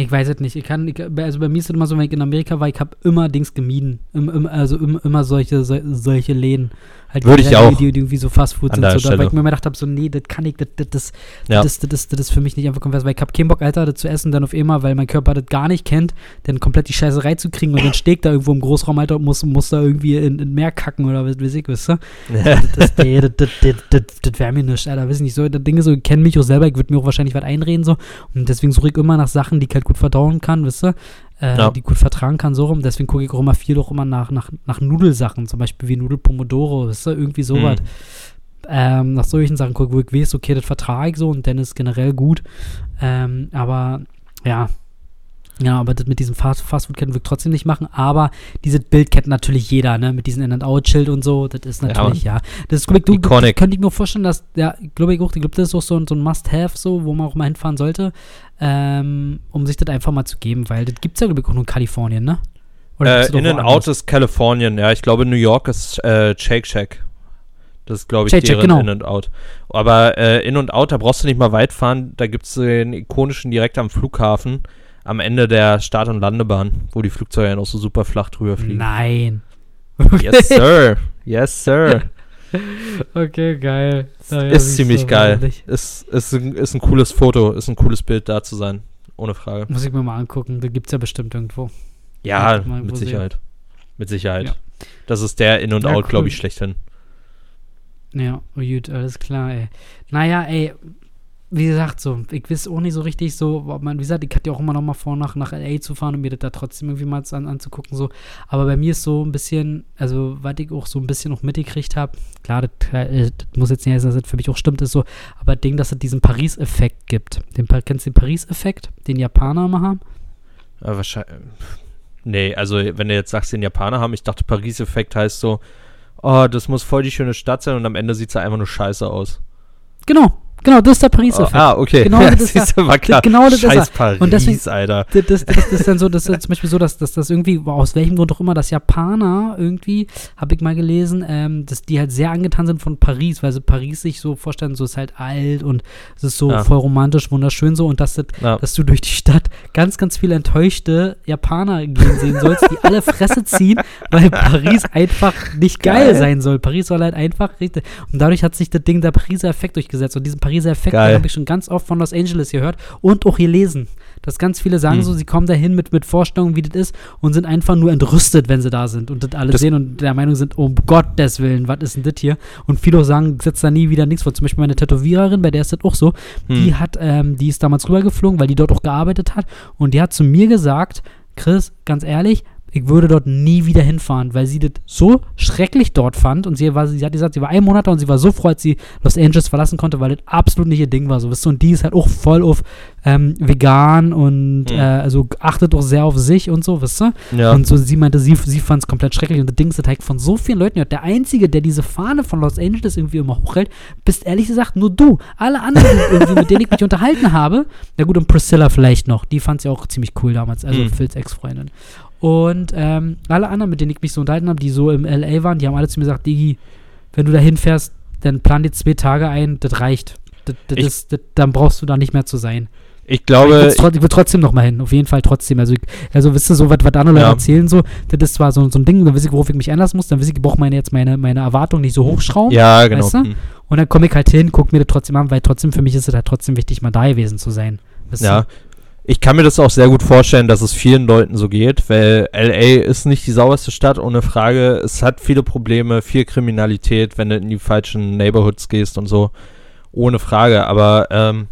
Speaker 1: Ich weiß es nicht. Ich kann, ich, also bei mir ist es immer so, wenn ich in Amerika war, ich habe immer Dings gemieden. Im, im, also im, immer solche, sol, solche Läden. Halt
Speaker 2: Würde ich auch.
Speaker 1: Die, die irgendwie so Fastfood
Speaker 2: An
Speaker 1: sind. So, weil ich mir immer gedacht habe, so, nee, das kann ich, das, das, das,
Speaker 2: Ja.
Speaker 1: das, das, ist für mich nicht einfach konvers, weil ich habe keinen Bock, Alter, das zu essen, dann auf einmal, weil mein Körper das gar nicht kennt, dann komplett die Scheiße reinzukriegen und dann steht da irgendwo im Großraum, Alter, und muss, muss da irgendwie in, in Meer kacken oder was weiß ich, ihr? das, nee, das, das, das, das, das wäre mir nicht, Alter, weiß ich nicht so. Das Ding ist so, ich kenne mich auch selber, ich würde mir auch wahrscheinlich was einreden, so. Und deswegen suche ich immer nach Sachen, die ich halt gut verdauen kann, wisst ihr? Äh,
Speaker 2: Ja.
Speaker 1: Die ich gut vertragen kann, so rum. Deswegen gucke ich auch immer viel auch immer nach, nach, nach Nudelsachen, zum Beispiel wie Nudel Pomodoro, wisst ihr? Irgendwie sowas.
Speaker 2: Hm.
Speaker 1: Ähm, nach solchen Sachen gucke, wo ich weiß, okay, das vertrage ich so und dann ist generell gut. Ähm, aber ja. Ja, aber das mit diesem Fast Fastfood-Ketten ich trotzdem nicht machen. Aber dieses Bild kennt natürlich jeder, ne? Mit diesem In-and-Out-Schild und so. Das ist
Speaker 2: Ja,
Speaker 1: natürlich, ja. Das ist, glaube ich, du,
Speaker 2: Iconic.
Speaker 1: könnte ich mir vorstellen, dass, ja, glaube ich auch, ich glaube, das ist auch so, ein- so ein Must-Have, so, wo man auch mal hinfahren sollte, ähm, um sich das einfach mal zu geben, weil das gibt es ja, glaube ich, auch nur in Kalifornien, ne?
Speaker 2: Äh,
Speaker 1: gibt's das auch
Speaker 2: In and
Speaker 1: woanders?
Speaker 2: Out ist Kalifornien, ja. Ich glaube, New York ist äh, Shake Shack. Das ist, glaube ich, deren
Speaker 1: genau.
Speaker 2: In and Out. Aber äh, In und Out, da brauchst du nicht mal weit fahren. Da gibt es den ikonischen direkt am Flughafen, am Ende der Start- und Landebahn, wo die Flugzeuge noch so super flach drüber fliegen.
Speaker 1: Nein.
Speaker 2: Yes, sir. Yes, sir.
Speaker 1: Okay, geil. Ja, ja,
Speaker 2: ist ziemlich
Speaker 1: du,
Speaker 2: geil. Ist, ist, ein, ist ein cooles Foto, ist ein cooles Bild da zu sein. Ohne Frage.
Speaker 1: Muss ich mir mal angucken. Da gibt es ja bestimmt irgendwo.
Speaker 2: Ja,
Speaker 1: mal
Speaker 2: mit Sicherheit. Mit Sicherheit.
Speaker 1: Ja.
Speaker 2: Das ist der In und
Speaker 1: Ja,
Speaker 2: Out, glaube
Speaker 1: cool.
Speaker 2: ich, schlechthin.
Speaker 1: Ja, gut, alles klar, ey. Naja, ey, wie gesagt, so, ich weiß auch nicht so richtig so, ob man, wie gesagt, ich hatte ja auch immer noch mal vor, nach, nach L.A. zu fahren und mir das da trotzdem irgendwie mal an, anzugucken, so. Aber bei mir ist so ein bisschen, also, was ich auch so ein bisschen noch mitgekriegt habe, klar, das, äh, das muss jetzt nicht heißen, dass das für mich auch stimmt, ist so, aber das Ding, dass es diesen Paris-Effekt gibt. Den, kennst du den Paris-Effekt, den Japaner immer haben?
Speaker 2: Ja, wahrscheinlich. Nee, also wenn du jetzt sagst, den Japaner haben, ich dachte, Paris-Effekt heißt so, oh, das muss voll die schöne Stadt sein und am Ende sieht es einfach nur scheiße aus.
Speaker 1: Genau, Genau, das ist der Paris-Effekt.
Speaker 2: ah, okay.
Speaker 1: Genau, das ist
Speaker 2: du, war klar.
Speaker 1: genau das ist.
Speaker 2: Scheiß Paris,
Speaker 1: Und deswegen-
Speaker 2: Alter.
Speaker 1: das, das, das, das ist dann so, das ist zum Beispiel so, dass, dass das irgendwie, aus welchem Grund auch immer, dass Japaner irgendwie, habe ich mal gelesen, ähm, dass die halt sehr angetan sind von Paris, weil sie Paris sich so vorstellen, so ist halt alt und es ist so
Speaker 2: Ja.
Speaker 1: voll romantisch, wunderschön so und dass, das,
Speaker 2: Ja.
Speaker 1: dass du durch die Stadt ganz, ganz viele enttäuschte Japaner gehen sehen sollst, die alle Fresse ziehen, weil Paris einfach nicht geil,
Speaker 2: Geil.
Speaker 1: sein soll. Paris soll halt einfach richtig. Und dadurch hat sich das Ding der Pariser Effekt durchgesetzt. Und diesen Pariser Effekt
Speaker 2: Geil.
Speaker 1: habe ich schon ganz oft von Los Angeles gehört und auch gelesen. Dass ganz viele sagen
Speaker 2: Hm.
Speaker 1: so, sie kommen dahin mit, mit Vorstellungen, wie das ist und sind einfach nur entrüstet, wenn sie da sind und das alle
Speaker 2: Das-
Speaker 1: sehen und der Meinung sind, um Gottes Willen, was ist denn das hier? Und viele auch sagen, setzt da nie wieder nichts vor. Zum Beispiel meine Tätowiererin, bei der ist das auch so, die
Speaker 2: Hm.
Speaker 1: hat, ähm, die ist damals rübergeflogen, weil die dort auch gearbeitet hat und die hat zu mir gesagt, Chris, ganz ehrlich, ich würde dort nie wieder hinfahren, weil sie das so schrecklich dort fand und sie war, sie hat gesagt, sie war ein Monat da und sie war so froh, als sie Los Angeles verlassen konnte, weil das absolut nicht ihr Ding war, so wisst ihr, und die ist halt auch voll auf ähm, vegan und
Speaker 2: Hm.
Speaker 1: äh, also achtet auch sehr auf sich und so, wisst ihr?
Speaker 2: Ja.
Speaker 1: Und so, sie meinte, sie, sie fand es komplett schrecklich. Und das Ding ist halt von so vielen Leuten. gehört. Der Einzige, der diese Fahne von Los Angeles irgendwie immer hochhält, bist ehrlich gesagt nur du. Alle anderen, mit denen ich mich unterhalten habe, na gut, und Priscilla vielleicht noch, die fand sie auch ziemlich cool damals, also
Speaker 2: Mhm.
Speaker 1: Phils Ex-Freundin. Und ähm, alle anderen, mit denen ich mich so unterhalten habe, die so im LA waren, die haben alle zu mir gesagt, Digi, wenn du da hinfährst, dann plan dir zwei Tage ein, das reicht. Das, das
Speaker 2: Ich-
Speaker 1: das, dann brauchst du da nicht mehr zu sein.
Speaker 2: Ich
Speaker 1: ich
Speaker 2: glaube,
Speaker 1: trot- ich will trotzdem noch mal hin, auf jeden Fall trotzdem. Also, ich, also wisst ihr, so was, was andere Leute
Speaker 2: Ja.
Speaker 1: erzählen, so, das ist zwar so, so ein Ding, dann weiß ich, worauf ich mich einlassen muss, dann weiß ich, ich brauche meine, jetzt meine, meine Erwartungen nicht so hochschrauben.
Speaker 2: ja, genau.
Speaker 1: Weißt du?
Speaker 2: Hm.
Speaker 1: Und dann komme ich halt hin, gucke mir das trotzdem an, weil trotzdem für mich ist es halt trotzdem wichtig, mal da gewesen zu sein. Weißt
Speaker 2: Ja.
Speaker 1: du?
Speaker 2: Ich kann mir das auch sehr gut vorstellen, dass es vielen Leuten so geht, weil LA ist nicht die sauberste Stadt, ohne Frage. Es hat viele Probleme, viel Kriminalität, wenn du in die falschen Neighborhoods gehst und so. Ohne Frage. Aber ähm,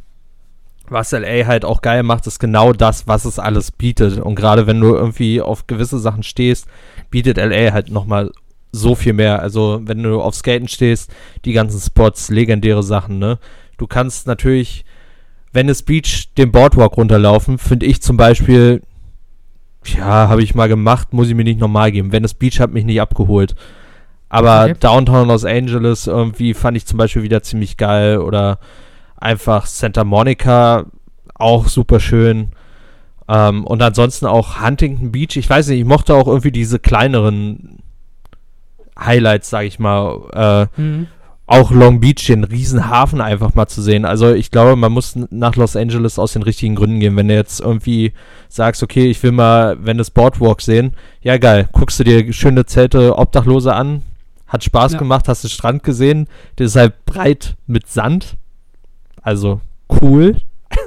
Speaker 2: was LA halt auch geil macht, ist genau das, was es alles bietet. Und gerade wenn du irgendwie auf gewisse Sachen stehst, bietet LA halt nochmal so viel mehr. Also wenn du auf Skaten stehst, die ganzen Spots, legendäre Sachen, ne? Du kannst natürlich Venice Beach den Boardwalk runterlaufen, finde ich zum Beispiel, ja, habe ich mal gemacht, muss ich mir nicht normal geben. Venice Beach hat mich nicht abgeholt. Aber
Speaker 1: Okay.
Speaker 2: Downtown Los Angeles irgendwie fand ich zum Beispiel wieder ziemlich geil oder einfach Santa Monica auch super schön. Ähm, und ansonsten auch Huntington Beach. Ich weiß nicht, ich mochte auch irgendwie diese kleineren Highlights, sag ich mal. Äh,
Speaker 1: Mhm.
Speaker 2: Auch Long Beach, den riesen Hafen einfach mal zu sehen. Also ich glaube, man muss nach Los Angeles aus den richtigen Gründen gehen. Wenn du jetzt irgendwie sagst, okay, ich will mal, wenn das Boardwalk sehen, ja geil, guckst du dir schöne Zelte, Obdachlose an, hat Spaß
Speaker 1: Ja.
Speaker 2: gemacht, hast den Strand gesehen, der ist halt breit mit Sand, also cool.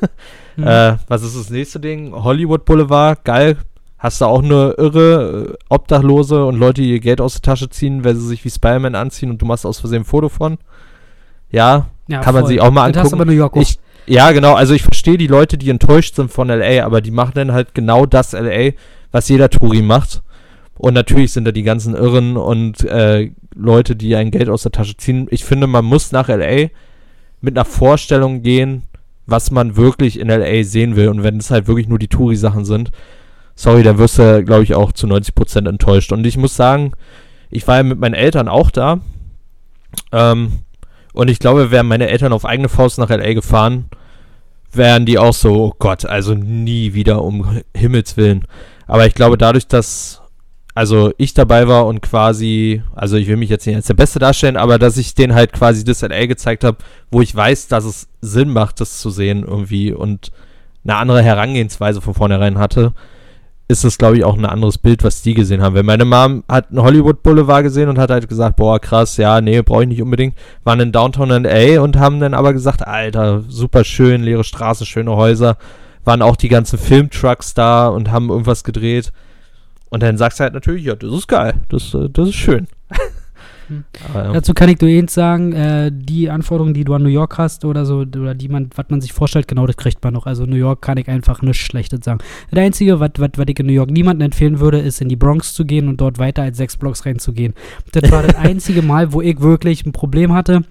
Speaker 1: Mhm.
Speaker 2: Äh, was ist das nächste Ding? Hollywood Boulevard, geil. Hast du auch nur irre äh, Obdachlose und Leute, die ihr Geld aus der Tasche ziehen, weil sie sich wie Spider-Man anziehen und du machst aus Versehen ein Foto von? Ja,
Speaker 1: Ja,
Speaker 2: kann man
Speaker 1: voll.
Speaker 2: sich auch mal
Speaker 1: Das hast du
Speaker 2: angucken.
Speaker 1: aber New York.
Speaker 2: Ich, ja, genau. Also ich verstehe die Leute, die enttäuscht sind von LA, aber die machen dann halt genau das LA, was jeder Touri macht. Und natürlich sind da die ganzen Irren und äh, Leute, die ein Geld aus der Tasche ziehen. Ich finde, man muss nach LA mit einer Vorstellung gehen, was man wirklich in LA sehen will. Und wenn es halt wirklich nur die Touri-Sachen sind, sorry, dann wirst du, glaube ich, auch zu 90% enttäuscht. Und ich muss sagen, ich war ja mit meinen Eltern auch da. Ähm, und ich glaube, wären meine Eltern auf eigene Faust nach LA gefahren, wären die auch so, oh Gott, also nie wieder um Himmels Willen. Aber ich glaube, dadurch, dass also ich dabei war und quasi, also ich will mich jetzt nicht als der Beste darstellen, aber dass ich denen halt quasi das LA gezeigt habe, wo ich weiß, dass es Sinn macht, das zu sehen irgendwie und eine andere Herangehensweise von vornherein hatte, ist es, glaube ich, auch ein anderes Bild, was die gesehen haben. Weil meine Mom hat einen Hollywood Boulevard gesehen und hat halt gesagt, boah, krass, ja, nee, brauche ich nicht unbedingt. Waren in Downtown LA und haben dann aber gesagt, Alter, super schön, leere Straßen, schöne Häuser. Waren auch die ganzen Filmtrucks da und haben irgendwas gedreht. Und dann sagst du halt natürlich, ja, das ist geil, das, äh, das ist schön.
Speaker 1: Hm.
Speaker 2: Ja.
Speaker 1: Dazu kann ich nur eins sagen, äh, die Anforderungen, die du an New York hast oder so, oder die man, was man sich vorstellt, genau das kriegt man noch. Also New York kann ich einfach nichts Schlechtes sagen. Das Einzige, was ich in New York niemandem empfehlen würde, ist in die Bronx zu gehen und dort weiter als sechs Blocks reinzugehen. Das war das einzige Mal, wo ich wirklich ein Problem hatte,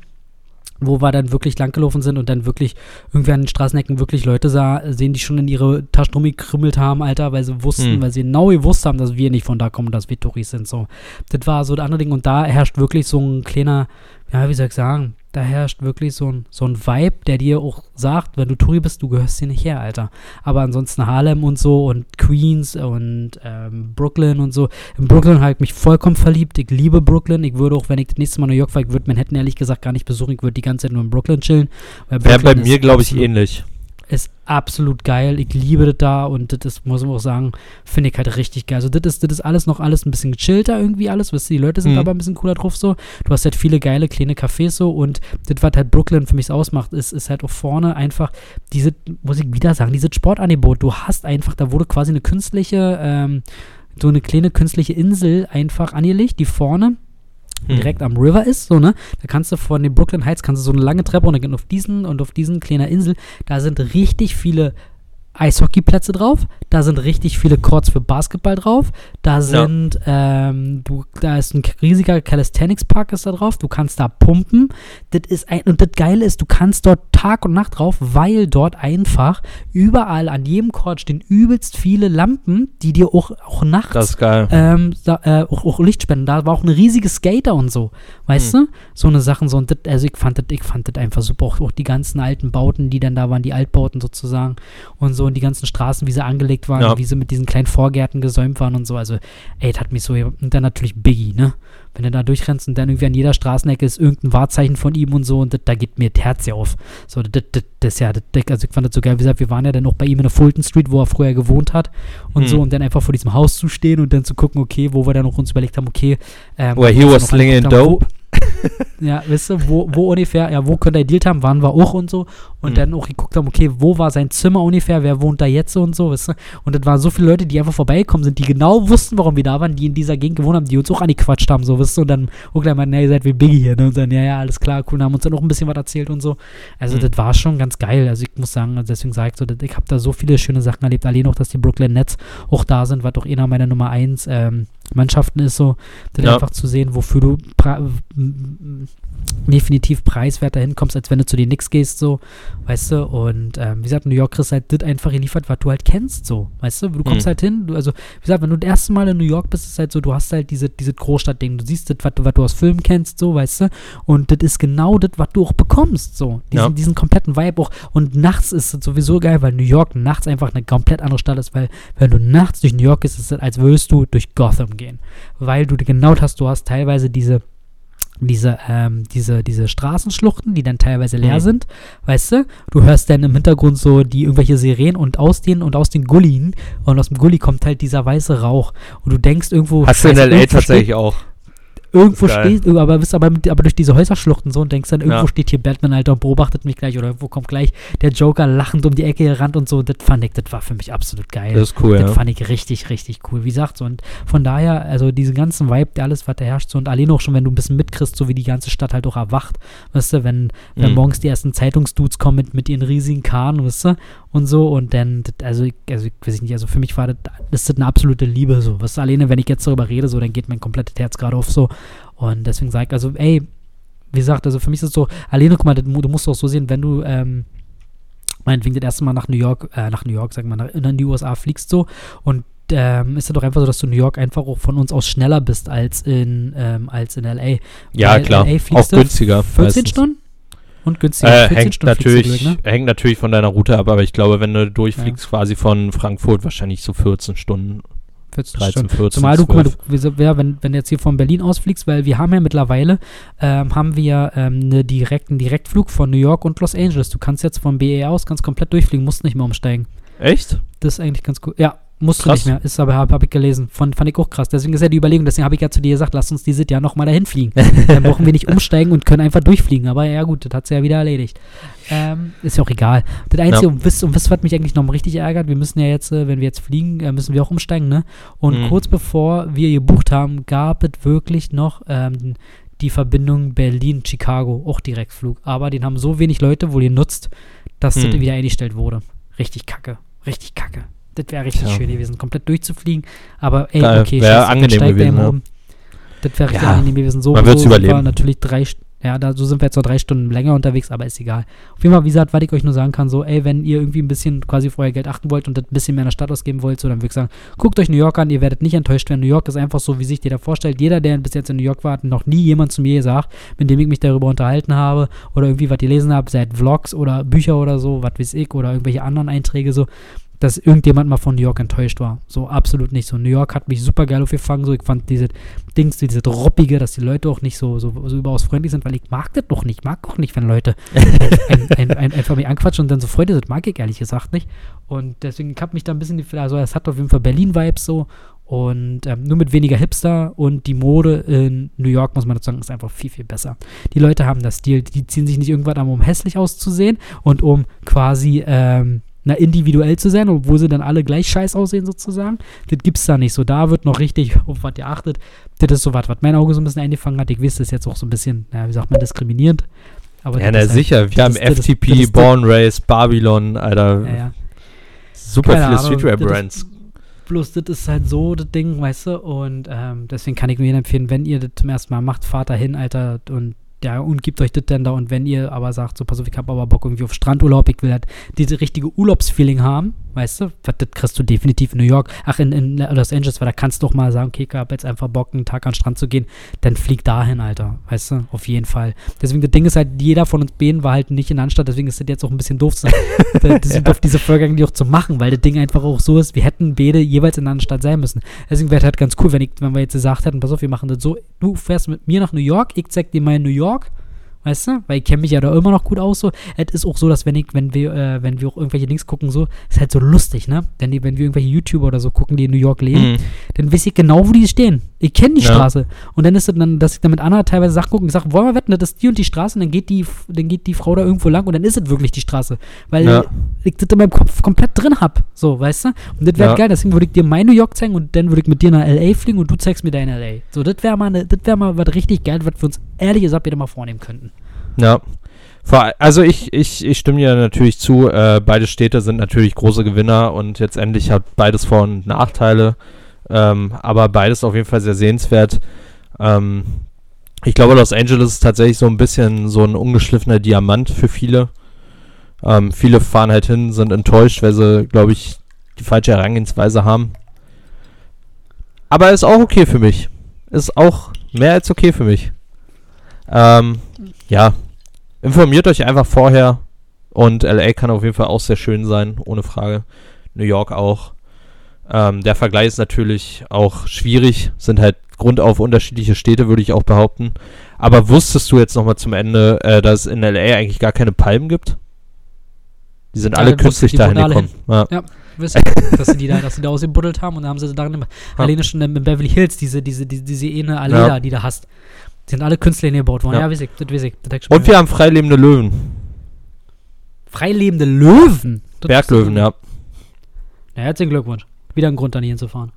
Speaker 1: wo wir dann wirklich langgelaufen sind und dann wirklich irgendwie an den Straßenecken wirklich Leute sah, sehen, die schon in ihre Taschen rumgekrümmelt haben, Alter, weil sie wussten,
Speaker 2: Hm.
Speaker 1: weil sie genau gewusst haben, dass wir nicht von da kommen, dass wir Touris sind, so. Das war so das andere Ding und da herrscht wirklich so ein kleiner, ja, wie soll ich sagen, da herrscht wirklich so ein, so ein Vibe, der dir auch sagt, wenn du Touri bist, du gehörst hier nicht her, Alter. Aber ansonsten Harlem und so und Queens und ähm, Brooklyn und so. In Brooklyn habe ich mich vollkommen verliebt. Ich liebe Brooklyn. Ich würde auch, wenn ich das nächste Mal New York fahre, ich würde Manhattan ehrlich gesagt gar nicht besuchen. Ich würde die ganze Zeit nur in Brooklyn chillen.
Speaker 2: Wäre bei mir, glaube ich, ähnlich
Speaker 1: ist absolut geil. Ich liebe das da und das muss man auch sagen, finde ich halt richtig geil. Also das ist, das ist alles noch alles ein bisschen gechillter irgendwie alles. Weißt du, die Leute sind mhm. aber ein bisschen cooler drauf so. Du hast halt viele geile kleine Cafés so und das, was halt Brooklyn für mich ausmacht, ist, ist halt auch vorne einfach diese, muss ich wieder sagen, dieses Sportangebot. Du hast einfach, da wurde quasi eine künstliche, ähm, so eine kleine künstliche Insel einfach angelegt, die vorne hm. direkt am River ist, so, ne? Da kannst du von den Brooklyn Heights, kannst du so eine lange Treppe dann auf diesen und auf diesen kleiner Insel, da sind richtig viele Eishockeyplätze drauf, da sind richtig viele Courts für Basketball drauf, da sind, ja. ähm, du, da ist ein riesiger Calisthenics Park ist da drauf, du kannst da pumpen, das ist ein, und das Geile ist, du kannst dort Tag und Nacht drauf, weil dort einfach überall an jedem Court stehen übelst viele Lampen, die dir auch, auch nachts ähm, da, äh, auch, auch, Licht spenden, da war auch eine riesige Skater und so, weißt hm. du, so eine Sachen so und das, also ich fand das, ich fand das einfach super, auch, auch die ganzen alten Bauten, die dann da waren, die Altbauten sozusagen und so und die ganzen Straßen, wie sie angelegt waren, ja. wie sie mit diesen kleinen Vorgärten gesäumt waren und so. Also, ey, das hat mich so. Und dann natürlich Biggie, ne? Wenn du da durchrennst und dann irgendwie an jeder Straßenecke ist irgendein Wahrzeichen von ihm und so und das, da geht mir das Herz ja auf. So, das, das, das ja, das, also ich fand das so geil. Wie gesagt, wir waren ja dann auch bei ihm in der Fulton Street, wo er früher gewohnt hat und mhm. so und dann einfach vor diesem Haus zu stehen und dann zu gucken, okay, wo wir dann noch uns überlegt haben, okay.
Speaker 2: Ähm, Where he was slinging dope.
Speaker 1: ja, weißt du, wo, wo ungefähr, ja, wo könnte er dealt haben, waren wir auch und so. Und mhm. dann auch geguckt haben, okay, wo war sein Zimmer ungefähr, wer wohnt da jetzt und so, weißt du. Und das waren so viele Leute, die einfach vorbeigekommen sind, die genau wussten, warum wir da waren, die in dieser Gegend gewohnt haben, die uns auch angequatscht haben, so, weißt du. Und dann auch gleich mal, ne, ihr seid wie Biggie hier, ne? Und dann, ja, ja, alles klar, cool, und haben uns dann auch ein bisschen was erzählt und so. Also, mhm. das war schon ganz geil. Also, ich muss sagen, also deswegen sage ich so, ich habe da so viele schöne Sachen erlebt. Allein auch, dass die Brooklyn Nets auch da sind, was doch einer meiner Nummer 1 ähm, Mannschaften ist, so, das ja. einfach zu sehen, wofür du definitiv preiswerter hinkommst, als wenn du zu den Knicks gehst, so, weißt du, und ähm, wie gesagt, New York kriegst halt das einfach geliefert, was du halt kennst, so, weißt du, du kommst mhm. halt hin, du, also, wie gesagt, wenn du das erste Mal in New York bist, ist es halt so, du hast halt diese, diese Großstadt-Ding, du siehst das, was du, was du aus Filmen kennst, so, weißt du, und das ist genau das, was du auch bekommst, so, diesen, ja. diesen kompletten Vibe auch, und nachts ist es sowieso geil, weil New York nachts einfach eine komplett andere Stadt ist, weil, wenn du nachts durch New York gehst, ist es, als würdest du durch Gotham gehen, weil du genau hast, du hast teilweise diese diese, ähm, diese, diese Straßenschluchten, die dann teilweise leer mhm. sind, weißt du? Du hörst dann im Hintergrund so die irgendwelche Sirenen und aus den und aus den Gullien und aus dem Gully kommt halt dieser weiße Rauch und du denkst irgendwo.
Speaker 2: Hast du in L.A. tatsächlich auch
Speaker 1: irgendwo steht, aber bist aber, aber durch diese Häuserschluchten so und denkst dann, irgendwo ja. steht hier Batman, Alter, und beobachtet mich gleich oder irgendwo kommt gleich der Joker lachend um die Ecke gerannt und so. Das fand ich, das war für mich absolut geil.
Speaker 2: Das ist cool,
Speaker 1: Das ja. fand ich richtig, richtig cool. Wie gesagt, so und von daher, also diesen ganzen Vibe, der alles, was da herrscht, so und allein auch schon, wenn du ein bisschen mitkriegst, so wie die ganze Stadt halt auch erwacht, weißt du, wenn, wenn mhm. morgens die ersten Zeitungsdudes kommen mit, mit ihren riesigen Kahn, weißt du, und so und dann, also, also ich weiß nicht, also für mich war das, das ist eine absolute Liebe, so, was alleine, wenn ich jetzt darüber rede, so, dann geht mein komplettes Herz gerade auf so und deswegen sage ich, also, ey, wie gesagt, also für mich ist es so, alleine, guck mal, du musst auch so sehen, wenn du, ähm, meinetwegen das erste Mal nach New York, äh, nach New York, sag mal, nach, in die USA fliegst so und ähm, ist ja doch einfach so, dass du in New York einfach auch von uns aus schneller bist als in, ähm, als in LA.
Speaker 2: Ja, Weil klar. LA auch günstiger.
Speaker 1: 14 meistens. Stunden? Und
Speaker 2: günstiger. Äh, hängt, natürlich, durch, ne? hängt natürlich von deiner Route ab, aber ich glaube, wenn du durchfliegst, ja. quasi von Frankfurt, wahrscheinlich so 14 Stunden
Speaker 1: 14 13, 14, Zumal du, guck mal, du, wenn, wenn du jetzt hier von Berlin ausfliegst, weil wir haben ja mittlerweile, ähm, haben wir ähm, eine direkten Direktflug von New York und Los Angeles. Du kannst jetzt vom BE aus ganz komplett durchfliegen, musst nicht mehr umsteigen.
Speaker 2: Echt?
Speaker 1: Das ist eigentlich ganz cool. Ja, Musst krass. du nicht mehr. Ist aber, habe hab ich gelesen. Von, fand ich auch krass. Deswegen ist ja die Überlegung, deswegen habe ich ja zu dir gesagt, lass uns dieses Jahr nochmal dahin fliegen. Dann brauchen wir nicht umsteigen und können einfach durchfliegen. Aber ja, gut, das hat sie ja wieder erledigt. Ähm, ist ja auch egal. Das Einzige, ja. und wisst, und wisst, was mich eigentlich noch richtig ärgert, wir müssen ja jetzt, äh, wenn wir jetzt fliegen, äh, müssen wir auch umsteigen, ne? Und mhm. kurz bevor wir gebucht haben, gab es wirklich noch ähm, die Verbindung Berlin-Chicago, auch Direktflug. Aber den haben so wenig Leute wohl genutzt, dass mhm. das wieder eingestellt wurde. Richtig kacke. Richtig kacke. Das wäre richtig ja. schön gewesen, komplett durchzufliegen. Aber ey,
Speaker 2: Geil.
Speaker 1: okay,
Speaker 2: wäre angenehm gewesen. Ja.
Speaker 1: Das wäre richtig
Speaker 2: ja,
Speaker 1: angenehm gewesen. So,
Speaker 2: man wird
Speaker 1: so
Speaker 2: überleben.
Speaker 1: War natürlich drei, Ja, da so sind wir jetzt noch drei Stunden länger unterwegs, aber ist egal. Auf jeden Fall, wie gesagt, was ich euch nur sagen kann, so, ey, wenn ihr irgendwie ein bisschen quasi vorher Geld achten wollt und das ein bisschen mehr in der Stadt ausgeben wollt, so, dann würde ich sagen, guckt euch New York an, ihr werdet nicht enttäuscht werden. New York ist einfach so, wie sich dir da vorstellt. Jeder, der bis jetzt in New York war, hat noch nie jemand zu mir gesagt, mit dem ich mich darüber unterhalten habe oder irgendwie was gelesen habe, seit Vlogs oder Bücher oder so, was weiß ich, oder irgendwelche anderen Einträge so, dass irgendjemand mal von New York enttäuscht war. So absolut nicht so. New York hat mich super geil aufgefangen. So, ich fand diese Dings, diese Droppige, dass die Leute auch nicht so, so, so überaus freundlich sind, weil ich mag das doch nicht. Mag auch nicht, wenn Leute ein, ein, ein, einfach mich anquatschen und dann so Freude sind. Mag ich ehrlich gesagt nicht. Und deswegen habe mich da ein bisschen, also es hat auf jeden Fall Berlin-Vibes so. Und ähm, nur mit weniger Hipster und die Mode in New York, muss man dazu sagen, ist einfach viel, viel besser. Die Leute haben das Stil, die ziehen sich nicht irgendwann an, um hässlich auszusehen und um quasi ähm, na, individuell zu sein, obwohl sie dann alle gleich scheiß aussehen sozusagen. Das gibt's da nicht so. Da wird noch richtig auf was ihr achtet. Das ist so was, was mein Auge so ein bisschen eingefangen hat. Ich weiß, das ist jetzt auch so ein bisschen, naja, wie sagt man, diskriminierend.
Speaker 2: Aber ja, na halt, sicher. Wir haben ist, FTP, das, das Born Race, Babylon, Alter. Ja, ja. Super Keine viele Streetwear-Brands.
Speaker 1: Bloß das ist halt so das Ding, weißt du? Und ähm, deswegen kann ich nur jedem empfehlen, wenn ihr das zum ersten Mal macht, fahrt da hin, Alter, und ja, und gibt euch das denn da. Und wenn ihr aber sagt, so, pass auf, ich habe aber Bock irgendwie auf Strandurlaub, ich will halt diese richtige Urlaubsfeeling haben, weißt du, das kriegst du definitiv in New York, ach, in, in Los Angeles, weil da kannst du doch mal sagen, okay, ich habe jetzt einfach Bock, einen Tag an den Strand zu gehen, dann flieg dahin, Alter, weißt du, auf jeden Fall. Deswegen, das Ding ist halt, jeder von uns beiden war halt nicht in der Anstatt, deswegen ist das jetzt auch ein bisschen doof, das ja. auf diese Folge eigentlich auch zu machen, weil das Ding einfach auch so ist, wir hätten beide jeweils in der Anstatt sein müssen. Deswegen wäre halt ganz cool, wenn, ich, wenn wir jetzt gesagt hätten, pass auf, wir machen das so, du fährst mit mir nach New York, ich zeig dir mal in New York, Weißt du? Weil ich kenne mich ja da immer noch gut aus. So. Es ist auch so, dass wenn ich, wenn wir, äh, wenn wir auch irgendwelche Links gucken, so, ist halt so lustig, ne? Denn die, wenn wir irgendwelche YouTuber oder so gucken, die in New York leben, mhm. dann weiß ich genau, wo die stehen. Ich kenne die ja. Straße. Und dann ist es dann, dass ich dann mit Anna teilweise Sachen gucke und sage, wollen wir wetten, das ist die und die Straße und dann geht die, dann geht die Frau da irgendwo lang und dann ist es wirklich die Straße. Weil ja. ich das in meinem Kopf komplett drin habe. So, weißt du? Und das wäre ja. geil, deswegen würde ich dir mein New York zeigen und dann würde ich mit dir nach LA fliegen und du zeigst mir dein LA. So, das wäre mal, ne, das wäre mal was richtig geil, was wir uns ehrlich gesagt wieder mal vornehmen könnten.
Speaker 2: Ja. Also ich, ich, ich stimme dir natürlich zu, äh, beide Städte sind natürlich große Gewinner und jetzt endlich hat beides Vor- und Nachteile, ähm, aber beides auf jeden Fall sehr sehenswert. Ähm, ich glaube, Los Angeles ist tatsächlich so ein bisschen so ein ungeschliffener Diamant für viele. Ähm, viele fahren halt hin, sind enttäuscht, weil sie, glaube ich, die falsche Herangehensweise haben. Aber ist auch okay für mich. Ist auch mehr als okay für mich. Ähm, ja, Informiert euch einfach vorher. Und LA kann auf jeden Fall auch sehr schön sein, ohne Frage. New York auch. Ähm, der Vergleich ist natürlich auch schwierig. Sind halt grundauf unterschiedliche Städte, würde ich auch behaupten. Aber wusstest du jetzt nochmal zum Ende, äh, dass es in LA eigentlich gar keine Palmen gibt? Die sind ja, alle künstlich dahin gekommen.
Speaker 1: Ja. ja wissen, dass sie die da, dass sie da ausgebuddelt haben und dann haben sie darin ja. alleine schon in Beverly Hills diese, diese, diese, diese eine Allee ja. die du hast. Die sind alle künstlich gebaut worden. Ja, ja weiß ich, das weiß ich. Das
Speaker 2: Und wir haben freilebende Löwen.
Speaker 1: Freilebende Löwen?
Speaker 2: Das Berglöwen, ja.
Speaker 1: Ja, herzlichen Glückwunsch. Wieder ein Grund, da hier hinzufahren.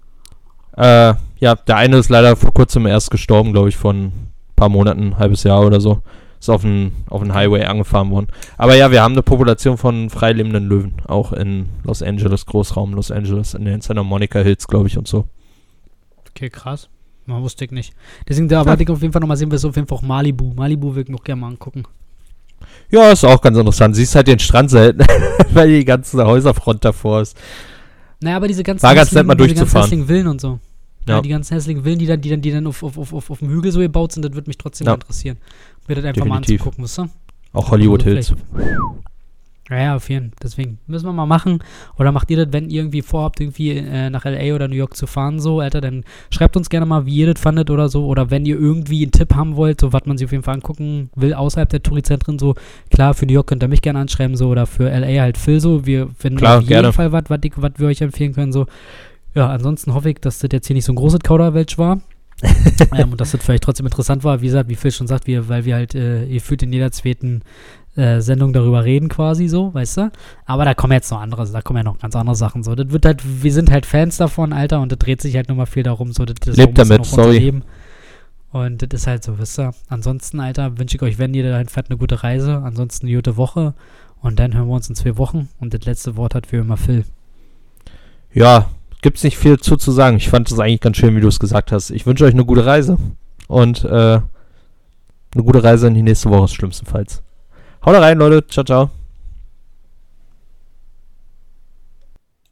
Speaker 2: Äh, ja, der eine ist leider vor kurzem erst gestorben, glaube ich, von ein paar Monaten, ein halbes Jahr oder so. Ist auf den, auf den Highway angefahren worden. Aber ja, wir haben eine Population von freilebenden Löwen, auch in Los Angeles, Großraum Los Angeles, in den Santa Monica Hills, glaube ich, und so.
Speaker 1: Okay, krass. Man wusste ich nicht. Deswegen, da erwarte ich auf jeden Fall nochmal sehen, wir so auf jeden Fall auch Malibu. Malibu würde ich noch gerne mal angucken.
Speaker 2: Ja, ist auch ganz interessant. Siehst halt den Strand selten, weil die ganze Häuserfront davor ist.
Speaker 1: Naja, aber diese ganzen,
Speaker 2: War ganz nett mal durchzufahren.
Speaker 1: hässlichen Villen und so. Ja. ja. die ganzen hässlichen Villen, die dann, die dann, die dann auf, auf, auf, auf, auf dem Hügel so gebaut sind, das würde mich trotzdem ja. interessieren. Mir das einfach Definitiv. mal anzugucken, wisst ihr?
Speaker 2: Auch Hollywood Hills.
Speaker 1: Ja, auf jeden Fall. Deswegen müssen wir mal machen. Oder macht ihr das, wenn ihr irgendwie vorhabt, irgendwie äh, nach LA oder New York zu fahren, so, Alter, dann schreibt uns gerne mal, wie ihr das fandet oder so. Oder wenn ihr irgendwie einen Tipp haben wollt, so was man sich auf jeden Fall angucken will, außerhalb der Tourizentren, so, klar, für New York könnt ihr mich gerne anschreiben, so, oder für LA halt Phil, so. Wir finden
Speaker 2: klar,
Speaker 1: auf jeden gerne. Fall was, was wir euch empfehlen können, so. Ja, ansonsten hoffe ich, dass das jetzt hier nicht so ein großes Kauderwelsch war. ähm, und dass das vielleicht trotzdem interessant war, wie gesagt, wie Phil schon sagt, wir, weil wir halt, äh, ihr fühlt in jeder zweiten äh, Sendung darüber reden, quasi so, weißt du? Aber da kommen jetzt noch andere, da kommen ja noch ganz andere Sachen so. Das wird halt, wir sind halt Fans davon, Alter, und das dreht sich halt nur mal viel darum, so. Das,
Speaker 2: das Lebt damit, sorry.
Speaker 1: Und das ist halt so, wisst ihr? Ansonsten, Alter, wünsche ich euch, wenn ihr dahin fährt, eine gute Reise. Ansonsten eine gute Woche. Und dann hören wir uns in zwei Wochen. Und das letzte Wort hat wie immer Phil.
Speaker 2: Ja, gibt's nicht viel zu, zu sagen. Ich fand es eigentlich ganz schön, wie du es gesagt hast. Ich wünsche euch eine gute Reise. Und, äh, eine gute Reise in die nächste Woche, schlimmstenfalls. Haut rein, Leute. Ciao, ciao.